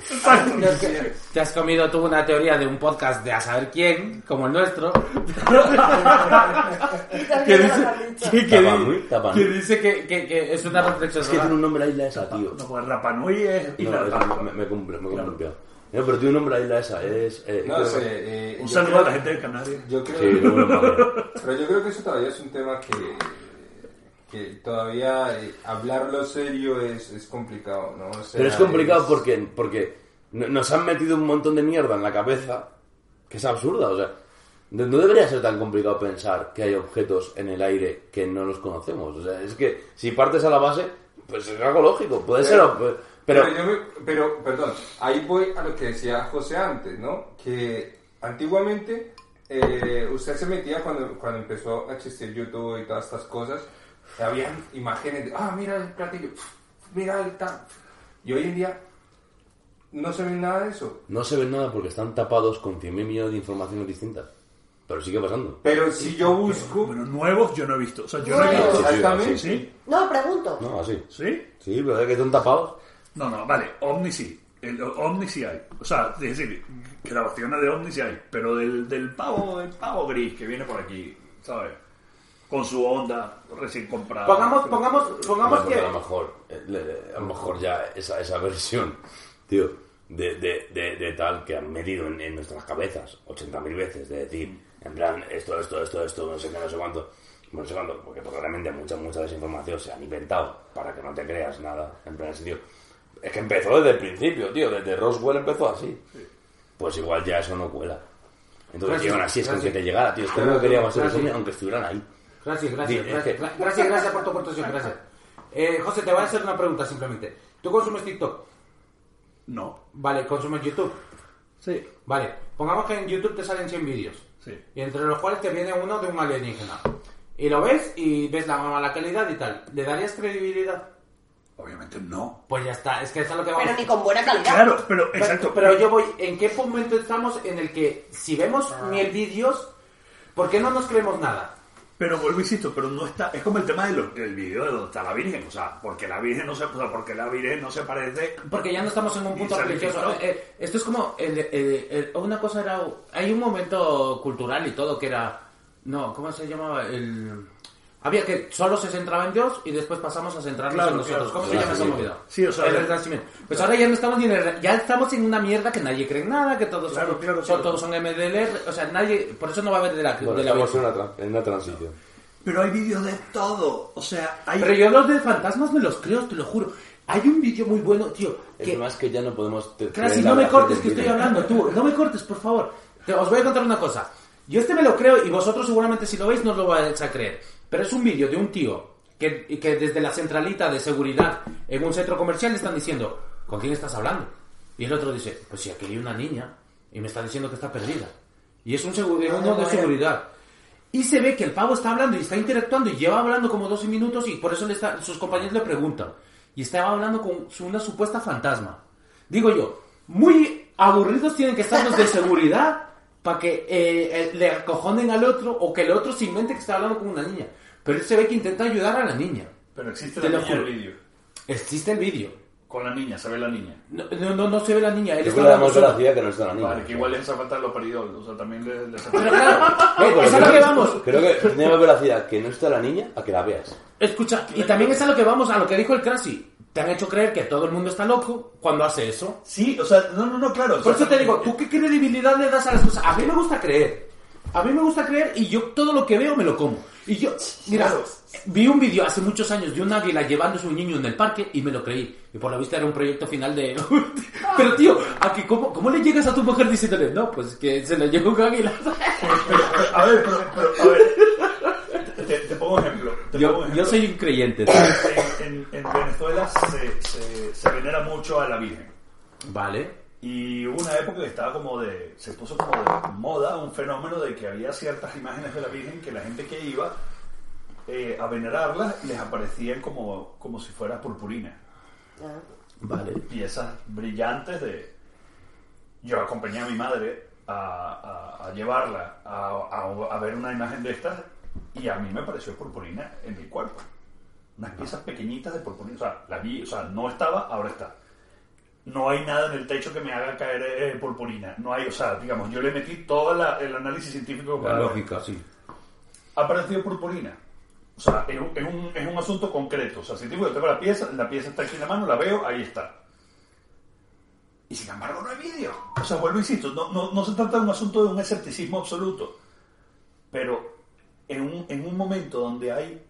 Te has, comido tú una teoría de un podcast de a saber quién, como el nuestro, que dice, que, que que dice que, que, que es una reflexión. Es que tiene un nombre la isla esa, tío. No, pues Rapa Nui es No, me, me cumple, me cumple. No, pero tiene un nombre la isla esa, es... eh, No sé, que- eh, Un saludo creo- a la gente de Canarias. Yo creo, Sí, no, no, no, no. pero yo creo que eso todavía es un tema que, que todavía eh, hablarlo serio es, es complicado, ¿no? O sea, Pero es complicado es- porque, porque no- nos han metido un montón de mierda en la cabeza que es absurda. O sea, no debería ser tan complicado pensar que hay objetos en el aire que no los conocemos. O sea, es que si partes a la base, pues es algo lógico. Puede ser. o- Pero, Pero, yo me- pero, perdón, ahí voy a lo que decía José antes, ¿no? Que antiguamente eh, usted se metía cuando, cuando empezó a existir YouTube y todas estas cosas, habían imágenes de, ah, mira el platillo, mira el tal. Y hoy en día no se ve nada de eso. no se ve nada porque están tapados con 100.000 millones de informaciones distintas. Pero sigue pasando. Pero si yo busco... Bueno, nuevos yo no he visto. O sea, yo no he visto. Exactamente. ¿Sí? No, pregunto. No, así. ¿Sí? Sí, pero es que están tapados. No, no, vale, Omni sí. El Omni sí hay. O sea, es decir, grabaciones de Omni sí hay. Pero del, del pavo, del pavo gris que viene por aquí, ¿sabes? Con su onda recién comprada. Pongamos, pongamos, pongamos que... a lo mejor, eh, a lo mejor ya esa, esa versión, tío, de, de, de, de tal que han metido en, en nuestras cabezas 80.000 veces, de decir, en plan, esto, esto, esto, esto, no sé qué, no sé cuánto, no sé cuánto, porque probablemente mucha, mucha desinformación se han inventado para que no te creas nada, en plan, ese tío. Es que empezó desde el principio, tío, desde Roswell empezó así. Pues igual ya eso no cuela. Entonces llegan así, es que gracias. aunque te llegara, tío, es que no queríamos hacer Gracias. eso, aunque estuvieran ahí. Gracias, gracias, gracias, gracias, gracias por tu aportación, gracias. Eh, José, te voy a hacer una pregunta simplemente. ¿Tú consumes TikTok? No. Vale, ¿consumes YouTube? Sí. Vale, pongamos que en YouTube te salen 100 vídeos. Sí. Y entre los cuales te viene uno de un alienígena. Y lo ves y ves la mala calidad y tal. ¿Le darías credibilidad? Obviamente no. Pues ya está, es que eso es lo que vamos Pero ni con buena calidad. Claro, pero Pero- exacto. Pero yo voy, ¿en qué momento estamos en el que si vemos mil vídeos, ¿por qué no nos creemos nada? Pero vuelvo, insisto, pero no está. Es como el tema de del video de donde está la Virgen. O sea, porque la Virgen no se, o sea, porque la Virgen no se parece. Porque ya no estamos en un punto religioso. Eh, eh, esto es como. el- el- el- una cosa era. Hay un momento cultural y todo que era. No, ¿cómo se llamaba? El. Había que solo se centraba en Dios y después pasamos a centrarnos Claro, en nosotros. claro. ¿Cómo se Sí, llama sí, esa sí. movida? Sí, o sea, el de- renacimiento. Pues ahora ya no estamos ni en el- ya estamos en una mierda que nadie cree en nada, que todos Claro, son, claro, son- claro. todos son MDLR, o sea, nadie, por eso no va a haber de la, Bueno, de la estamos en una, tra- en una transición. Pero hay vídeos de todo. O sea, hay. Pero yo los de fantasmas me los creo, te lo juro. Hay un vídeo muy bueno, tío, Es que más que ya no podemos... creer no me cortes que estoy hablando, tú. No me cortes, por favor. Te- os voy a contar una cosa. Yo este me lo creo y vosotros seguramente si lo veis no os lo vais a creer. Pero es un vídeo de un tío que, que desde la centralita de seguridad en un centro comercial le están diciendo, ¿con quién estás hablando? Y el otro dice, pues si aquí hay una niña y me está diciendo que está perdida. Y es un segu- es uno de seguridad. Y se ve que el pavo está hablando y está interactuando y lleva hablando como 12 minutos y por eso le está- sus compañeros le preguntan. Y estaba hablando con una supuesta fantasma. Digo yo, muy aburridos tienen que estar los de seguridad para que eh, le acojonen al otro o que el otro se invente que está hablando con una niña. Pero él se ve que intenta ayudar a la niña. Pero existe Te la niña juro. vídeo. Existe el vídeo. Con la niña, se ve la niña. No, no, no, no se ve la niña. Él está hablando solo. veracidad que no está la niña. Vale, que igual les hace falta los peridol, o sea, también les, les hace Pero claro, No, es a lo creo que vamos. Creo que tiene más veracidad que no está la niña a que la veas. Escucha, y también es a lo que vamos, a lo que dijo el Crasi. Te han hecho creer que todo el mundo está loco cuando hace eso. Sí, o sea, no, no, no, claro. o Por sea, eso te digo, ¿tú qué credibilidad le das a las cosas? A mí me gusta creer. A mí me gusta creer y yo todo lo que veo me lo como. Y yo, mira, Claro. vi un vídeo hace muchos años de un águila llevándose un niño en el parque y me lo creí. Y por la vista era un proyecto final de... Pero tío, ¿a que cómo, ¿cómo le llegas a tu mujer diciéndole, no, pues que se lo llevó un águila? A ver, pero, pero, a ver. Te, te pongo ejemplo. te pongo Yo, ejemplo. yo soy un creyente. tío. En, en- en Venezuela se, se, se venera mucho a la Virgen. Vale. Y hubo una época que estaba como de. Se puso como de moda un fenómeno de que había ciertas imágenes de la Virgen que la gente que iba eh, a venerarlas les aparecían como, como si fuera purpurina. Ah. Vale. Piezas brillantes de. Yo acompañé a mi madre a, a- a llevarla a, a- a ver una imagen de estas y a mí me pareció purpurina en mi cuerpo. Unas piezas pequeñitas de purpurina. O sea, la vi, o sea, no estaba, ahora está. No hay nada en el techo que me haga caer eh, purpurina. No hay, o sea, digamos, yo le metí todo la- el análisis científico. La para- lógica, sí. Ha aparecido purpurina. O sea, es un, es un, es un asunto concreto. O sea, científico, yo tengo la pieza, la pieza está aquí en la mano, la veo, ahí está. Y sin embargo no hay vídeo. O sea, vuelvo, insisto, no, no, no se trata de un asunto de un escepticismo absoluto. Pero en un, en un momento donde hay,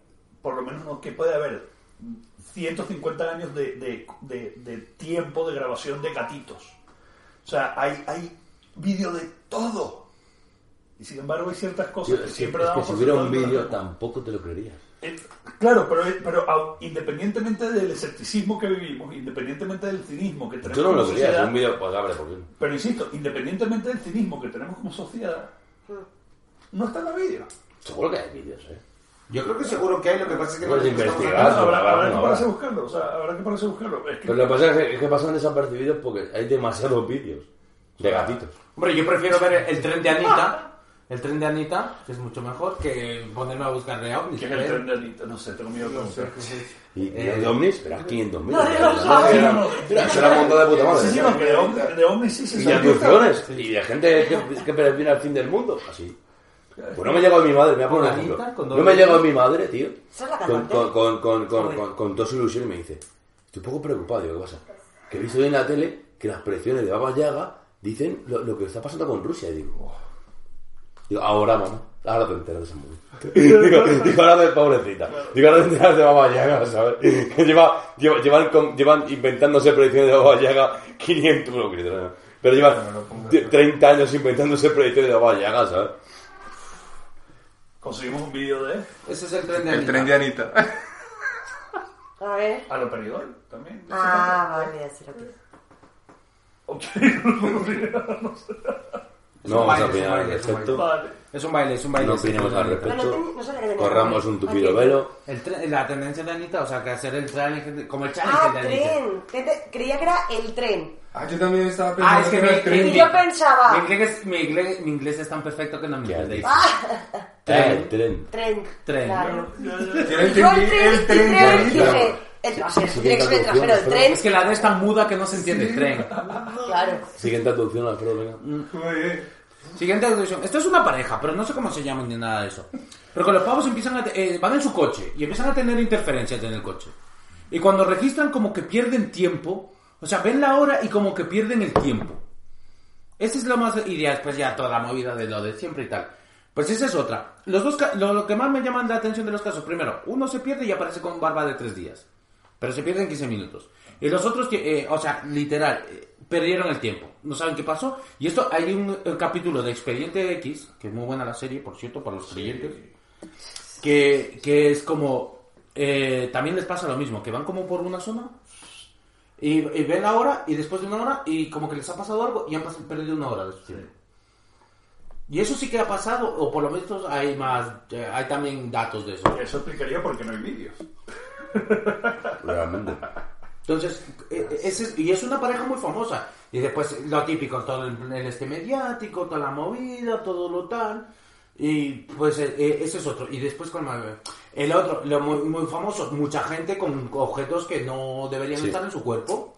por lo menos no, que puede haber 150 años de, de, de- de tiempo de grabación de gatitos. O sea, hay, hay vídeo de todo. Y sin embargo hay ciertas cosas Tío, que que, siempre es que damos si por hubiera un que vídeo tampoco te lo creerías. eh, Claro, pero, pero ah, independientemente del escepticismo que vivimos, independientemente del cinismo que tenemos Yo no como lo creería, sociedad, es un vídeo, pues abre, ¿por pero insisto, independientemente del cinismo que tenemos como sociedad, no está en la vídeo. Seguro que hay vídeos, ¿eh? Yo creo que seguro que hay, lo que pasa es que no le estamos investigar. hablando. habrá, ahora, habrá que pararse a buscarlo, o sea, habrá que pararse a buscarlo. Es que, Pero lo que pasa es que, es que pasan desapercibidos porque hay demasiados vídeos de gatitos. Hombre, yo prefiero ver el tren de Anita, el tren de Anita, que es mucho mejor que ponerme a buscar de ovnis. ¿Quién es el tren de Anita? No sé, tengo miedo de preguntar. ¿Y, y de ovnis? Verás 500 mil. No, no, no. Mira, se la monta de puta madre. Sí, sí, no, que de ovnis, sí se Y de abducciones. Y de gente que, que peregrina al fin del mundo. Así. Pues no me llegó a mi madre, me voy a poner un ejemplo. No me llegó a dedos. mi madre, tío. Con, con, con, con, con, Joder. con, con toda su ilusión y me dice, estoy un poco preocupado, digo, ¿qué pasa? Que he visto hoy en la tele que las predicciones de Baba Yaga dicen lo, lo que está pasando con Rusia. Y digo, "Oh". digo ahora, mamá, ahora te enteras de digo, digo, ahora de pobrecita. Digo, ahora te enteras de Baba Yaga, ¿sabes? Que lleva, lleva- llevan, con- llevan inventándose predicciones de Baba Yaga 500, bueno, 500 años. Pero llevan 30 años inventándose predicciones de Baba Yaga, ¿sabes? Conseguimos un vídeo de Ese es el tren de El Anita. tren de Anita. A ver. a lo peridol también. Ah, vale, ya sé lo que es. Ok, no sé. No vamos a opinar al baile, es un respecto. Vale. Es un baile, es un baile. No opinemos al respecto. ten- Corramos un tupido velo. El tren- la tendencia de Anita, o sea, que hacer el tren como el challenge Ah, de Anita. tren. Que te- Creía que era el tren. Ah, yo también estaba pensando Ah, es que tren. Y yo pensaba. Mi inglés, mi, inglés, mi inglés es tan perfecto que no me ¿Qué has entendéis. dicho? Eh, el tren. Tren. Tren. Claro. Yo Yo entendí el tren, el tren tren, el- no que ser el trasero, el tren. Es que la D es tan muda que no se entiende. Tren. Claro. Siguiente traducción, Alfredo, venga. Siguiente traducción. Esto es una pareja, pero no sé cómo se llaman ni nada de eso. Pero que los pavos empiezan a eh, van en su coche y empiezan a tener interferencias en el coche. Y cuando registran como que pierden tiempo, o sea, ven la hora y como que pierden el tiempo. Esa es lo más y después ya toda la movida de lo de siempre y tal. Pues esa es otra. Los dos lo, lo que más me llaman la atención de los casos, primero, uno se pierde y aparece con barba de tres días. Pero se pierde en 15 minutos. Y los otros, eh, o sea, literal, eh, perdieron el tiempo. No saben qué pasó. Y esto, hay un, un capítulo de Expediente X, que es muy buena la serie, por cierto, para los creyentes, que, que es como, eh, también les pasa lo mismo, que van como por una zona y, y ven la hora y después de una hora y como que les ha pasado algo y han perdido una hora de su tiempo. Y eso sí que ha pasado, o por lo menos hay más, eh, hay también datos de eso. Eso explicaría por qué no hay vídeos. Realmente. Entonces, eh, ese es- y es una pareja muy famosa. Y después lo típico, todo el, el este mediático, toda la movida, todo lo tal. Y pues eh, ese es otro. Y después con el otro, lo muy, muy famoso, mucha gente con objetos que no deberían Sí. estar en su cuerpo.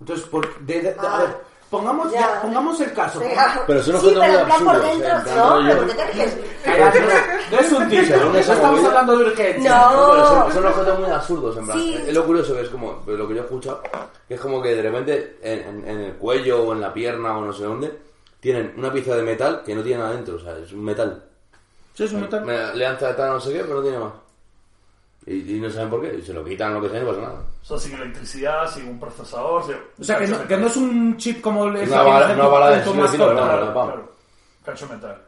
Entonces, por, de- de- Ah. a ver, pongamos, Ya. ya, pongamos el caso. Venga. Pero sí, plan No, rollo- pero ¿por qué te ríes? Calla, no, no es un teaser, no estamos movida- hablando de urgencia. No. Pero son, son objetos muy absurdos, en plan. Sí. Es lo curioso que es como, lo que yo he escuchado, que es como que de repente en, en- en el cuello o en la pierna o no sé dónde, tienen una pieza de metal que no tiene nada dentro, o sea, es un metal. Sí, es un metal. Me- Le han tratado no sé qué, pero no tiene más. Y, y no saben por qué, y se lo quitan lo que sea y no pasa nada. O sea, sin electricidad, sin un procesador. sin- O sea, que no, que no es un chip como el Una bala- una bala de tu chile, sino mascota. una bala. Claro, vamos. claro. Cacho metal.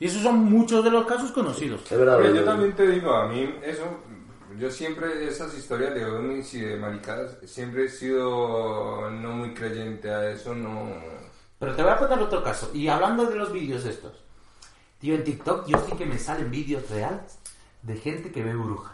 Y esos son muchos de los casos conocidos. Es verdad. Pero yo también te digo, a mí eso, yo siempre esas historias de ovnis y de maricadas, siempre he sido no muy creyente a eso, no... Pero te voy a poner otro caso. Y hablando de los vídeos estos. Tío, en TikTok yo sí que me salen vídeos reales de gente que ve brujas.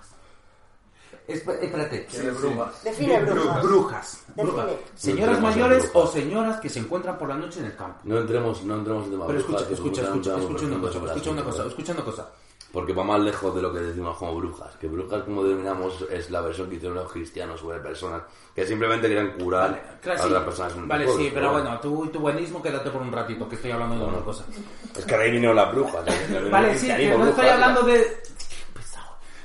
Esp- espérate. De brujas. Define brujas. Brujas. Define. brujas. No Señoras en mayores brujas. o señoras que se encuentran por la noche en el campo. No entremos, no entremos en tema Pero brujas, escucha, escucha, no escucha, escucha una profundo cosa, sobre escucha una cosa, escucha una cosa. Porque va más lejos de lo que decimos como brujas. Que brujas, como denominamos, es la versión que hicieron los cristianos sobre personas que simplemente querían curar Claro, a sí. otras personas. en un Vale, pueblo. sí, pero bueno, tú y tu buenismo quédate por un ratito, que estoy hablando de No, una no. cosa. Es que ahí vinieron las brujas. ¿eh? Vale, sí, que no estoy hablando de... Qué.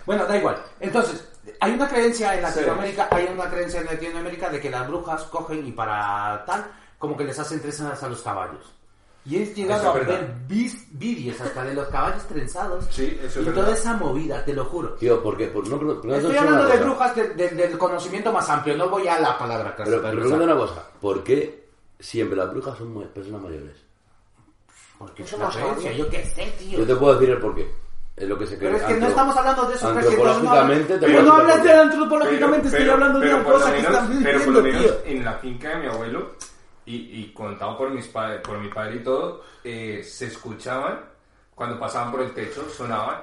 Bueno, da igual. Entonces, hay una creencia en Latinoamérica, hay una creencia en Latinoamérica de que las brujas cogen y para tal, como que les hacen trenzas a los caballos. Y he llegado a ver vis- vídeos hasta de los caballos trenzados Sí, eso es y toda verdad. esa movida, te lo juro. Tío, ¿por qué? Por- no, pero no Estoy hablando de cosa. brujas de- de- del conocimiento más amplio, no voy a la palabra clásica. Pero, pero pregúntame una cosa. ¿Por qué siempre las brujas son personas mayores? Porque es una no creencia, yo qué sé, tío. Yo te puedo decir el por qué. Es lo que se cree. Pero es que no Antro- estamos hablando de eso, no Antropológicamente te Pero no hablas por de antropológicamente, estoy hablando de una por cosa que menos- están Pero por diciendo, lo menos tío. en la finca de mi abuelo, y, y contado por, mis por mi padre y todo, eh, se escuchaban, cuando pasaban por el techo, sonaban,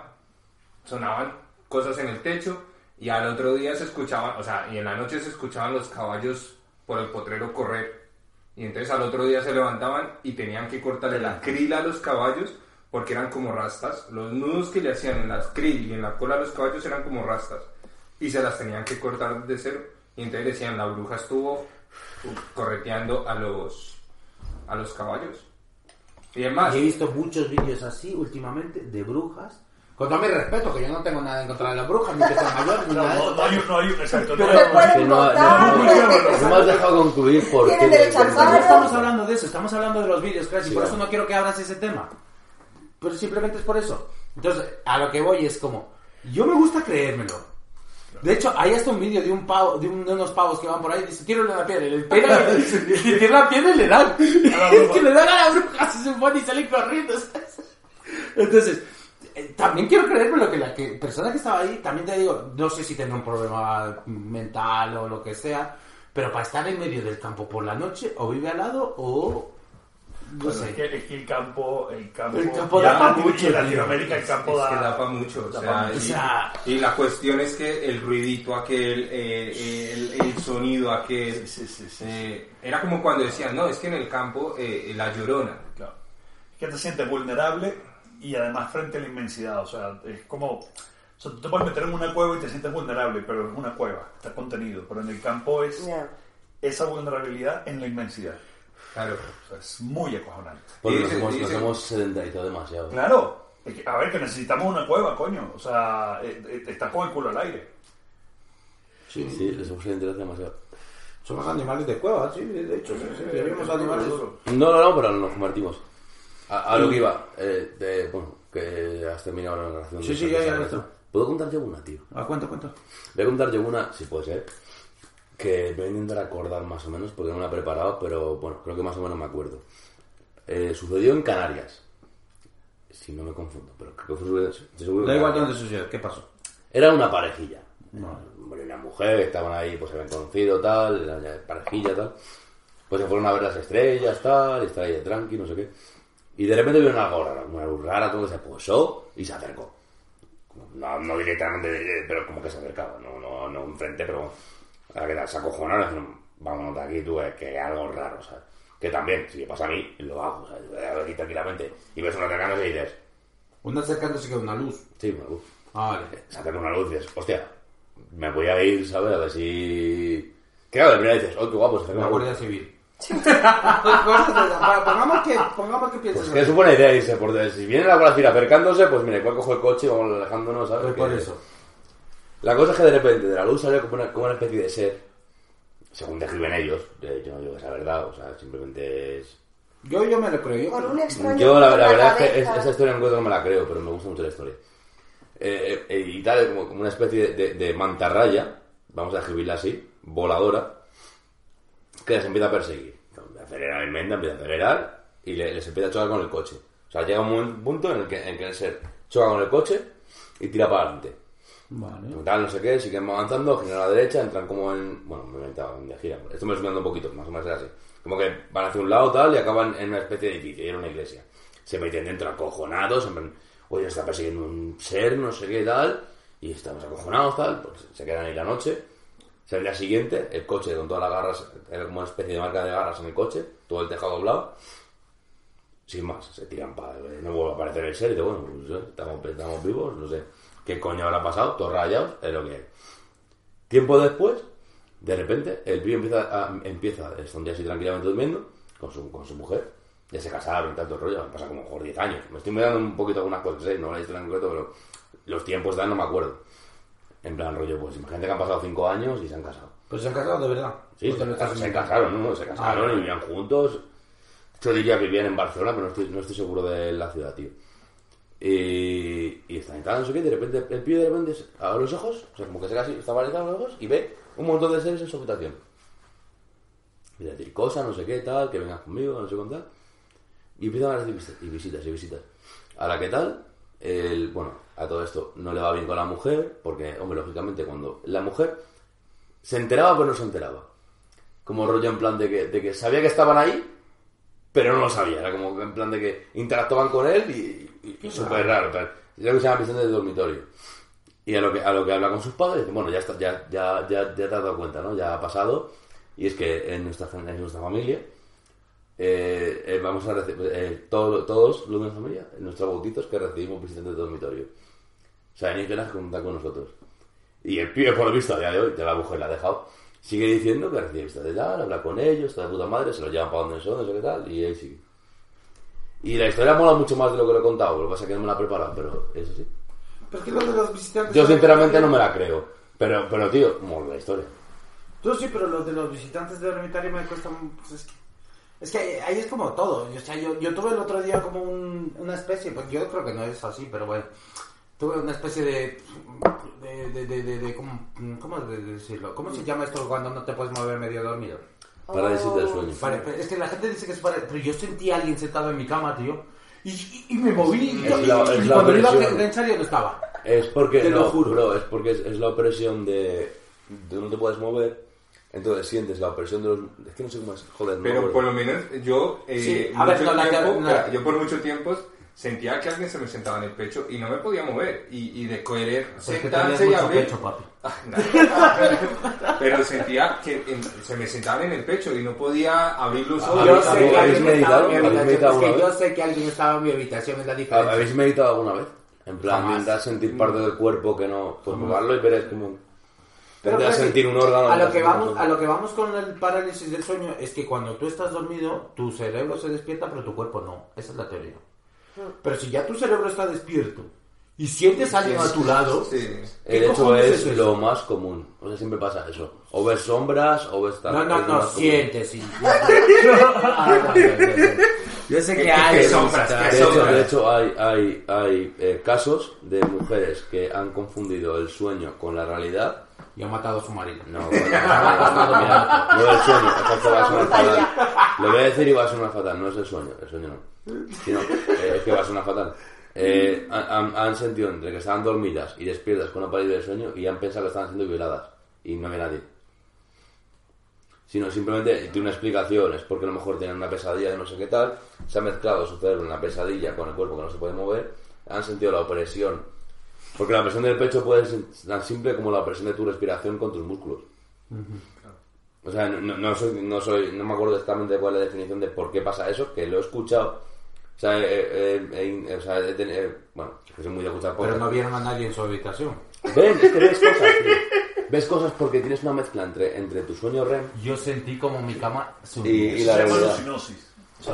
sonaban cosas en el techo, y al otro día se escuchaban, o sea, y en la noche se escuchaban los caballos por el potrero correr. Y entonces al otro día se levantaban y tenían que cortarle la cril a los caballos porque eran como rastas. Los nudos que le hacían en las krill y en la cola a los caballos eran como rastas. Y se las tenían que cortar de cero. Y entonces decían, la bruja estuvo correteando a los, a los caballos. Y es más, Y he visto muchos vídeos así últimamente de brujas. Con todo mi respeto, que yo no tengo nada en contra de las brujas, ni que sean mayores, ni No, nada de no, eso. no hay, no hay, exacto. No no, no, votar. no, no me has dejado concluir por qué. No estamos hablando de eso, estamos hablando de los vídeos, Crash, y Sí, por eso no quiero que abras ese tema. Pero simplemente es por eso. Entonces, a lo que voy es como, yo me gusta creérmelo. De hecho, hay hasta un vídeo de un pavo, de, un- de unos pavos que van por ahí y dice, tírale una piedra, y le pegan, y le tiran la piedra y le dan. que le dan a la bruja, se supone y salen corriendo. ¿sabes? Entonces, eh, también quiero creérmelo que la que, persona que estaba ahí, también te digo, no sé si tendrá un problema mental o lo que sea, pero para estar en medio del campo por la noche, o vive al lado, o... No Bueno, sé. es, que, es que el campo, el campo, El campo y da mucho, y en tío. Latinoamérica el campo es da, que da para mucho. O da sea, pa' y, mucho. O sea- y la cuestión es que el ruidito aquel, eh, el, el sonido aquel, Sí, sí, sí. eh, era como cuando decían, no, es que en el campo eh, la llorona. Claro. Es que te sientes vulnerable y además frente a la inmensidad. O sea, es como. O sea, tú te puedes meter en una cueva y te sientes vulnerable, pero es una cueva, está contenido. Pero en el campo es Ya. esa vulnerabilidad en la inmensidad. Claro. Es muy acojonante. Porque Y nos hemos, nos hemos sedentarizado demasiado. Claro. A ver, que necesitamos una cueva, coño. O sea, eh, eh, estás con el culo al aire. Sí, sí, nos hemos sedentarizado demasiado. Somos animales de cueva, sí, de hecho, sí, sí, vivimos animales. No, no, no, pero nos convertimos. A, a lo que iba, eh, de- bueno, que has terminado la narración. Sí, de sí, ya, ya. ¿Puedo contar yo una, tío? Ah, cuenta, cuenta. Voy a contar yo una, si puede ser, que voy a intentar acordar más o menos, porque no me la he preparado, pero bueno, creo que más o menos me acuerdo. Eh, sucedió en Canarias. Si no me confundo, pero creo que fue seguro Da igual dónde sucede, ¿qué pasó? Era una parejilla. Y una mujer, estaban ahí, pues se habían conocido, tal, parejilla, tal. Pues se fueron a ver las estrellas, tal, y estar ahí de tranqui, no sé qué. Y de repente vieron algo raro, una luz rara, todo se posó y se acercó. No, no directamente, pero como que se acercaba, no, no, no enfrente, pero la que se acojonaron, vámonos de aquí, tú, que hay algo raro, ¿sabes? Que también, si me pasa a mí, lo hago, ¿sabes? Yo aquí tranquilamente y ves uno acercándose y dices, Uno acercándose con una luz. sí, una luz Ah, vale. se acerca una luz y dices, hostia, me voy a ir, ¿sabes? A ver si, Claro, de primera dices, oh, qué guapo, se acerca La una Guardia. Civil. Pa- pongamos que, pongamos que pienses Pues que es buena idea irse por de- Si viene la Guardia Civil acercándose, pues mire, igual cojo el coche y vamos alejándonos, ¿sabes? Pues por Que- eso. La cosa es que de repente de la luz salió como una, como una especie de ser, según describen ellos, eh, yo no digo que sea verdad, o sea, simplemente es... Yo, yo me lo creo. Yo, Con un extraño Yo la, la en verdad es que cabeza. esa historia no encuentro no me la creo, pero me gusta mucho la historia. Eh, eh, y tal, como, como una especie de, de mantarraya, vamos a escribirla así, voladora, que les empieza a perseguir. Acelera el menda, empieza a acelerar y le- les empieza a chocar con el coche. O sea, llega un punto en el que, en que el ser choca con el coche y tira para adelante. Vale. Tal, no sé qué, siguen avanzando, giran a la derecha, entran como en. Bueno, me he inventado donde giran. Esto me lo estoy un poquito, más o menos era así. Como que van hacia un lado tal y acaban en una especie de edificio, y en una iglesia. Se meten dentro acojonados, en plan, oye, está persiguiendo un ser, no sé qué tal, y estamos acojonados tal, pues se quedan ahí la noche. O sea, el día siguiente, el coche con todas las garras, era como una especie de marca de garras en el coche, todo el tejado doblado. Sin más, se tiran para. No vuelve a aparecer el ser y dice, bueno, pues, eh, estamos, estamos vivos, no sé qué coño habrá pasado, todos rayados, es lo que hay. Tiempo después, de repente, el pibe empieza, a, empieza está un día así tranquilamente durmiendo con su, con su mujer. Ya se casaron y tanto rollo, me pasa como por 10 años. Me estoy mirando un poquito algunas cosas, ¿eh? no la historia en concreto, pero los tiempos dan no me acuerdo. En plan rollo, pues imagínate que han pasado 5 años y se han casado. Pues se han casado de verdad. Sí, ¿O te se, se inventando? casaron, ¿no? Se casaron Ah, y vivían juntos. Yo diría que vivían en Barcelona, pero no estoy, no estoy seguro de la ciudad, tío. Y, y está entrando, no sé qué, de repente el pibe de repente abre los ojos, o sea, como que se casi está paralizado los ojos y ve un montón de seres en su habitación. Y le decir cosas, no sé qué, tal, que vengas conmigo, no sé cuánto tal. Y empiezan a recibir y visitas y visitas. A la que tal, el, bueno, a todo esto no le va bien con la mujer, porque, hombre, lógicamente cuando la mujer se enteraba pero no se enteraba. Como rollo en plan de que, de que sabía que estaban ahí, pero no lo sabía. Era como en plan de que interactuaban con él y, y- y súper raro. tal. Lo que se llama visión del dormitorio. Y a lo que, a lo que habla con sus padres, bueno, ya, está, ya, ya, ya, ya te has dado cuenta, ¿no? Ya ha pasado. Y es que en nuestra, en nuestra familia eh, eh, vamos a recibir, eh, todo- todos los de nuestra familia, en nuestros bautizos, que recibimos visitantes de dormitorio. O sea, Nicolás que junta con nosotros. Y el pibe, por lo visto, a día de hoy, ya la mujer la ha dejado, sigue diciendo que recibe visitantes de tal, habla con ellos, está de puta madre, se los llevan para donde son, no sé qué tal, y él sigue. Y la historia mola mucho más de lo que lo he contado, lo que pasa es que no me la he preparado, pero eso sí. Pero es que lo de los visitantes... Yo sinceramente no me la creo, pero, pero tío, mola la historia. Tú sí, pero lo de los visitantes de dormitorio me cuesta... pues es que... Es que ahí- es como todo. O sea, yo, yo tuve el otro día como un- una especie, pues yo creo que no es así, pero bueno. Tuve una especie de... de, de, de, de- de- ¿cómo, ¿Cómo de- de decirlo? ¿Cómo se llama esto cuando no te puedes mover medio dormido? Parálisis del sueño. Vale, pero es que la gente dice que es para... Pero yo sentí a alguien sentado en mi cama, tío. Y, y, y me moví. Y, Es la- es y la cuando iba a en serio no estaba. Es porque, Te lo no, juro. bro, es porque es, es la opresión de, de no te puedes mover, entonces sientes la opresión de los... Es que no sé cómo es, joder, Pero por lo menos yo, eh, Sí, a ver, tiempo, la- espera, yo por mucho tiempo sentía que alguien se me sentaba en el pecho y no me podía mover. Y, y de querer Porque sentarse y abrir. pecho, papi. Ah. Pero sentía que en- se me sentaban en el pecho y no podía abrir los ojos. Yo ¿Habéis- sé que alguien estaba en mi meditado? ¿Habéis habitación. meditado Es que alguna yo vez? sé que alguien estaba en mi habitación, es la diferencia. ¿Habéis meditado alguna vez? En plan, intentar sentir parte del cuerpo que no... Pues probarlo y veréis como... Pero casi- sentir un órgano... A lo, que vamos, a lo que vamos con el parálisis del sueño es que cuando tú estás dormido, tu cerebro se despierta, pero tu cuerpo no. Esa es la teoría. Pero si ya tu cerebro está despierto y sientes a alguien a tu lado, Sí. ¿qué El hecho es lo más común. O sea, siempre pasa eso. O ves sombras o ves tal. No, no, no, sientes. sí. Ah, no, no, no, no. Yo sé ¿Qué- que hay. sombras? visitas. ¿Qué De hecho, sombras? de hecho hay, hay, hay eh, casos de mujeres que han confundido el sueño con la realidad. Y ha matado a su marido. No, no, mira, no el sueño. Lo voy a decir y va a sonar fatal, no es el sueño, el sueño no. Sino, eh, es que va a sonar fatal. Eh, han, sentido entre que estaban dormidas y despiertas con una pared de sueño y han pensado que estaban siendo violadas y no ve nadie. Sino simplemente tiene una explicación, es porque a lo mejor tienen una pesadilla de no sé qué tal, se ha mezclado su cerebro en la pesadilla con el cuerpo que no se puede mover, han sentido la opresión. Porque la presión del pecho puede ser tan simple como la presión de tu respiración con tus músculos. O sea, no, no soy, no soy, no me acuerdo exactamente cuál es la definición de por qué pasa eso, que lo he escuchado. O sea, eh, eh, eh, o sea, eh, bueno, es que soy muy de escuchar Pero no vieron a nadie en su habitación. Ven, es que ves cosas, tío. ves cosas porque tienes una mezcla entre, entre tu sueño REM Yo sentí como mi cama y, subía. y Se la realidad. alucinosis.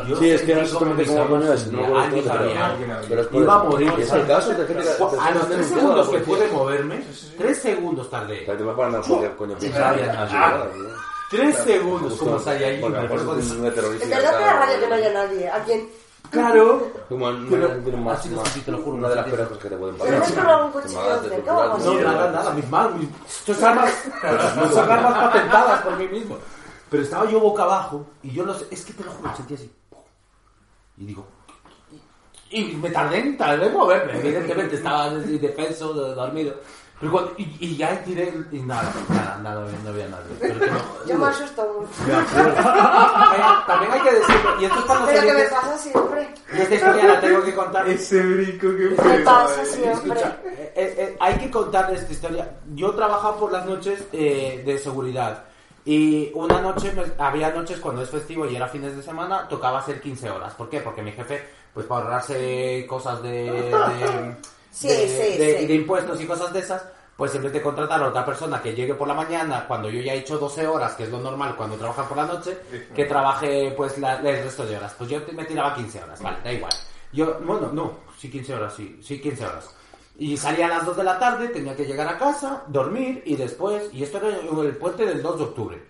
Yo Sí, es que no cómo mi cómo cama coño es, no me pero- es por Iba a morir. Y es el caso, te- te- te- te- A los te- tres te- segundos que te- pude moverme, tres segundos tardé. Te voy a poner coño, coño. Sí, sabía, Ah, Tres segundos como salía ahí. de-. En verdad que da rabia que no haya nadie. Alguien. Claro. Como en- Pero- tiene más, así más- sentí, te lo juro, una de las no peores cosas que te pueden Pero pasar. no con algún Te cuchillo No, nada, nada, mis manos, mis- estas armas, no son armas patentadas por mí mismo. Pero estaba yo boca abajo y yo no sé, es que te lo juro, sentí así. Y digo, y, me tardé en, tardé en moverme, evidentemente estaba indefenso, de- dormido. Pero cuando- y, y ya tiré y nada, nada, nada, no había nadie. Pero Yo me asusto mucho. También- hay que decirlo, y esto es cuando Pero que me pasa siempre. y esta historia la tengo que contar. Ese brinco que Me fue, pasa siempre. Escucha, eh, eh, eh, hay que contar esta historia. Yo trabajaba por las noches eh, de seguridad. Y una noche, me- había noches cuando es festivo y era fines de semana, tocaba hacer 15 horas. ¿Por qué? Porque mi jefe, pues para ahorrarse cosas de, de, Sí, de- sí, de- sí. de impuestos y cosas de esas, pues en vez de contratar a otra persona que llegue por la mañana, cuando yo ya he hecho 12 horas, que es lo normal cuando trabajas por la noche, que trabaje pues la- el resto de horas. Pues yo me tiraba 15 horas, vale, da igual. Yo, bueno, no, sí 15 horas, sí, sí 15 horas. Y salía a las 2 de la tarde, tenía que llegar a casa, dormir y después, y esto era el puente del 2 de octubre.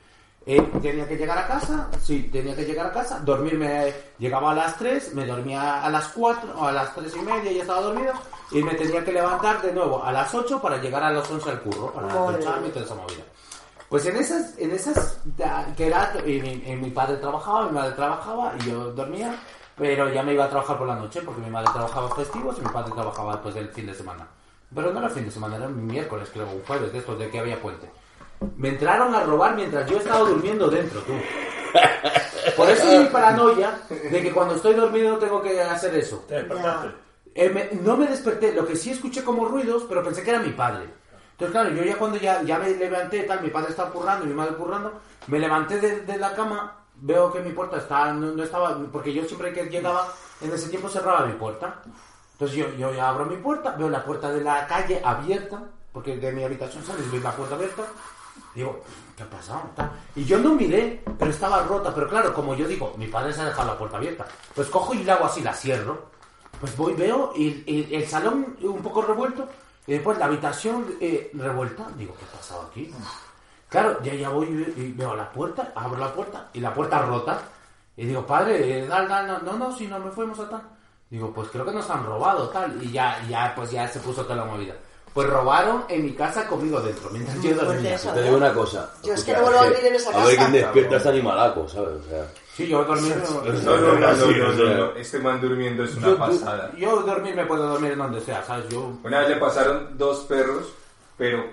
Eh, tenía que llegar a casa, sí, tenía que llegar a casa, dormirme, llegaba a las 3, me dormía a las 4 o a las 3 y media, ya estaba dormido, y me tenía que levantar de nuevo a las 8 para llegar a las 11 al curro, para ducharme y toda esa movida. Pues en esas, en esas, que era, y mi, y mi padre trabajaba, mi madre trabajaba, y yo dormía, pero ya me iba a trabajar por la noche, porque mi madre trabajaba festivos y mi padre trabajaba después del fin de semana. Pero no era fin de semana, era un miércoles, creo, un jueves, de estos de que había puente. Me entraron a robar mientras yo estaba durmiendo dentro, tú. Por eso es mi paranoia de que cuando estoy dormido no tengo que hacer eso. Te despertaste. Eh, me- no me desperté, lo que sí escuché como ruidos, pero pensé que era mi padre. Entonces, claro, yo ya cuando ya, ya me levanté, tal, mi padre estaba currando, mi madre currando, me levanté de, de la cama, veo que mi puerta está, no, no estaba, porque yo siempre que llegaba, en ese tiempo cerraba mi puerta. Entonces yo, yo ya abro mi puerta, veo la puerta de la calle abierta, porque de mi habitación sales, veo la puerta abierta, Digo, ¿qué ha pasado? Y yo no miré, pero estaba rota. Pero claro, como yo digo, mi padre se ha dejado la puerta abierta. Pues cojo y la hago así, la cierro. Pues voy, veo y, y el salón un poco revuelto y después la habitación eh, revuelta. Digo, ¿qué ha pasado aquí? Claro, ya, ya voy y veo la puerta, abro la puerta y la puerta rota. Y digo, padre, eh, dal, no, no, no, si no me fuimos a tal. Digo, pues creo que nos han robado, tal. Y ya, ya, pues ya se puso toda la movida. Pues robaron en mi casa conmigo dentro, mientras yo dormía. Te digo una cosa. Yo es que no vuelvo a en esa A ver casa. quién despierta ese animalaco, ¿sabes? O sea, Sí, yo dormí. No, no, no, no, no, no, no. Este man durmiendo es una yo, pasada. yo dormir me puedo dormir en donde sea, ¿sabes? Yo. Una vez le pasaron dos perros, pero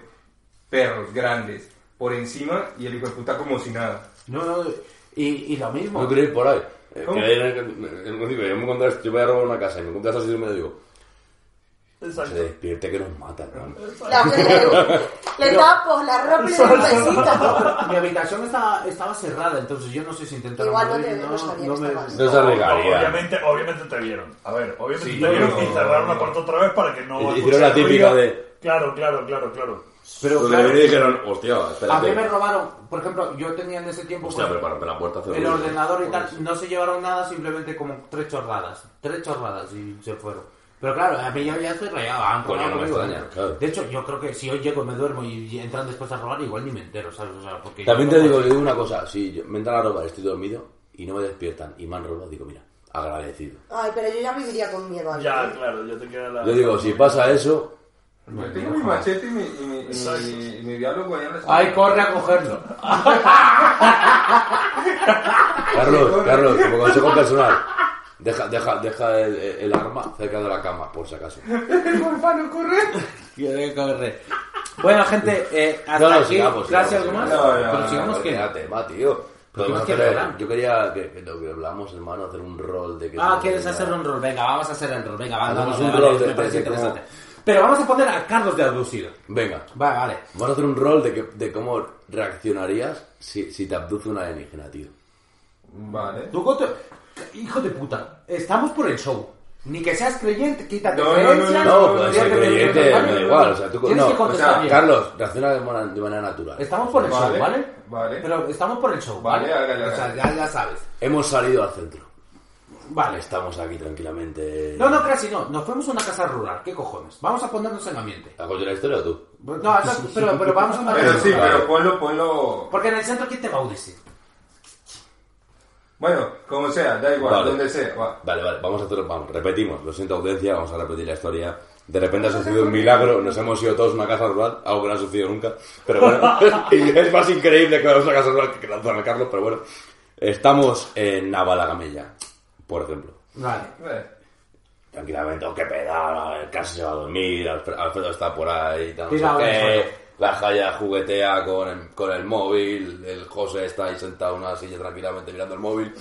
perros grandes, por encima y el hijo de puta como si nada. No, no. Y, y lo mismo. no quiero ir por ahí. Eh, ¿Cómo? que ahí en el- en- digo, yo me voy a robar una casa y me encontré así y me digo, Exacto. se despierte que nos matan, ¿no? La- le, le tapo, la ropa y besito. Mi habitación estaba, estaba cerrada, entonces yo no sé si intentaron. Igual no te- no que me-. No se arriesgaría. obviamente, obviamente te vieron. A ver, obviamente Sí, te vieron y cerraron la puerta otra vez para que no. Hicieron la típica de- Claro, claro, claro, claro. Pero claro, me dijeron, hostia, a mí me robaron, por ejemplo, yo tenía en ese tiempo Hostia, pues, prepárame la puerta. hace el ordenador y tal, no se llevaron nada, simplemente como tres chorradas, tres chorradas y se fueron. Pero claro, a mí ya, ya estoy rayado, han Coño, no me conmigo extraña, dentro. claro. De hecho, yo creo que si hoy llego, me duermo y, y entran después a robar, igual ni me entero, ¿sabes? O sea, porque También yo te digo, te digo una cosa, si yo- me entran a robar, estoy dormido y no me despiertan y me han robado, digo, mira, agradecido. Ay, pero yo ya viviría con miedo ahí. Ya, claro, ya te queda la. Yo digo, si pasa eso, Yo tengo mi machete y mi, y mi, y mi, y mi diálogo allá en la esquina. Ay, corre a cogerlo. Carlos, Carlos, como consejo personal, deja, deja, deja el, el arma cerca de la cama, por si acaso. Quiere correr. Bueno, gente, eh, hasta No, no, aquí. sigamos, Gracias, algo más. No, no, Pero no, sigamos no, que. tema, tío. Podemos hacer- yo quería que, que lo que hablamos, hermano, hacer un rol de que... Ah, ¿quieres hacer un rol? Venga, vamos a hacer el rol. Venga, vamos, un vale, rol de- me parece de- de cómo- interesante. Pero vamos a poner a Carlos de abducido. Venga, Vale, vale. vamos a hacer un rol de, que, de cómo reaccionarías si, si te abduce una alienígena, tío. Vale. Tú, hijo de puta, estamos por el show. Ni que seas creyente, quítate No, no, no, no, No, fíjate, creyente, me da igual. O sea, tú no, o sea. Carlos, reacciona de manera, natural. Estamos por el show, ¿vale? vale. Pero estamos por el show, Vale, O sea, ya, sabes. Hemos salido al centro. Vale. Estamos aquí tranquilamente. No, no, casi no. Nos fuimos a una casa rural. ¿Qué cojones? Vamos a ponernos en ambiente. ¿A contar la historia o tú? No, pero, pero vamos a una Pero sí, pero ponlo, ponlo. Porque en el centro, ¿quién te va a decir? Bueno, como sea, da igual, Vale. donde sea. va. Vale, vale, vamos a hacerlo, vamos, repetimos, lo siento audiencia, vamos a repetir la historia. De repente ha sucedido un milagro, nos hemos ido todos a una casa rural, algo que no ha sucedido nunca, pero bueno, y es más increíble que vamos a una casa rural que lanzar a Carlos, pero bueno. Estamos en Navalagamella, por ejemplo. Vale. Tranquilamente, o qué pedal, el caso se va a dormir, Alfredo, Alfredo está por ahí, tal, no sé Tirado en el qué, suelo. La Jaya juguetea con el, con el móvil, el José está ahí sentado en una silla tranquilamente mirando el móvil,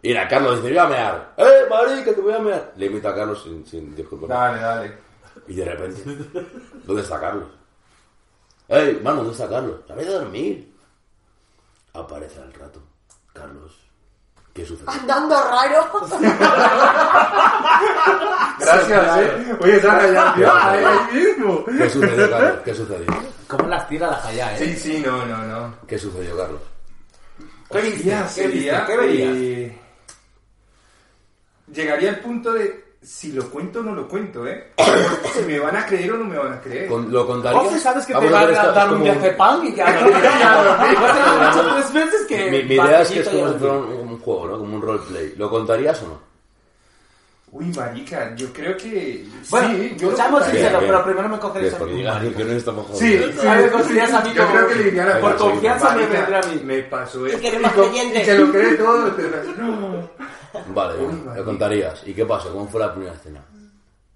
y la Carlos dice, voy a mear, ¡eh, marica, te voy a mear! Le imita a Carlos sin, sin disculpas. Dale, dale. Y de repente, ¿dónde está Carlos? ¡Ey, mano, ¿dónde está Carlos? Ha ido a dormir. Aparece al rato. Carlos, ¿qué sucede? Andando raro. Gracias, eh. Oye, Sara, ya, tío, ahí mismo. ¿Qué sucedió, Carlos? ¿Qué sucedió? ¿Cómo las tira la Jaya, eh? Sí, sí, no, no, no. ¿Qué sucedió, Carlos? ¿Qué viste? ¿Qué? ¿Qué verías? eh, llegaría al punto de si lo cuento o no lo cuento, ¿eh? si me van a creer o no me van a creer. Con- ¿Lo contarías? José, sabes que Vamos te va hacer a esto, dar un como diazepam y a. Ya te lo he dicho tres veces que... Mi, mi idea es que es como un, un juego, ¿no? Como un roleplay. ¿Lo contarías o no? Uy, marica, yo creo que Bueno, sí, yo seamos sinceros, pero primero me cogerías a mí. digas que no estamos jodidos. Sí, ver, sí, construías a mí Yo como- creo que le diría a la por persona, confianza me marica, vendrá a mí. Me pasó Y esto. que eres más con- creyente. y se lo cree todo. No. Vale, vale. contarías. ¿Y qué pasó? ¿Cómo fue la primera escena?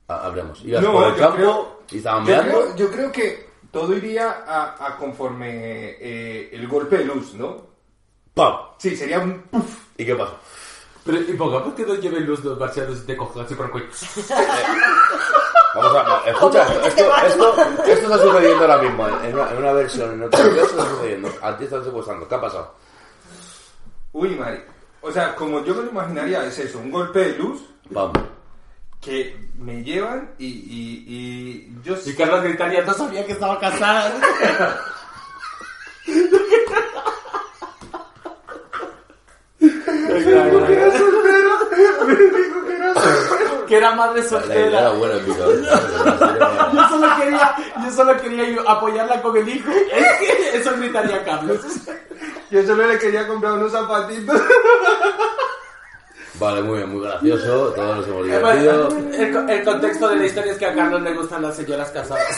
Ha- Hablemos. Ibas No, por el yo campo creo- y estaban Yo meando. creo, yo creo que todo iría a, a conforme eh, el golpe de luz, ¿no? ¡Pam! Sí, sería un puff. ¿Y qué pasó? Pero, y pongamos que no lleven luz los marcianos y te cojan así por el cuello. Vamos a... Escucha, esto, esto, esto, esto está sucediendo ahora mismo. En una, en una versión, en otro universo está sucediendo. A ti están secuestrando. ¿Qué ha pasado? Uy, Mari. O sea, como yo me lo imaginaría, es eso, un golpe de luz Vamos. que me llevan y, y, y yo... Y Carlos gritaría, no sabía que estaba casada. que era madre La idea era soltera. buena en mi cabeza. Yo solo quería, yo solo quería apoyarla con el hijo. Es que eso gritaría Carlos. Yo solo le quería comprar unos zapatitos. Vale, muy bien, muy gracioso. Todos nos hemos Eh, bueno, divertido. el contexto de la historia es que a Carlos le gustan las señoras casadas.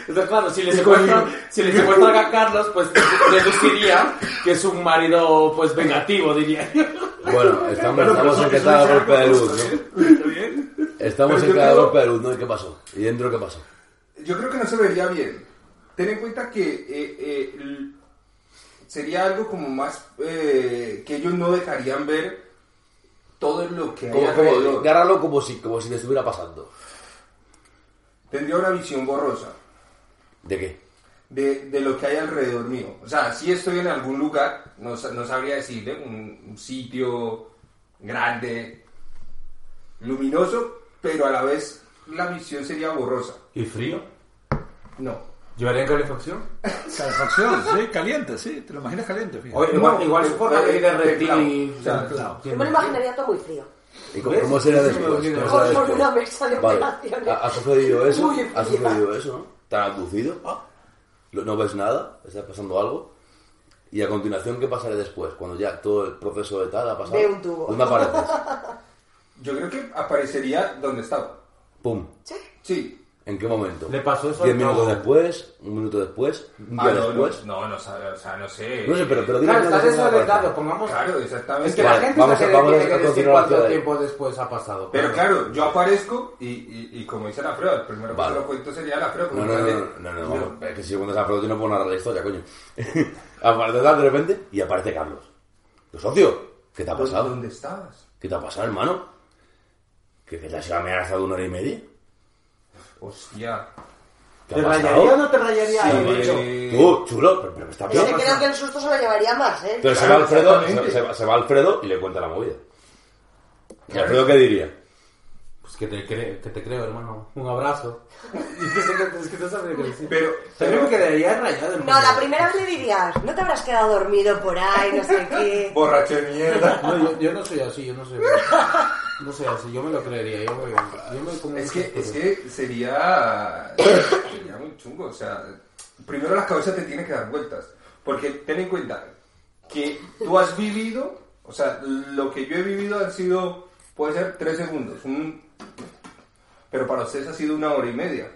Entonces, claro, si le secuestran, si le secuestran a Carlos, pues deduciría que es un marido, pues, vengativo, diría. Bueno, estamos, estamos en que cada golpe de luz, ¿no? ¿Está bien? Estamos en cada golpe de luz, ¿no? ¿Y qué pasó? ¿Y dentro qué pasó? Yo creo que no se vería bien. Ten en cuenta que eh, eh, sería algo como más eh, que ellos no dejarían ver todo lo que hay Como, como, alrededor. agárralo como si, como si le estuviera pasando. Tendría una visión borrosa ¿De qué? de, de lo que hay alrededor mío. O sea, si estoy en algún lugar, no, no sabría decirle, un, un sitio grande, luminoso, pero a la vez la visión sería borrosa. ¿Y frío? No. ¿Llevarían calefacción? Calefacción, sí, caliente, sí, te lo imaginas caliente. O igual, No, igual eh, derretir claro, y... claro. Yo me lo imaginaría todo muy frío. ¿Y cómo, cómo me después? olvidó. ¿Cómo será Por después? una mesa de Vale, operaciones. ¿ha, ha sucedido eso? Muy ¿Ha sucedido eso, no? ¿Te han abducido? Ah. ¿No ves nada? ¿Está pasando algo? Y a continuación, ¿qué pasará después? Cuando ya todo el proceso de tal ha pasado. Un tubo. ¿Dónde apareces? Yo creo que aparecería donde estaba. ¡Pum! Sí. ¿En qué momento? ¿Le pasó eso ¿Diez minutos cabo? después? ¿Un minuto después? ¿Un Ah, día no, después? No, no, no, o sea, no sé. No sé, pero, pero dime Claro, cuándo está se me va a desorientado, pongamos... Claro, exactamente. Es que Vale, la gente vamos la le vamos tiene a que decir la cuánto tiempo después ha pasado. Pero claro, yo aparezco y, y, y como dice la prueba, el primero Vale. que se lo cuento sería la prueba. No, no, no, no, no, no, vamos, es que si cuentas a Frodo, yo no puedo narrar la historia, coño. aparece tal de repente y aparece Carlos. ¿Tu socio? ¿Qué te ha pasado? ¿Dónde estabas? ¿Qué te ha pasado, hermano? ¿Que, que te has ido a mear hasta de una hora y media? Hostia. ¿Qué ¿Te rayaría o no te rayaría? Sí, el bicho? Tú, chulo, pero, pero está bien. creo que el susto se lo llevaría más, ¿eh? Pero se va Alfredo, se, se va Alfredo y le cuenta la movida. ¿Y Alfredo qué diría? Pues que te, creo, que te creo, hermano. Un abrazo. Que sé que, es que no sabría qué decir. Pero, También me quedaría rayado. el No, la primera vez le dirías, no te habrás quedado dormido por ahí, no sé qué. borracho de mierda. No, yo, yo no soy así, yo no soy No soy así, yo me lo creería. Yo me, yo me como Es que, es que sería, sería muy chungo. O sea, primero la cabeza te tiene que dar vueltas. Porque ten en cuenta que tú has vivido, o sea, lo que yo he vivido han sido, puede ser tres segundos. un- pero para ustedes ha sido una hora y media.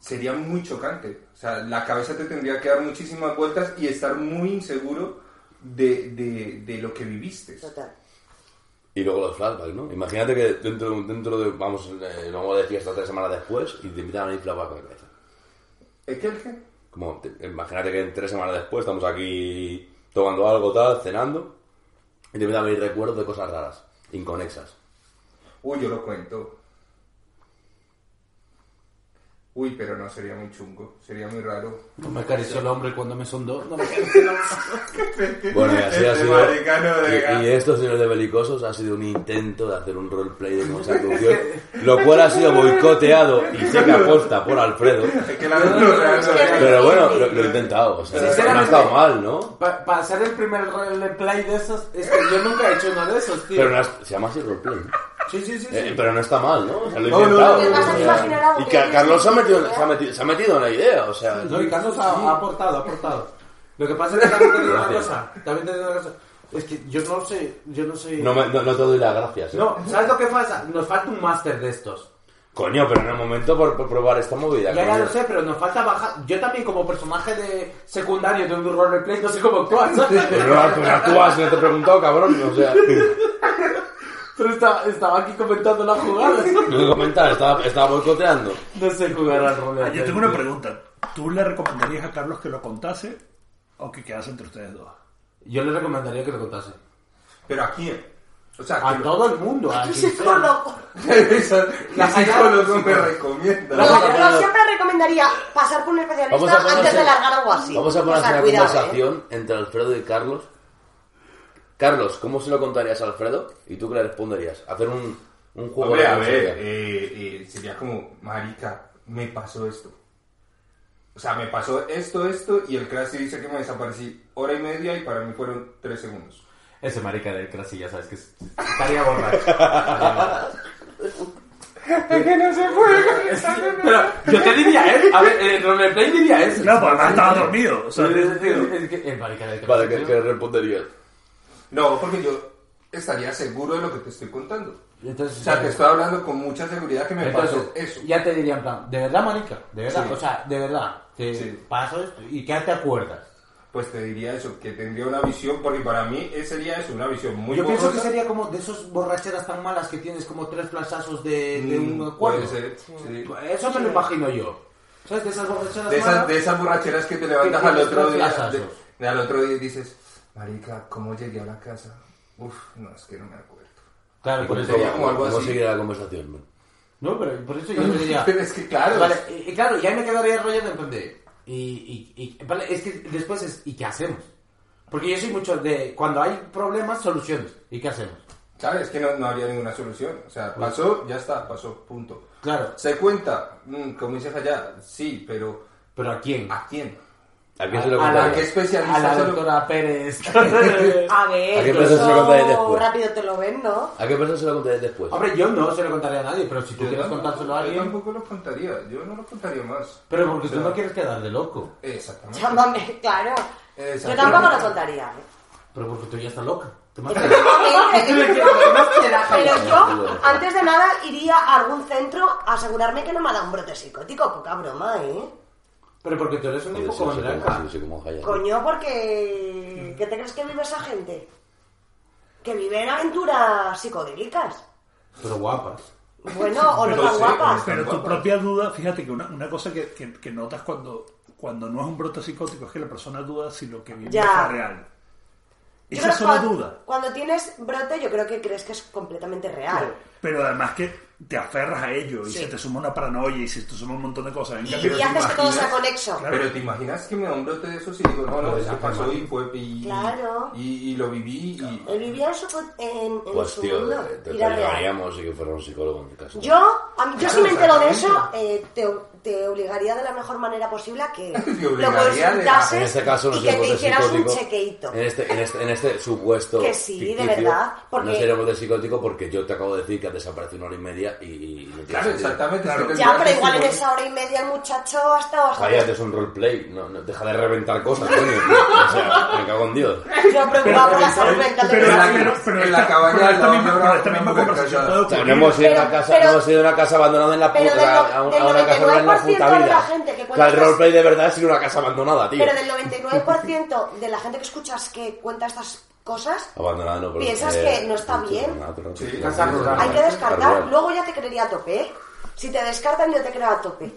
Sería muy chocante. O sea, la cabeza te tendría que dar muchísimas vueltas y estar muy inseguro de, de, de lo que viviste. Total. Y luego los flashbacks, ¿no? Imagínate que dentro, dentro de, vamos, eh, vamos de fiesta tres semanas después y te invitan a ir flashback a la cabeza. ¿Es que el qué? Como, te- imagínate que tres semanas después estamos aquí tomando algo, tal, cenando, y te invitan a venir recuerdos de cosas raras, inconexas. Uy, yo lo cuento. Uy, pero no, sería muy chungo. Sería muy raro. No me acarició el hombre cuando me sondó. No me acarició el hombre. Bueno, y así ha sido. maricano de gas. Y, y esto, señores de Belicosos, ha sido un intento de hacer un roleplay de constitución, lo cual ha sido boicoteado y que aposta por Alfredo. Es que la. Pero bueno, lo, lo he intentado, o sea, no ha estado mal, ¿no? Para ser el primer roleplay de esos, es que yo nunca he hecho uno de esos, tío. Pero no se llama así roleplay, ¿no? Sí, sí, sí. sí. Eh, pero no está mal, ¿no? O sea, lo he No, no, no, y que Carlos se ha, metido, se, ha metido, se ha metido en la idea, o sea... No, y Carlos ha, ha aportado, ha aportado. Lo que pasa es que también te digo una cosa. También te digo una cosa. Es que yo no sé, yo no sé. No, me- no, no te doy las gracias, ¿eh? No, ¿sabes lo que pasa? Nos falta un máster de estos. Coño, pero en el momento por, por probar esta movida. Ya, ya lo sé, pero nos falta bajar. Yo también, como personaje de secundario de un roleplay, no sé cómo actuar. ¿sabes? Pero no, actúas, no te he preguntado, cabrón, o sea... Pero estaba, estaba aquí comentando la jugada. No que comentar, estaba, estaba boicoteando. No sé jugar al roleplay. Ah, yo tengo una pregunta. ¿Tú le recomendarías a Carlos que lo contase o que quedase entre ustedes dos? Yo le recomendaría que lo contase. ¿Pero a quién? O sea, A todo el mundo. A psicólogo. la psicólogo me recomienda. No, yo siempre recomendaría pasar por un especialista Vamos a poner antes de largar algo así. Vamos a poner O sea, una cuidado, ¿eh? conversación entre Alfredo y Carlos. Carlos, ¿cómo se lo contarías a Alfredo? ¿Y tú qué le responderías? Hacer un, un juego Hombre, de a ver, eh, eh, sería como, marica, me pasó esto. O sea, me pasó esto, esto, y el Crash dice que me desaparecí hora y media y para mí fueron tres segundos. Ese marica del Crasy, ya sabes que es- estaría borracho. Pero yo te diría, ¿eh? A ver, el roleplay diría eso. Claro, pues además estaba dormido. O sea, Es tiene decir, sentido. es que el marica del Crasy. Vale, ¿qué, tío. qué responderías? No, porque yo estaría seguro de lo que te estoy contando. Entonces, O sea, te estoy hablando con mucha seguridad que me Entonces, pasó eso. ya te diría en plan, ¿de verdad, marica? ¿De verdad? Sí. O sea, ¿de verdad? ¿Te Sí. pasó esto? ¿Y qué te acuerdas? Pues te diría eso, que tendría una visión, porque para mí sería eso, una visión muy Yo pienso que borrosa. sería como de esos borracheras tan malas que tienes como tres flashazos de, de Mm, un ser, sí. Eso me lo imagino yo. ¿Sabes? De esas borracheras De esas, malas. de esas borracheras que te levantas Que al otro día, de, de al otro día y dices, marica, ¿cómo llegué a la casa? Uf, no, es que no me acuerdo. Claro, por eso sería como algo ¿Cómo así. seguir la conversación? man? No, pero por eso yo te diría... Pero es que claro, Vale, y, y claro, ya me quedaría rollando en plan de... Y, y, y- vale, es que después es... ¿Y qué hacemos? Porque yo soy mucho de... Cuando hay problemas, soluciones. ¿Y qué hacemos? ¿sabes? Es que no, no habría ninguna solución. O sea, pasó, ya está, pasó, punto. Claro, ¿Se cuenta? Mm, como dices allá, sí, pero pero ¿a quién? ¿a quién? ¿A quién se lo a, la, ¿A qué contarías? especialista a la doctora Pérez. A ¿A ver, qué que persona se lo contáis eso después? rápido te lo ven, ¿no? ¿A qué persona se lo contarías después? Hombre, yo no se lo contaría a nadie, pero si tú Yo quieres tampoco- contárselo a Yo alguien... tampoco lo contaría, yo no lo contaría más. Pero porque O tú no quieres quedar de loco. Exactamente. Llámame, claro. Yo Exactamente. tampoco lo contaría. Pero porque tú ya estás loca. Pero yo, antes de nada, iría a algún centro a asegurarme que no me ha dado un brote psicótico. Poca broma, ¿eh? Pero porque tú eres un como sí, como Jaya. Coño, porque... ¿Qué te crees que vive esa gente? Que vive en aventuras psicodélicas. Pero guapas. Bueno, o no tan sí, guapas. Pero tu guapas. propia duda, fíjate que una, una cosa que, que- que notas cuando, cuando no es un brote psicótico es que la persona duda si lo que vive Ya. es real. Yo Esa creo que sola cuando, duda. Cuando tienes brote, yo creo que crees que es completamente real. Pero además que te aferras a ello y Sí. se te suma una paranoia y se te suma un montón de cosas. En Y, cambio, y ¿te haces que todo sea imaginas? conexo. Claro. Pero te imaginas que me da un brote de esos y digo, no, no, Pues eso ya, pasó y fue y, Claro. y, y lo viví y... Él vivía en su, en, en Pues su tío, mundo. te, te pegaríamos y que fuera un psicólogo en mi caso. Yo, a mí- yo si me entero de eso, eh, te, te obligaría de la mejor manera posible a que lo de- consultases En este caso no y que te de hicieras un chequeito. En este, en este, en este supuesto. Que sí, de ficticio, verdad, porque- No seríamos de psicótico porque yo te acabo de decir que ha desaparecido una hora y media y. y Claro, sentido. exactamente. Claro. Ya, pero igual en esa hora y media el muchacho ha estado Cállate, hasta... es un roleplay. No, no, deja de reventar cosas, coño. O sea, me cago en Dios. Yo preocupado por la salud mental de Pero, en la- cabaña pero esta misma, conversación hemos ido a una casa, abandonada en la puta, a, una casa en la 99% puta de la vida. gente que O cuenta sea, el roleplay de verdad es ir a una casa abandonada, tío. Pero del 99% de la gente que escuchas que cuenta estas cosas, Abandonada no, pero, Piensas eh, que no está bien. Sí, hay que descartar. Luego ya te creería a tope, ¿eh? Si te descartan, yo te creo a tope.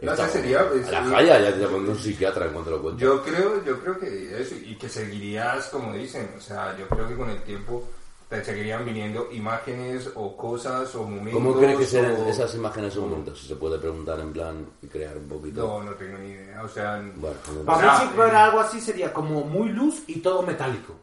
No sé, Está- sería... pues, A la falla ya te cuento un psiquiatra en cuanto lo cuento. Yo creo, yo creo que eso, y que seguirías, como dicen, o sea, yo creo que con el tiempo te seguirían viniendo imágenes o cosas o momentos. ¿Cómo crees que serán o- esas imágenes o momentos? Si se puede preguntar en plan y crear un poquito. No, no tengo ni idea, o sea... Bueno, Para mí si fuera algo así sería como muy luz y todo metálico.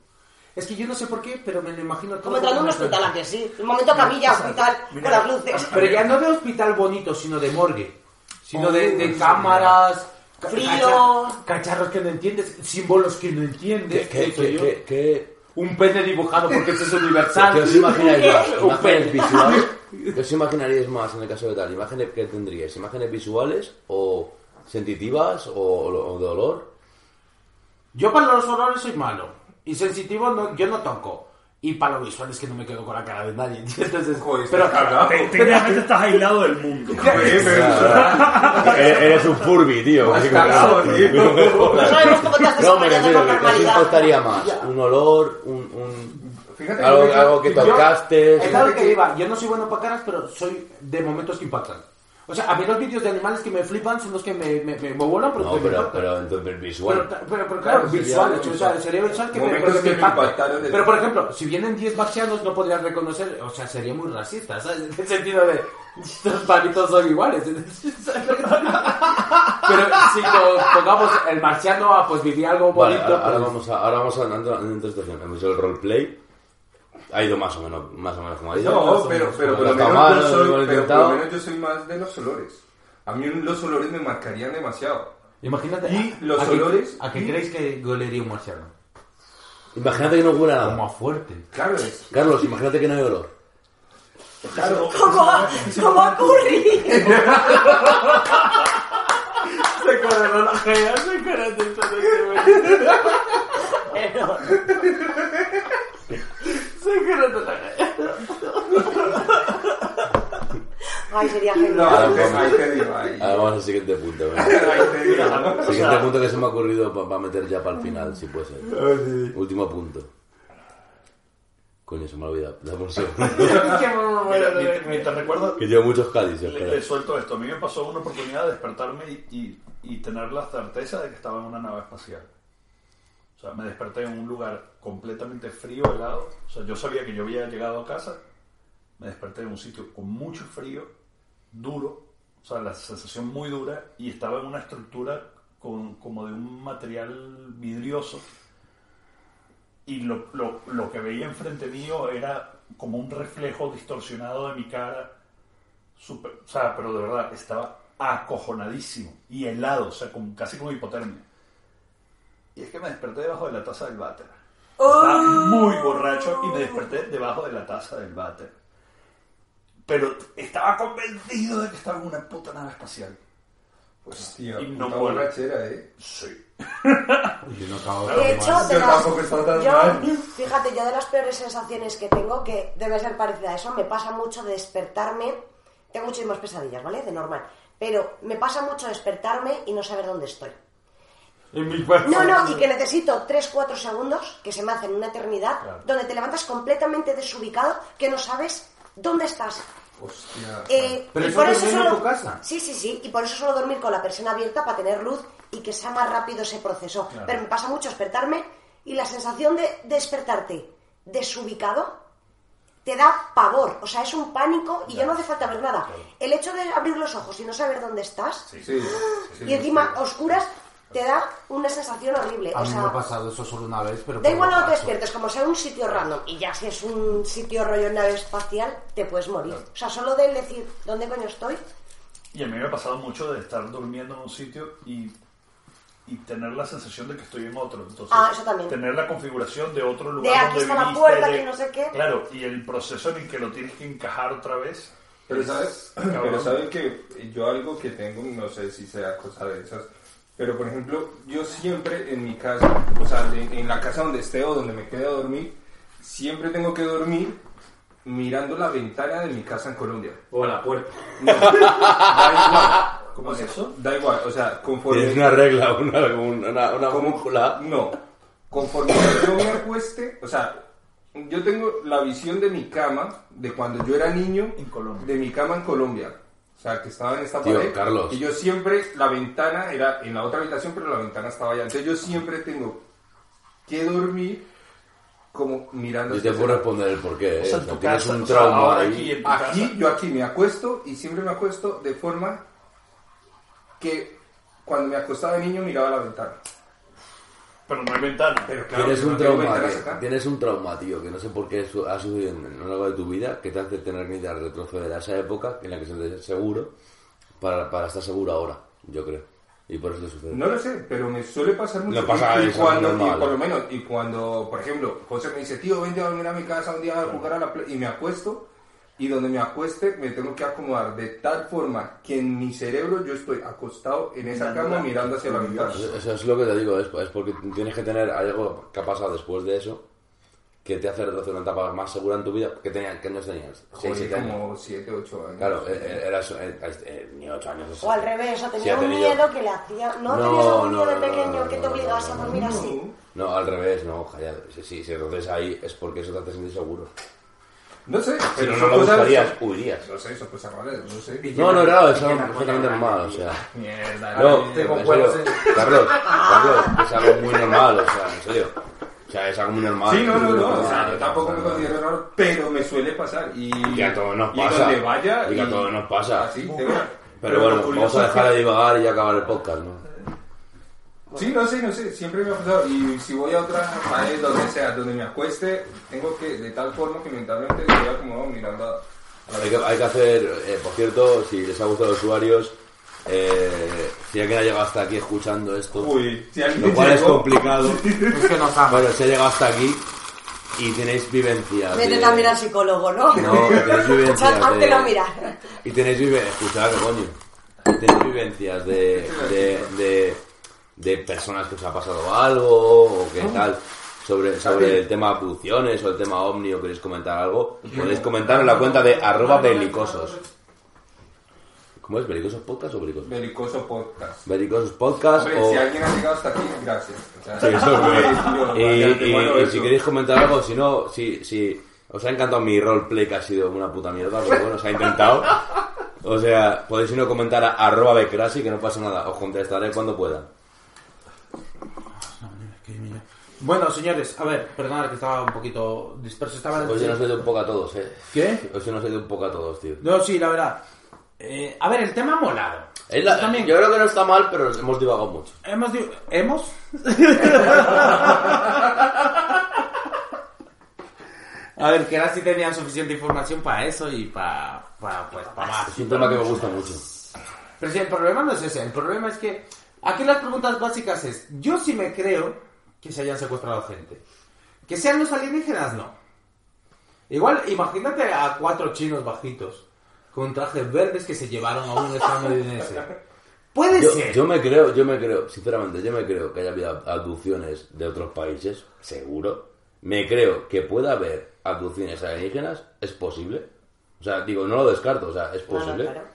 Es que yo no sé por qué, pero me lo imagino todo Como entrando en un hospital, ¿a que sí? Un momento camilla, hospital, con las luces. Pero ya no de hospital bonito, sino de morgue. Sino de, de cámaras, Frío. cacha- cacharros que no entiendes, símbolos que no entiendes. ¿Qué, qué, qué Un pene dibujado porque eso es universal. qué os imagináis más? Un ¿Imágenes pene. visuales? ¿Qué os imaginaríais más en el caso de tal? ¿Imágenes que tendríais? ¿Imágenes visuales o sensitivas o, o de olor? Yo para los olores soy malo. Y sensitivo no, yo no toco. Y para lo visual es que no me quedo con la cara de nadie. Entonces, Joder, pero. Te- Técnicamente estás aislado del mundo. eres, eres un Furby, tío. Cagado, tío. No sabemos cómo te has No, me refiero que ¿qué os normalidad. importaría más? ¿Un olor? ¿Un, un- Fíjate algo, que- algo que yo- tocaste? Es algo que iba. Yo no soy bueno para caras, pero soy de momentos que impactan. O sea, a mí los vídeos de animales que me flipan son los que me, me, me, me vuelan, pero No, me pero, pero visual. Pero, pero, pero claro, Claro, sería visual, hecho, o sea, visual. sería visual que me, Momentos pero que impactaron de- Pero por ejemplo, si vienen 10 marcianos no podrías reconocer, o sea, sería muy racista, ¿sabes? En el sentido de, estos palitos son iguales. pero si pongamos el marciano, ah, pues vivía algo Vale, bonito. ahora, ahora pues- vamos a, ahora vamos a entrar en otra situación. Hemos hecho el roleplay. Ha ido más o menos, más o menos como ha ido. No, pero, pero, por lo menos yo soy, lo he pero por intentado. lo menos yo soy más de los olores. A mí los olores me marcarían demasiado. Imagínate. Y los ¿a olores- ¿A qué creéis que golería un marciano? Imagínate que no huele a Como nada. a fuerte. Claro, es. Carlos, imagínate que no hay olor. Claro. Como a, como a Curry. Se corre la gea, se Ay, sería No, genial. Te- vamos. ahí te digo, ahí. Ahora vamos al siguiente punto. Siguiente punto que se me ha ocurrido para meter ya para el final, si puede ser. Último punto. Coño, se me ha olvidado. Dame un segundo. Mira, mientras- mientras recuerdo, que llevo muchos cálices. le, le suelto esto. A mí me pasó una oportunidad de despertarme y, y- y tener la certeza de que estaba en una nave espacial. O sea, me desperté en un lugar completamente frío, helado. O sea, yo sabía que yo había llegado a casa. Me desperté en un sitio con mucho frío, duro. O sea, la sensación muy dura. Y estaba en una estructura con, como de un material vidrioso. Y lo, lo, lo que veía enfrente mío era como un reflejo distorsionado de mi cara. Super, o sea, pero de verdad, estaba acojonadísimo y helado, o sea, con, casi como hipotermia. Y es que me desperté debajo de la taza del váter. Estaba muy borracho y me desperté debajo de la taza del váter. Pero estaba convencido de que estaba en una puta nave espacial. Hostia, Y no puta borrachera, eh. Sí. Yo no acabo de hecho, de Yo las, tampoco estaba tan yo, fíjate, yo de las peores sensaciones que tengo, que debe ser parecida a eso, me pasa mucho de despertarme. Tengo muchísimas pesadillas, ¿vale? De normal. Pero me pasa mucho despertarme y no saber dónde estoy. En mi cuerpo. No, no, y que necesito 3-4 segundos, que se me hacen una eternidad, Claro. donde te levantas completamente desubicado, que no sabes dónde estás. Hostia. Eh, Pero y eso por eso viene en tu casa. Sí, sí, sí, y por eso suelo dormir con la persiana abierta para tener luz y que sea más rápido ese proceso. Claro. Pero me pasa mucho despertarme y la sensación de despertarte desubicado te da pavor, o sea, es un pánico y ya no hace falta ver nada. El hecho de abrir los ojos y no saber dónde estás Sí, sí, sí, y encima oscuras te da una sensación horrible. A o mí sea, me ha pasado eso solo una vez, pero... Da igual cuando te despiertes, como sea un sitio random, y ya si es un sitio rollo nave espacial, te puedes morir. O sea, solo de decir, ¿dónde coño estoy? Y a mí me ha pasado mucho de estar durmiendo en un sitio y, y tener la sensación de que estoy en otro. Entonces, Ah, eso también. tener la configuración de otro lugar De aquí donde está la puerta, de- que no sé qué. Claro, y el proceso en el que lo tienes que encajar otra vez. Pero es sabes, cabrón. pero sabes que yo algo que tengo, no sé si sea cosa de esas, pero por ejemplo, yo siempre en mi casa, o sea, en la casa donde esté o donde me quede a dormir, siempre tengo que dormir mirando la ventana de mi casa en Colombia. O a la puerta. No, da igual. ¿Cómo es eso? Da igual, o sea, conforme... Tienes una regla, una, una, una brújula. No, conforme yo me acueste, o sea, yo tengo la visión de mi cama de cuando yo era niño, En Colombia. de mi cama en Colombia. O sea, que estaba en esta Tío, pared. Carlos. Y yo siempre, la ventana era en la otra habitación, pero la ventana estaba allá. Entonces yo siempre tengo que dormir como mirando Yo te puedo responder el porqué. O ¿eh? sea, O sea, tienes casa, un o sea, trauma ahí. aquí yo aquí me acuesto y siempre me acuesto de forma que cuando me acostaba de niño miraba la ventana. Pero no hay ventana. Pero claro, Tienes un no trauma, que- tienes un trauma, tío, que no sé por qué ha sucedido en- a lo largo de tu vida, que te hace tener que intentar retroceder a esa época en la que se te seguro para, para estar seguro ahora, yo creo. Y por eso te sucede. No lo sé, pero me suele pasar mucho. No pasa y, cuando, normal. y por lo menos, y cuando, por ejemplo, José me dice, tío, vente a dormir a mi casa un día a jugar a la play, y me acuesto, y donde me acueste me tengo que acomodar de tal forma que en mi cerebro yo estoy acostado en esa cama mirando hacia la ventana. Eso, eso es lo que te digo, es, es porque tienes que tener algo que ha pasado después de eso que te hace retroceder una etapa más segura en tu vida. ¿Qué, tenías, qué años tenías? ¿Seis, Joder, siete años? como 7, 8 años. Claro, eh, eh, eras eh, eh, ni 8 años. O al revés, o tenía Sí, un tenido- miedo que le hacía... ¿No, No, tenías algún no, miedo de no, no, pequeño no, que no, te no, obligase no, a no, dormir no. así? No, al revés, no, calla. Si, si, si roces ahí es porque eso te hace sentir seguro. No sé, Si pero no, no lo cosas- buscarías, huirías. No sé, son cosas raras, no sé. No, no, claro, eso es perfectamente normal, o sea. Mierda, No, en- Carlos, Carlos, es algo muy normal, o sea, en serio. O sea, es algo muy normal. Sí, no, no, no, o Ah, sea, yo tampoco me considero raro, pero me suele pasar. Y, Y a todos nos y pasa. donde vaya. Y que a todos nos pasa. Así, tengo- Pero bueno, lo vamos a dejar de divagar y acabar el podcast, ¿no? Sí, no sé, no sé, siempre me ha pasado. Y si voy a otra pared, donde sea, donde me acueste, tengo que, de tal forma que mentalmente estoy acomodado mirando a Hay que, hay que hacer, eh, por cierto, si les ha gustado a los usuarios, eh, si alguien ha llegado hasta aquí escuchando esto, Uy, si alguien lo cual es complicado, Es que nos ama. bueno, si ha llegado hasta aquí y tenéis vivencias. Vete también al psicólogo, ¿no? No, tenéis vivencias. Háztelo de- mirar. Y tenéis vivencias, escuchad, coño. Tenéis vivencias de, de, de, de personas que os ha pasado algo o qué tal. Sobre, sobre el tema abducciones o el tema ovni o queréis comentar algo, podéis comentar en la cuenta de arroba belicosos. ¿Cómo es? ¿Belicosos podcast o belicosos? Belicoso podcast. Belicosos podcast Hombre, o... si alguien ha llegado hasta aquí, gracias. O sea, Sí, eso es. Y, y- si queréis comentar algo, si no, si, si os ha encantado mi roleplay que ha sido una puta mierda, pero bueno, se ha intentado. O sea, podéis si no comentar a arroba becrasi que no pasa nada, os contestaré cuando pueda. Bueno, señores, a ver, perdonad que estaba un poquito disperso. Estaba Hoy se nos ha ido un poco a todos, eh. ¿Qué? Hoy se nos ha ido un poco a todos, tío. No, sí, la verdad. Eh, a ver, el tema ha molado. La- También- yo creo que no está mal, pero hemos divagado mucho. Hemos... di- ¿Hemos? A ver, que ahora sí tenían suficiente información para eso y para, para, pues, para más. Es un tema que me gusta mucho. Pero si el problema no es ese, el problema es que aquí las preguntas básicas es, yo sí me creo que se hayan secuestrado gente. Que sean los alienígenas, no. Igual, imagínate a cuatro chinos bajitos con trajes verdes que se llevaron a un estadounidense. Puede Yo, ser. yo me creo, yo me creo, sinceramente, yo me creo que haya habido abducciones de otros países, seguro. Me creo que pueda haber abducciones alienígenas, es posible. O sea, digo, no lo descarto, o sea, es posible. Claro, claro.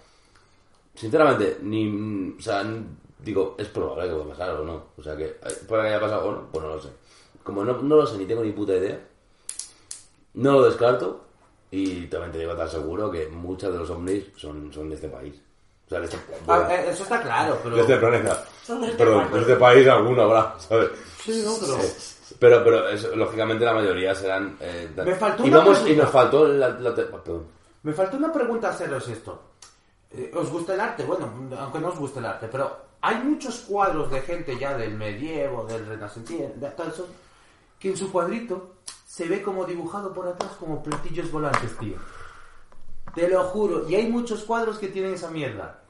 Sinceramente, ni, o sea, digo, es probable que pueda pasar o no. O sea, que eh, puede que haya pasado o no, pues no lo sé. Como no, no lo sé ni tengo ni puta idea, no lo descarto y también te digo tan seguro que muchas de los ovnis son, son de este país. O sea, de este, Ah, eh, eso está claro, pero... de este planeta. Son de este Perdón, de este país alguno habrá, ¿sabes? Sí, no, pero... Pero, pero es- lógicamente la mayoría serán... eh, Me faltó y, una vamos, y nos faltó la... la- perdón. Me faltó una pregunta haceros esto. Eh, ¿Os gusta el arte? Bueno, aunque no os guste el arte, pero hay muchos cuadros de gente ya del medievo, del renacimiento, de eso, que en su cuadrito se ve como dibujado por atrás como platillos volantes, tío. Te lo juro. Y hay muchos cuadros que tienen esa mierda.